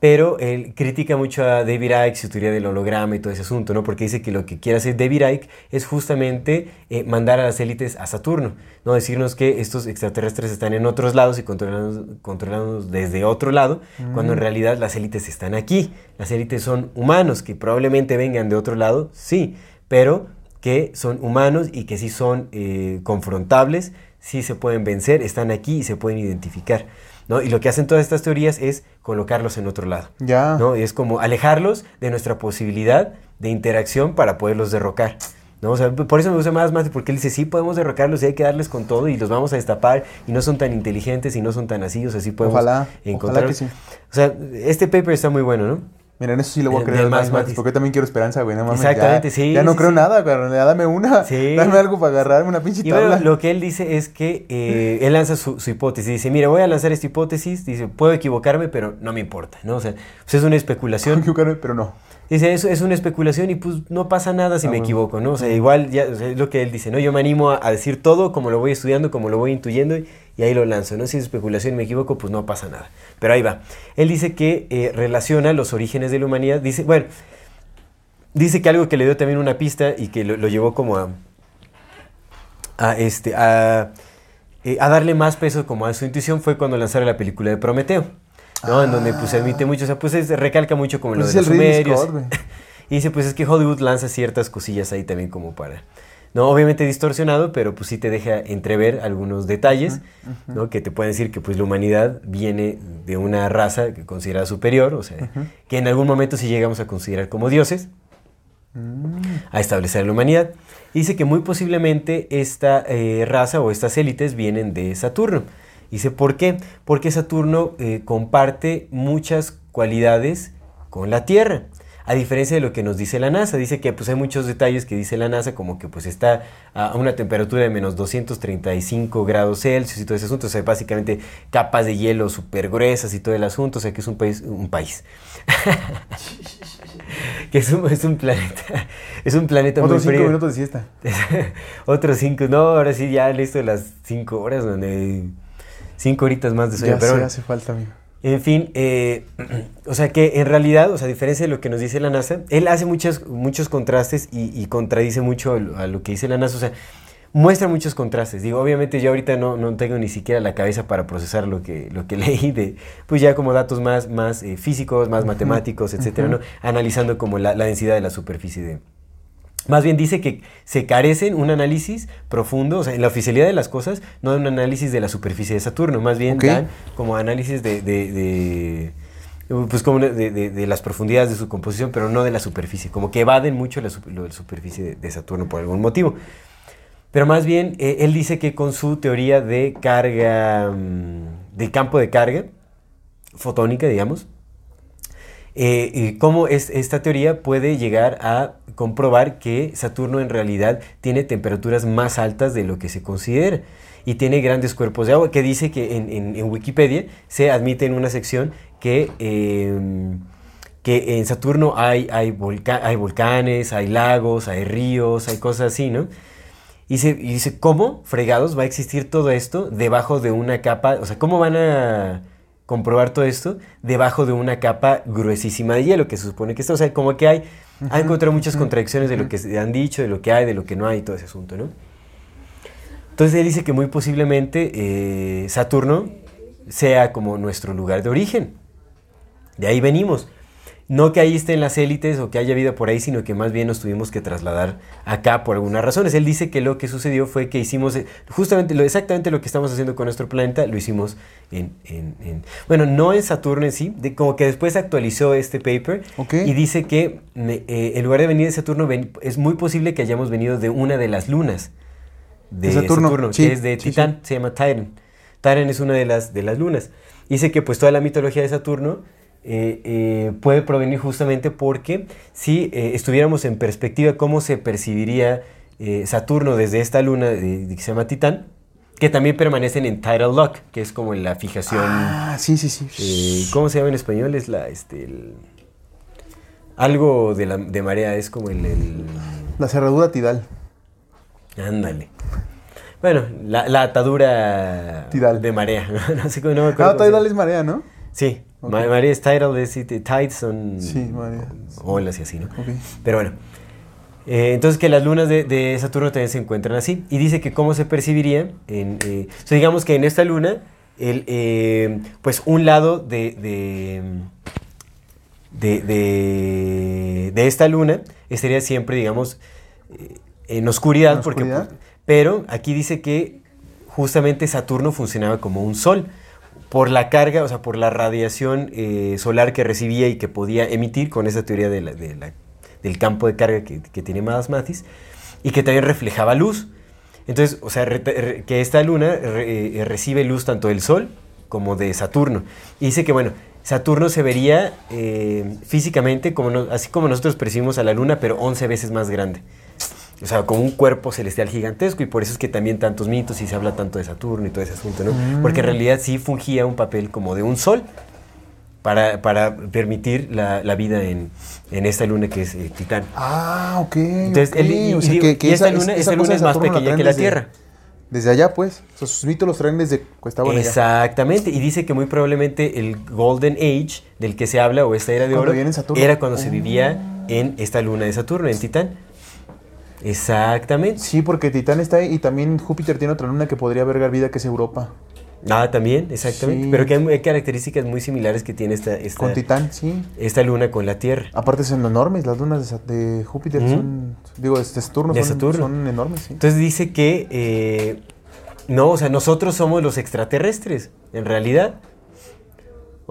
pero él critica mucho a David Icke, su teoría del holograma y todo ese asunto, ¿no? Porque dice que lo que quiere hacer David Icke es justamente eh, mandar a las élites a Saturno, ¿no? Decirnos que estos extraterrestres están en otros lados y controlados desde otro lado, cuando en realidad las élites están aquí. Las élites son humanos, que probablemente vengan de otro lado, sí, pero que son humanos y que sí son eh, confrontables, sí se pueden vencer, están aquí y se pueden identificar. ¿No? Y lo que hacen todas estas teorías es colocarlos en otro lado. Ya. ¿no? Y es como alejarlos de nuestra posibilidad de interacción para poderlos derrocar. ¿no? O sea, por eso me gusta más más porque él dice, sí podemos derrocarlos y hay que darles con todo y los vamos a destapar y no son tan inteligentes y no son tan así, o sea, sí podemos Ojalá, encontrar. ojalá que sí. O sea, este paper está muy bueno, ¿no? Mira, en eso sí lo voy a creer más, Matis. porque yo también quiero esperanza, güey. No mames, Exactamente, ya, sí, Ya no sí, creo sí. nada, pero dame una. Sí. Dame algo para agarrarme una pinche Y tabla. bueno, lo que él dice es que eh, él lanza su, su hipótesis. Dice, mira, voy a lanzar esta hipótesis. Dice, puedo equivocarme, pero no me importa, ¿no? O sea, pues es una especulación. que equivocarme, pero no. Dice, eso es una especulación y pues no pasa nada si Ah, me bueno. equivoco, ¿no? O sea, igual ya o sea, es lo que él dice, ¿no? Yo me animo a, a decir todo como lo voy estudiando, como lo voy intuyendo y, y ahí lo lanzo, ¿no? Si es especulación y me equivoco, pues no pasa nada. Pero ahí va. Él dice que eh, relaciona los orígenes de la humanidad. Dice, bueno, dice que algo que le dio también una pista y que lo, lo llevó como a, a, este, a, eh, a darle más peso como a su intuición fue cuando lanzaron la película de Prometeo. ¿no? En donde pues se admite mucho, o sea, pues es- recalca mucho como Pues lo de los sumerios. Scott. Y dice, pues es que Hollywood lanza ciertas cosillas ahí también como para... No, obviamente distorsionado, pero pues sí te deja entrever algunos detalles, ¿no? Que te pueden decir que pues la humanidad viene de una raza que considera superior, o sea, que en algún momento sí llegamos a considerar como dioses, a establecer la humanidad. Dice que muy posiblemente esta eh, raza o estas élites vienen de Saturno. Dice, ¿por qué? Porque Saturno eh, comparte muchas cualidades con la Tierra. A diferencia de lo que nos dice la NASA, dice que pues hay muchos detalles que dice la NASA, como que pues está a una temperatura de menos 235 grados Celsius y todo ese asunto, o sea, básicamente capas de hielo súper gruesas y todo el asunto, o sea, que es un país, un país, que es un, es un planeta, es un planeta Otros muy cinco frío. minutos de siesta. Otros cinco, no, ahora sí ya listo las cinco horas, donde cinco horitas más de sueño, Ya pero sí hace falta, amigo. En fin, eh, o sea que en realidad, o sea, a diferencia de lo que nos dice la NASA, él hace muchos, muchos contrastes y, y contradice mucho a lo- a lo que dice la NASA, o sea, muestra muchos contrastes. Digo, obviamente yo ahorita no, no tengo ni siquiera la cabeza para procesar lo que, lo que leí de, pues ya como datos más, más eh, físicos, más matemáticos, etcétera, ¿no? Analizando como la, la densidad de la superficie de, más bien dice que se carecen un análisis profundo, o sea, en la oficialidad de las cosas, no de un análisis de la superficie de Saturno, más bien dan como análisis de, de- de, pues como de, de- de las profundidades de su composición, pero no de la superficie, como que evaden mucho la, superficie de, de Saturno por algún motivo. Pero más bien, eh, él dice que con su teoría de carga, mm, del campo de carga, fotónica, digamos, eh, cómo es, esta teoría puede llegar a comprobar que Saturno en realidad tiene temperaturas más altas de lo que se considera y tiene grandes cuerpos de agua, que dice que en, Wikipedia se admite en una sección que, eh, que en Saturno hay, hay, volca- hay volcanes, hay lagos, hay ríos, hay cosas así, ¿no? Y y dice, ¿cómo fregados va a existir todo esto debajo de una capa? O sea, ¿cómo van a comprobar todo esto debajo de una capa gruesísima de hielo que se supone que está? O sea, como que hay, ha encontrado muchas contradicciones de lo que se han dicho, de lo que hay, de lo que no hay, todo ese asunto, ¿no? Entonces él dice que muy posiblemente eh, Saturno sea como nuestro lugar de origen. De ahí venimos. No que ahí estén las élites o que haya vida por ahí, sino que más bien nos tuvimos que trasladar acá por algunas razones. Él dice que lo que sucedió fue que hicimos eh, justamente lo, exactamente lo que estamos haciendo con nuestro planeta, lo hicimos en, en- en- bueno, no en Saturno en sí, de- como que después actualizó este paper Ok. y dice que me- eh, en lugar de venir de Saturno, ven- es muy posible que hayamos venido de una de las lunas de, De Saturno, Saturno, sí, que es de sí, Titán, se llama Titan. Titan es una de las, de las lunas. Dice que pues toda la mitología de Saturno eh, eh, puede provenir justamente porque si eh, estuviéramos en perspectiva cómo se percibiría Saturno desde esta luna que se llama Titán, que también permanecen en tidal lock, que es como la fijación... Ah, sí, sí, sí. ¿Cómo se llama en español? Es la... Este, el- algo de, la, de marea, es como el- el La cerradura tidal. Ándale. Bueno, la, la atadura Tidal. de marea. no sé cómo, no me acuerdo. Ah, cómo se tidal es marea, ¿no? Sí, Ok. ma- marea es tidal, es, tides son Sí, olas y así, ¿no? Ok. Pero bueno. Eh, entonces que las lunas de, de Saturno también se encuentran así. Y dice que cómo se percibiría. En, eh, o sea, digamos que en esta luna, el, eh, pues un lado de, de, de, de- de esta luna estaría siempre, digamos, eh, en oscuridad. ¿En porque, oscuridad? pero aquí dice que justamente Saturno funcionaba como un sol. Por la carga, o sea, por la radiación eh, solar que recibía y que podía emitir con esa teoría de del campo de carga que, que tiene Mathis, y que también reflejaba luz. Entonces, o sea, que esta luna eh, recibe luz tanto del Sol como de Saturno. Y dice que, bueno, Saturno se vería eh, físicamente como así como nosotros percibimos a la luna, pero 11 veces más grande. O sea, con un cuerpo celestial gigantesco y por eso es que también tantos mitos y se habla tanto de Saturno y todo ese asunto, ¿no? Porque en realidad sí fungía un papel como de un sol para, para permitir la, la vida en, en esta luna que es eh, Titán. Ah, ok. Entonces, ok. él- y- O sea, que- que y esta esa- luna, esa luna es más la pequeña que la desde- Tierra. Desde allá, pues. O sea, sus mitos los traen desde allá. Exactamente, y dice que muy probablemente el Golden Age del que se habla o esta era de Cuando oro era cuando se Oh. vivía en esta luna de Saturno, en Titán. Exactamente. Sí, porque Titán está ahí y también Júpiter tiene otra luna que podría albergar vida que es Europa. Ah, también, exactamente. Sí. Pero que hay, hay características muy similares que tiene esta, esta, Con Titán, sí. esta luna con la Tierra. Aparte son enormes, las lunas de, Júpiter son, digo, de Saturno, De son, Saturno. son enormes, sí. Entonces dice que eh, no, o sea, nosotros somos los extraterrestres, en realidad.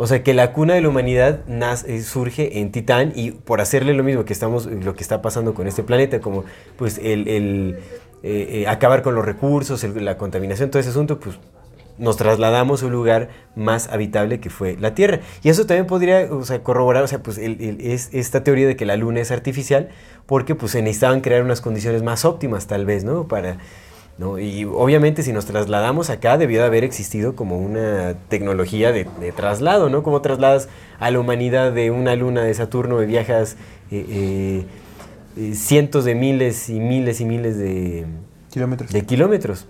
O sea, que la cuna de la humanidad nace- eh, surge en Titán y por hacerle lo mismo que estamos, lo que está pasando con este planeta, como pues el, eh, eh, acabar con los recursos, el- la contaminación, todo ese asunto, pues nos trasladamos a un lugar más habitable que fue la Tierra. Y eso también podría o sea, corroborar, o sea, pues el- el- es, esta teoría de que la Luna es artificial, porque pues se necesitaban crear unas condiciones más óptimas tal vez, ¿no? Para, ¿no? Y obviamente si nos trasladamos acá debió de haber existido como una tecnología de, de traslado, ¿no? Como trasladas a la humanidad de una luna de Saturno y viajas eh, eh, eh, cientos de miles y miles y miles de, Kilómetros. de kilómetros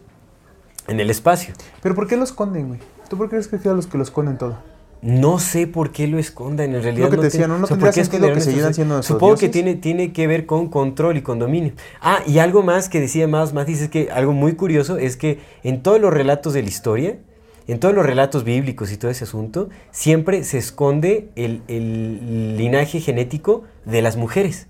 en el espacio. Pero ¿por qué lo esconden, güey? ¿Tú por qué crees que es los que lo esconden todo? No sé por qué lo escondan, en realidad. Lo que te te- decía, ¿no? No o sea, tendría ¿por qué sentido que esconderán siguieran estos- siendo nuestros Supongo que tiene, tiene que ver con control y con dominio. Ah, y algo más que decía más Matis es que algo muy curioso es que en todos los relatos de la historia, en todos los relatos bíblicos y todo ese asunto, siempre se esconde el, el linaje genético de las mujeres.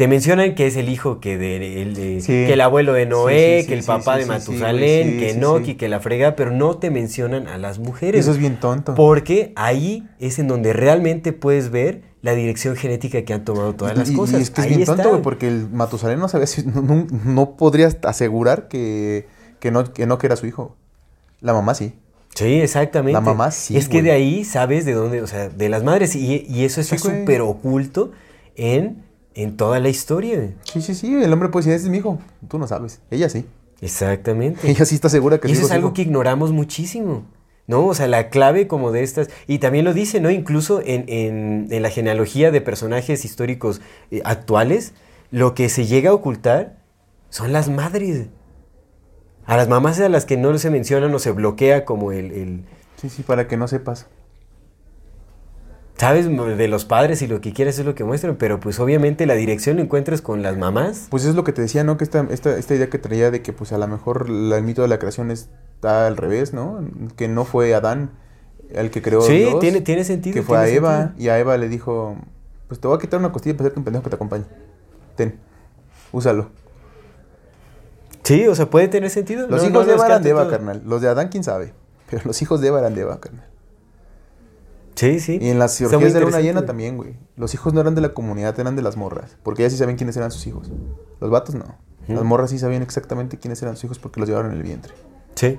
Te mencionan que es el hijo que, de, el, de- Sí. que el abuelo de Noé, Sí, sí, que el papá de Matusalén, que Enoch que la frega, pero no te mencionan a las mujeres. Eso es bien tonto. Porque ahí es en donde realmente puedes ver la dirección genética que han tomado todas las Y- cosas. Y es que es Ahí bien tonto, güey, porque el Matusalén no sabía si. No, no, no podrías asegurar que, que, no, que no que era su hijo. La mamá sí. Sí, exactamente. La mamá sí, Es que güey. de ahí sabes de dónde, o sea, de las madres. Y, y eso güey. súper oculto en, en toda la historia. Sí, sí, sí. El hombre puede decir, ese es mi hijo. Tú no sabes. Ella sí. Exactamente. Ella sí está segura que Y eso es algo hijo. que ignoramos muchísimo. ¿No? O sea, la clave como de estas. Y también lo dice, ¿no? Incluso en, en- en la genealogía de personajes históricos eh, actuales, lo que se llega a ocultar son las madres. A las mamás a las que no se mencionan o se bloquea como el. el- Sí, sí, para que no sepas. ¿Sabes? De los padres y lo que quieras es lo que muestran. Pero pues obviamente la dirección lo encuentras con las mamás. Pues es lo que te decía, ¿no? Que esta, esta, esta idea que traía de que pues a lo mejor la- el mito de la creación está al revés, ¿no? Que no fue Adán el que creó Sí, Dios, tiene, tiene sentido. que fue a Eva sentido. y a Eva le dijo, pues te voy a quitar una costilla para hacerte un pendejo que te acompañe. Ten, úsalo. Sí, o sea, puede tener sentido. Los No- hijos no de Eva eran de Eva, todo. carnal. Los de Adán, quién sabe. Pero los hijos de Eva eran de Eva, carnal. Sí, sí. Y en las cirugías de luna llena también, güey. Los hijos no eran de la comunidad, eran de las morras. Porque ellas sí sabían quiénes eran sus hijos. Los vatos no. Las morras sí sabían exactamente quiénes eran sus hijos porque los llevaron en el vientre. Sí.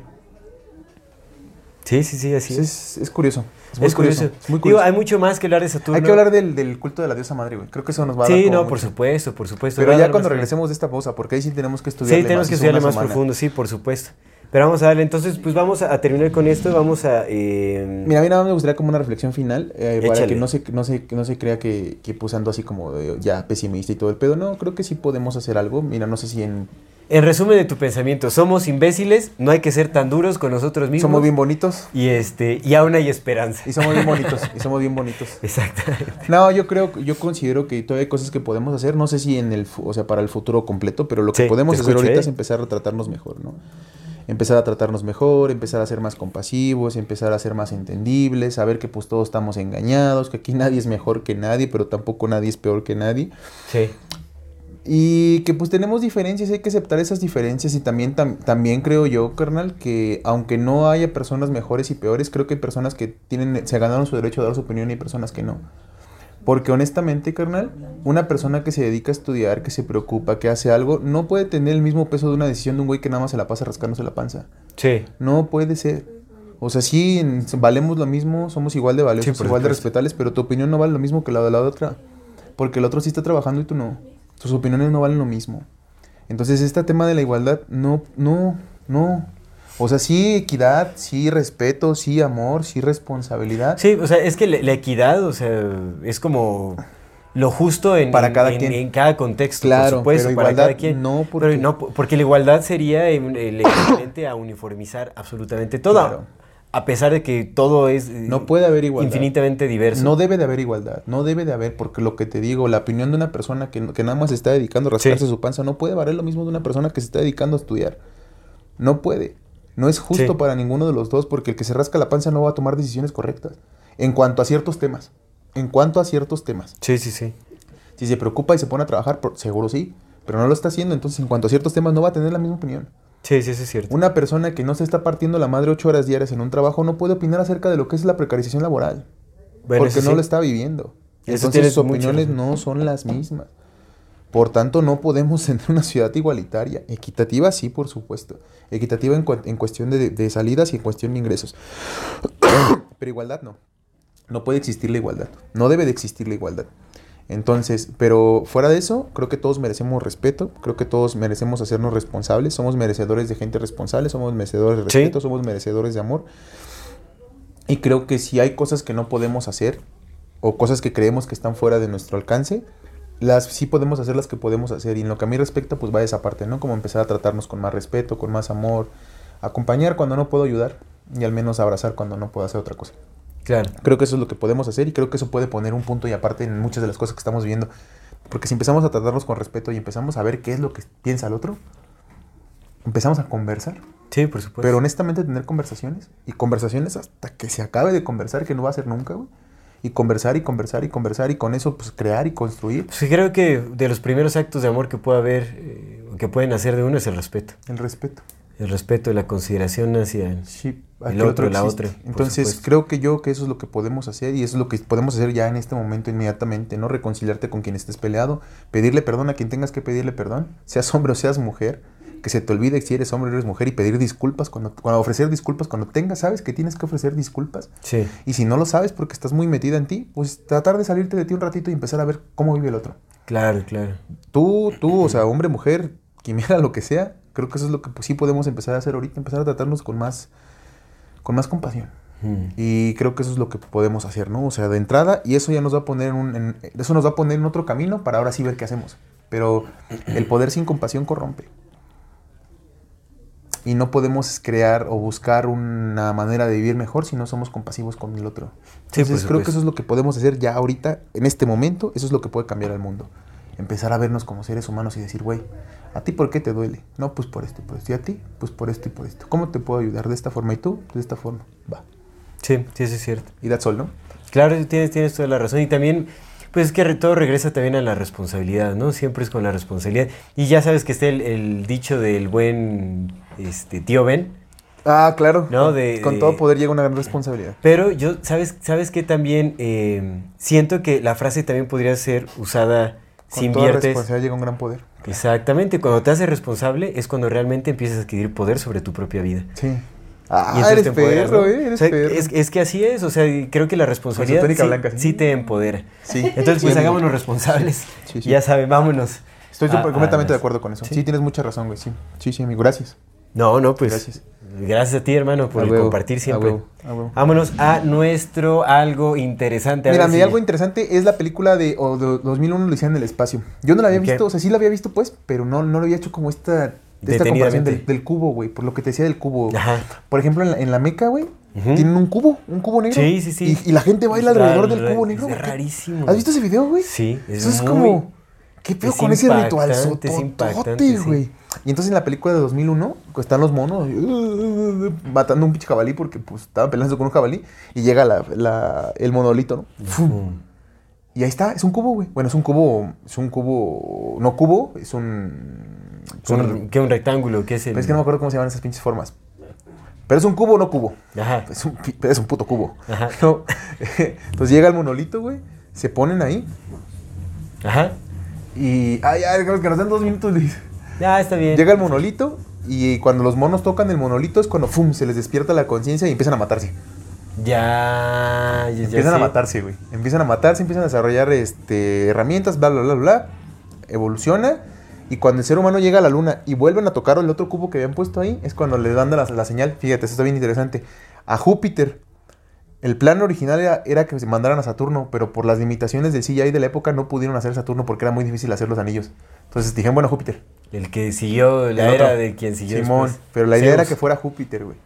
Sí, sí, sí, así Es, es. es, curioso. Es muy Es curioso. curioso. Es muy Digo, curioso. hay mucho más que hablar de Saturno. Hay que hablar del, del culto de la diosa madre, güey. Creo que eso nos va a dar Sí, no, por mucho. supuesto, por supuesto. Pero ya cuando más regresemos de esta pausa, porque ahí sí tenemos que estudiar. Sí, tenemos que estudiarle más profundo, sí, por supuesto. Pero vamos a darle, entonces, pues vamos a, terminar con esto. Vamos a. eh, Mira, a mí nada más me gustaría como una reflexión final, eh, para que no se, no se, no se crea que, que puse ando así como de, ya pesimista y todo el pedo. No, creo que sí podemos hacer algo. Mira, no sé si en... En resumen de tu pensamiento, somos imbéciles, no hay que ser tan duros con nosotros mismos. Somos bien bonitos. Y este, y aún hay esperanza. Y somos bien bonitos. y somos bien bonitos. Exactamente. No, yo creo, yo considero que todavía hay cosas que podemos hacer. No sé si en el, o sea, para el futuro completo, pero lo que Sí, podemos hacer escucho, ahorita ¿eh? es empezar a tratarnos mejor, ¿no? Empezar a tratarnos mejor, empezar a ser más compasivos, empezar a ser más entendibles, saber que pues todos estamos engañados, que aquí nadie es mejor que nadie, pero tampoco nadie es peor que nadie. Sí. Y que pues tenemos diferencias, hay que aceptar esas diferencias y también, tam- también creo yo, carnal, que aunque no haya personas mejores y peores, creo que hay personas que tienen, se ganaron su derecho a dar su opinión y hay personas que no. Porque honestamente, carnal, una persona que se dedica a estudiar, que se preocupa, que hace algo, no puede tener el mismo peso de una decisión de un güey que nada más se la pasa rascándose la panza. Sí. No puede ser. O sea, sí, en- valemos lo mismo, somos igual de valiosos, por igual de respetables, pero tu opinión no vale lo mismo que la de la otra. Porque el otro sí está trabajando y tú no. Tus opiniones no valen lo mismo. Entonces, este tema de la igualdad, no, no, no. O sea, sí equidad, sí respeto, sí amor, sí responsabilidad. Sí, o sea, es que la, la equidad, o sea, es como lo justo en, Para cada en- quien. en cada contexto, Claro, por supuesto, pero para igualdad cada quien. no, Pero porque- no, porque la igualdad sería el equivalente a uniformizar absolutamente todo. Claro. A pesar de que todo es eh, No puede haber igualdad. infinitamente diverso. No debe de haber igualdad, no debe de haber, porque lo que te digo, la opinión de una persona que, que nada más se está dedicando a rascarse Sí. su panza no puede valer lo mismo de una persona que se está dedicando a estudiar. No puede. No es justo Sí. para ninguno de los dos porque el que se rasca la panza no va a tomar decisiones correctas. En cuanto a ciertos temas. En cuanto a ciertos temas. Sí, sí, sí. Si se preocupa y se pone a trabajar, seguro sí. Pero no lo está haciendo. Entonces, en cuanto a ciertos temas, no va a tener la misma opinión. Sí, sí, eso es cierto. Una persona que no se está partiendo la madre ocho horas diarias en un trabajo no puede opinar acerca de lo que es la precarización laboral. Bueno, porque no sí. lo está viviendo. Entonces sus opiniones no son las mismas. Por tanto, no podemos tener una ciudad igualitaria. Equitativa, sí, por supuesto. Equitativa en, en cuestión de, de salidas y en cuestión de ingresos. Pero igualdad no. No puede existir la igualdad. No debe de existir la igualdad. Entonces, pero fuera de eso, creo que todos merecemos respeto, creo que todos merecemos hacernos responsables, somos merecedores de gente responsable, somos merecedores de Sí. respeto, somos merecedores de amor. Y creo que si hay cosas que no podemos hacer o cosas que creemos que están fuera de nuestro alcance, las sí podemos hacer las que podemos hacer. Y en lo que a mí respecta, pues va esa parte, ¿no? Como empezar a tratarnos con más respeto, con más amor, acompañar cuando no puedo ayudar y al menos abrazar cuando no puedo hacer otra cosa. Claro. Creo que eso es lo que podemos hacer y creo que eso puede poner un punto y aparte en muchas de las cosas que estamos viendo. Porque si empezamos a tratarnos con respeto y empezamos a ver qué es lo que piensa el otro, empezamos a conversar. Sí, por supuesto. Pero honestamente tener conversaciones y conversaciones hasta que se acabe de conversar, que no va a ser nunca, güey. Y conversar y conversar y conversar y con eso pues crear y construir Pues creo que de los primeros actos de amor que puede haber, eh, que pueden hacer de uno es el respeto. el respeto. El respeto, la consideración hacia Sí, El otro, la otra, Entonces, creo que yo que eso es lo que podemos hacer y eso es lo que podemos hacer ya en este momento inmediatamente, ¿no? Reconciliarte con quien estés peleado, pedirle perdón a quien tengas que pedirle perdón, seas hombre o seas mujer, que se te olvide si eres hombre o eres mujer y pedir disculpas cuando, cuando ofrecer disculpas cuando tengas, sabes que tienes que ofrecer disculpas. Sí. Y si no lo sabes porque estás muy metida en ti, pues tratar de salirte de ti un ratito y empezar a ver cómo vive el otro. Claro, claro. Tú, tú, o sea, hombre, mujer, quimera, lo que sea, creo que eso es lo que pues, sí podemos empezar a hacer ahorita, empezar a tratarnos con más, con más compasión. Mm. Y creo que eso es lo que podemos hacer, ¿no? O sea, de entrada, y eso ya nos va a poner en un, en- eso nos va a poner en otro camino para ahora sí ver qué hacemos. Pero el poder sin compasión corrompe. Y no podemos crear o buscar una manera de vivir mejor si no somos compasivos con el otro. Sí, por Entonces creo que supuesto. eso es lo que podemos hacer ya ahorita, en este momento, eso es lo que puede cambiar el mundo. Empezar a vernos como seres humanos y decir, güey, ¿a ti por qué te duele? No, pues por esto y por esto. ¿Y a ti? Pues por esto y por esto. ¿Cómo te puedo ayudar? De esta forma. ¿Y tú? De esta forma. Va. Sí, sí, eso es cierto. Y that's all, ¿no? Claro, tienes, tienes toda la razón. Y también, pues es que todo regresa también a la responsabilidad, ¿no? Siempre es con la responsabilidad. Y ya sabes que está el, el dicho del buen este, tío Ben. Ah, claro. No, Con- de- con de- todo poder llega una gran responsabilidad. Pero yo, ¿sabes, sabes que también eh, siento que la frase también podría ser usada si Con toda inviertes. responsabilidad llega un gran poder. Exactamente, cuando te haces responsable es cuando realmente empiezas a adquirir poder sobre tu propia vida. Sí. Ah, eres perro, eh. Eres O sea, perro. es, es que así es, o sea, creo que la responsabilidad sí, blanca, sí. sí te empodera. Sí. Entonces, pues hagámonos responsables. Sí, sí. Ya saben, vámonos. Estoy a- súper a completamente de las- acuerdo con eso. Sí. Sí. tienes mucha razón, güey. Sí, sí, sí, amigo. Gracias. No, no, pues. Gracias. Gracias a ti, hermano, por A el huevo, compartir a siempre. huevo, a huevo. Vámonos a nuestro algo interesante. Mira, mi si- algo interesante es la película de, o de 2001 lo hicieron en el espacio. Yo no la había visto, o sea, sí la había visto, pues, pero no, no lo había hecho como esta, esta comparación del, del cubo, güey, por lo que te decía del cubo. Ajá. Por ejemplo, en la, en la Meca, güey, Ujú. tienen un cubo, un cubo negro. Sí, sí, sí. Y, y la gente baila alrededor del cubo negro. es güey. ¿Qué- rarísimo, ¿Has visto ese video, güey? Sí, es Eso es muy- como... ¿Qué pedo es con ese ritual? sí. güey. Y entonces en la película de 2001 pues, están los monos uh, matando un pinche jabalí porque pues estaban peleando con un jabalí y llega la, la- el monolito, ¿no? Y ahí está, es un cubo, güey. Bueno, es un cubo, es un cubo, no cubo, es un... es un- ¿Qué un rectángulo? ¿Qué es el...? es que no me acuerdo cómo se llaman esas pinches formas. Pero es un cubo o no cubo. Ajá. Es un, es un puto cubo. Ajá. No. Entonces llega el monolito, güey. Se ponen ahí. Ajá. Y. Ay, ay, que nos dan dos minutos, Luis. Ya, está bien. Llega el monolito. Y cuando los monos tocan el monolito es cuando ¡fum! se les despierta la conciencia y empiezan a matarse. Ya, ya, ya Empiezan a matarse, güey. Empiezan a matarse, empiezan a desarrollar este, herramientas, bla, bla, bla, bla. Evoluciona. Y cuando el ser humano llega a la luna y vuelven a tocar el otro cubo que habían puesto ahí, es cuando le dan la, la señal. Fíjate, eso está bien interesante. A Júpiter. El plan original era, era que se mandaran a Saturno, pero por las limitaciones del CGI de la época no pudieron hacer Saturno porque era muy difícil hacer los anillos. Entonces dijeron, bueno, Júpiter. El que siguió, la El era otro. de quien siguió Simón. después. Pero la idea era que fuera Júpiter, güey.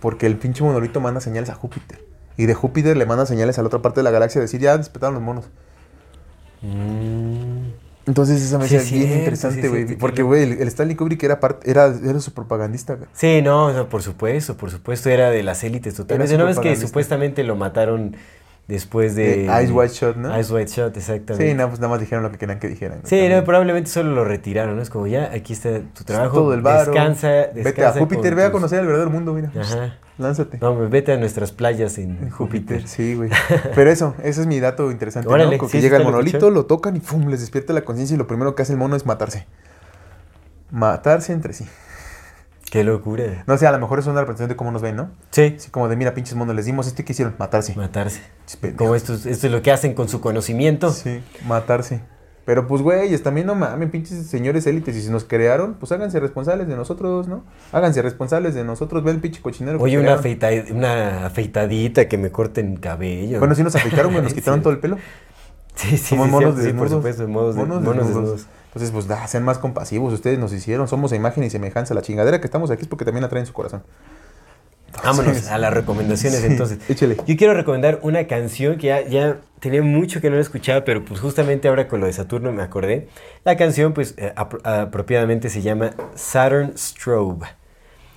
Porque el pinche monolito manda señales a Júpiter. Y de Júpiter le manda señales a la otra parte de la galaxia decir, ya despertaron los monos. Mm. Entonces esa me Sí, bien interesante, güey. sí, porque, güey, el, el Stanley Kubrick era, parte, era, era su propagandista, güey. Sí, no, o sea, por supuesto, por supuesto, era de las élites totalmente. No es que supuestamente lo mataron después de... Eyes Wide Shut, ¿no? Eyes White Shot, exactamente. Sí, no, pues nada más dijeron lo que querían que dijeran. Sí, no, probablemente solo lo retiraron, ¿no? Es como ya, aquí está tu trabajo. Todo el varo. Descansa, Vete a descansa Júpiter, con ve a tus- conocer el verdadero mundo, mira. Ajá. Lánzate. No, hombre, vete a nuestras playas en, En Júpiter. Sí, güey. Pero eso, ese es mi dato interesante. ¿no? Órale, sí, que sí, llega el lo monolito, lo tocan y ¡pum! les despierta la conciencia y lo primero que hace el mono es matarse. Matarse entre sí. Qué locura. No sé, a lo mejor es una representación de cómo nos ven, ¿no? Sí. Así como de, mira, pinches monos, les dimos este que hicieron, matarse. Matarse. Como esto, es- esto es lo que hacen con su conocimiento. Sí, matarse. Pero pues, güeyes, también no mames, pinches señores élites. Y si nos crearon, pues háganse responsables de nosotros, ¿no? Háganse responsables de nosotros. Ve el pinche cochinero. Oye, una, afeita- una afeitadita que me corten cabello. Bueno, sí nos afeitaron, güey, nos quitaron Sí. todo el pelo. Sí, sí, Somos sí, monos sí, por desnudos. supuesto, monos, de- monos desnudos. Entonces, pues, da, sean más compasivos. Ustedes nos hicieron, somos a imagen y semejanza. La chingadera que estamos aquí es porque también atraen su corazón. Vámonos a las recomendaciones Sí, entonces. échale. Yo quiero recomendar una canción que ya, ya tenía mucho que no la escuchaba, pero pues justamente ahora con lo de Saturno me acordé. La canción pues eh, apro- apropiadamente se llama Saturn Strobe.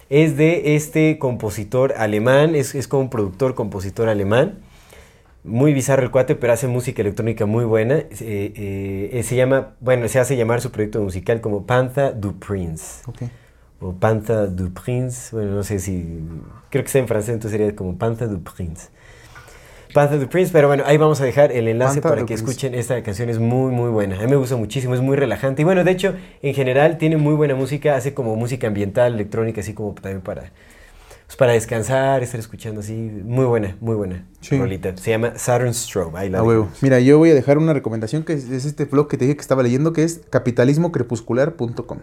Es de este compositor alemán, es, es como un productor, compositor alemán. Muy bizarro el cuate, pero hace música electrónica muy buena. Eh, eh, se llama, bueno, se hace llamar su proyecto musical como Pantha du Prince Ok. O Pantha du Prince, bueno, no sé si, creo que está en francés, entonces sería como Pantha du Prince. Pantha du Prince, pero bueno, ahí vamos a dejar el enlace para que Prince. escuchen esta canción, es muy, muy buena. A mí me gusta muchísimo, es muy relajante. Y bueno, de hecho, en general tiene muy buena música, hace como música ambiental, electrónica, así como también para, pues para descansar, estar escuchando así. Muy buena, muy buena. Sí. rolita. Se llama Saturn Strobe, ahí la A dejo. huevo. Mira, yo voy a dejar una recomendación que es, es este blog que te dije que estaba leyendo, que es capitalismocrepuscular.com.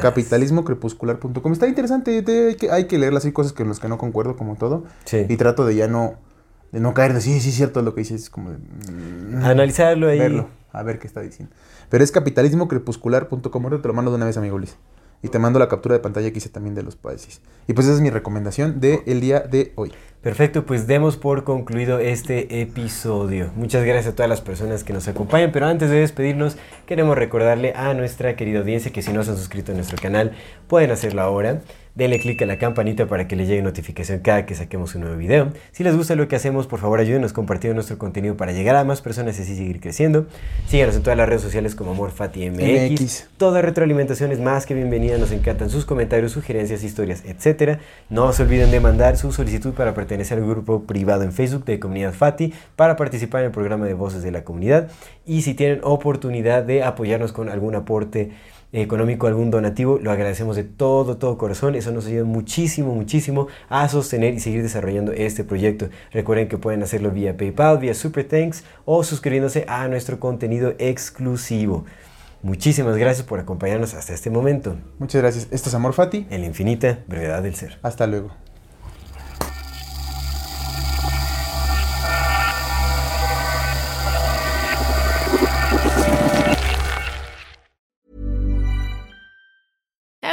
Capitalismocrepuscular.com. Está interesante, te- hay, que, hay que leerlas, hay cosas con las que no concuerdo, como todo. Sí. Y trato de ya no, de no caer de sí, sí, es cierto lo que dices, es como de, mm, Analizarlo ahí. verlo, a ver qué está diciendo. Pero es capitalismocrepuscular.com. Ahora te lo mando de una vez, amigo Luis. Y te mando la captura de pantalla que hice también de los países. Y pues esa es mi recomendación del el día de hoy. Perfecto, pues demos por concluido este episodio. Muchas gracias a todas las personas que nos acompañan, pero antes de despedirnos queremos recordarle a nuestra querida audiencia que si no se han suscrito a nuestro canal pueden hacerlo ahora. Denle click a la campanita para que les llegue notificación cada que saquemos un nuevo video. Si les gusta lo que hacemos, por favor ayúdenos compartiendo nuestro contenido para llegar a más personas y así seguir creciendo. Síganos en todas las redes sociales como AmorFatiMX. MX. Toda retroalimentación es más que bienvenida, nos encantan sus comentarios, sugerencias, historias, etc. No se olviden de mandar su solicitud para pertenecer al grupo privado en Facebook de Comunidad Fati para participar en el programa de Voces de la Comunidad. Y si tienen oportunidad de apoyarnos con algún aporte económico, algún donativo, lo agradecemos de todo, todo corazón. Eso nos ayuda muchísimo, muchísimo a sostener y seguir desarrollando este proyecto. Recuerden que pueden hacerlo vía PayPal, vía Super Thanks o suscribiéndose a nuestro contenido exclusivo. Muchísimas gracias por acompañarnos hasta este momento. Muchas gracias. Esto es Amor Fati. En la infinita brevedad del ser. Hasta luego.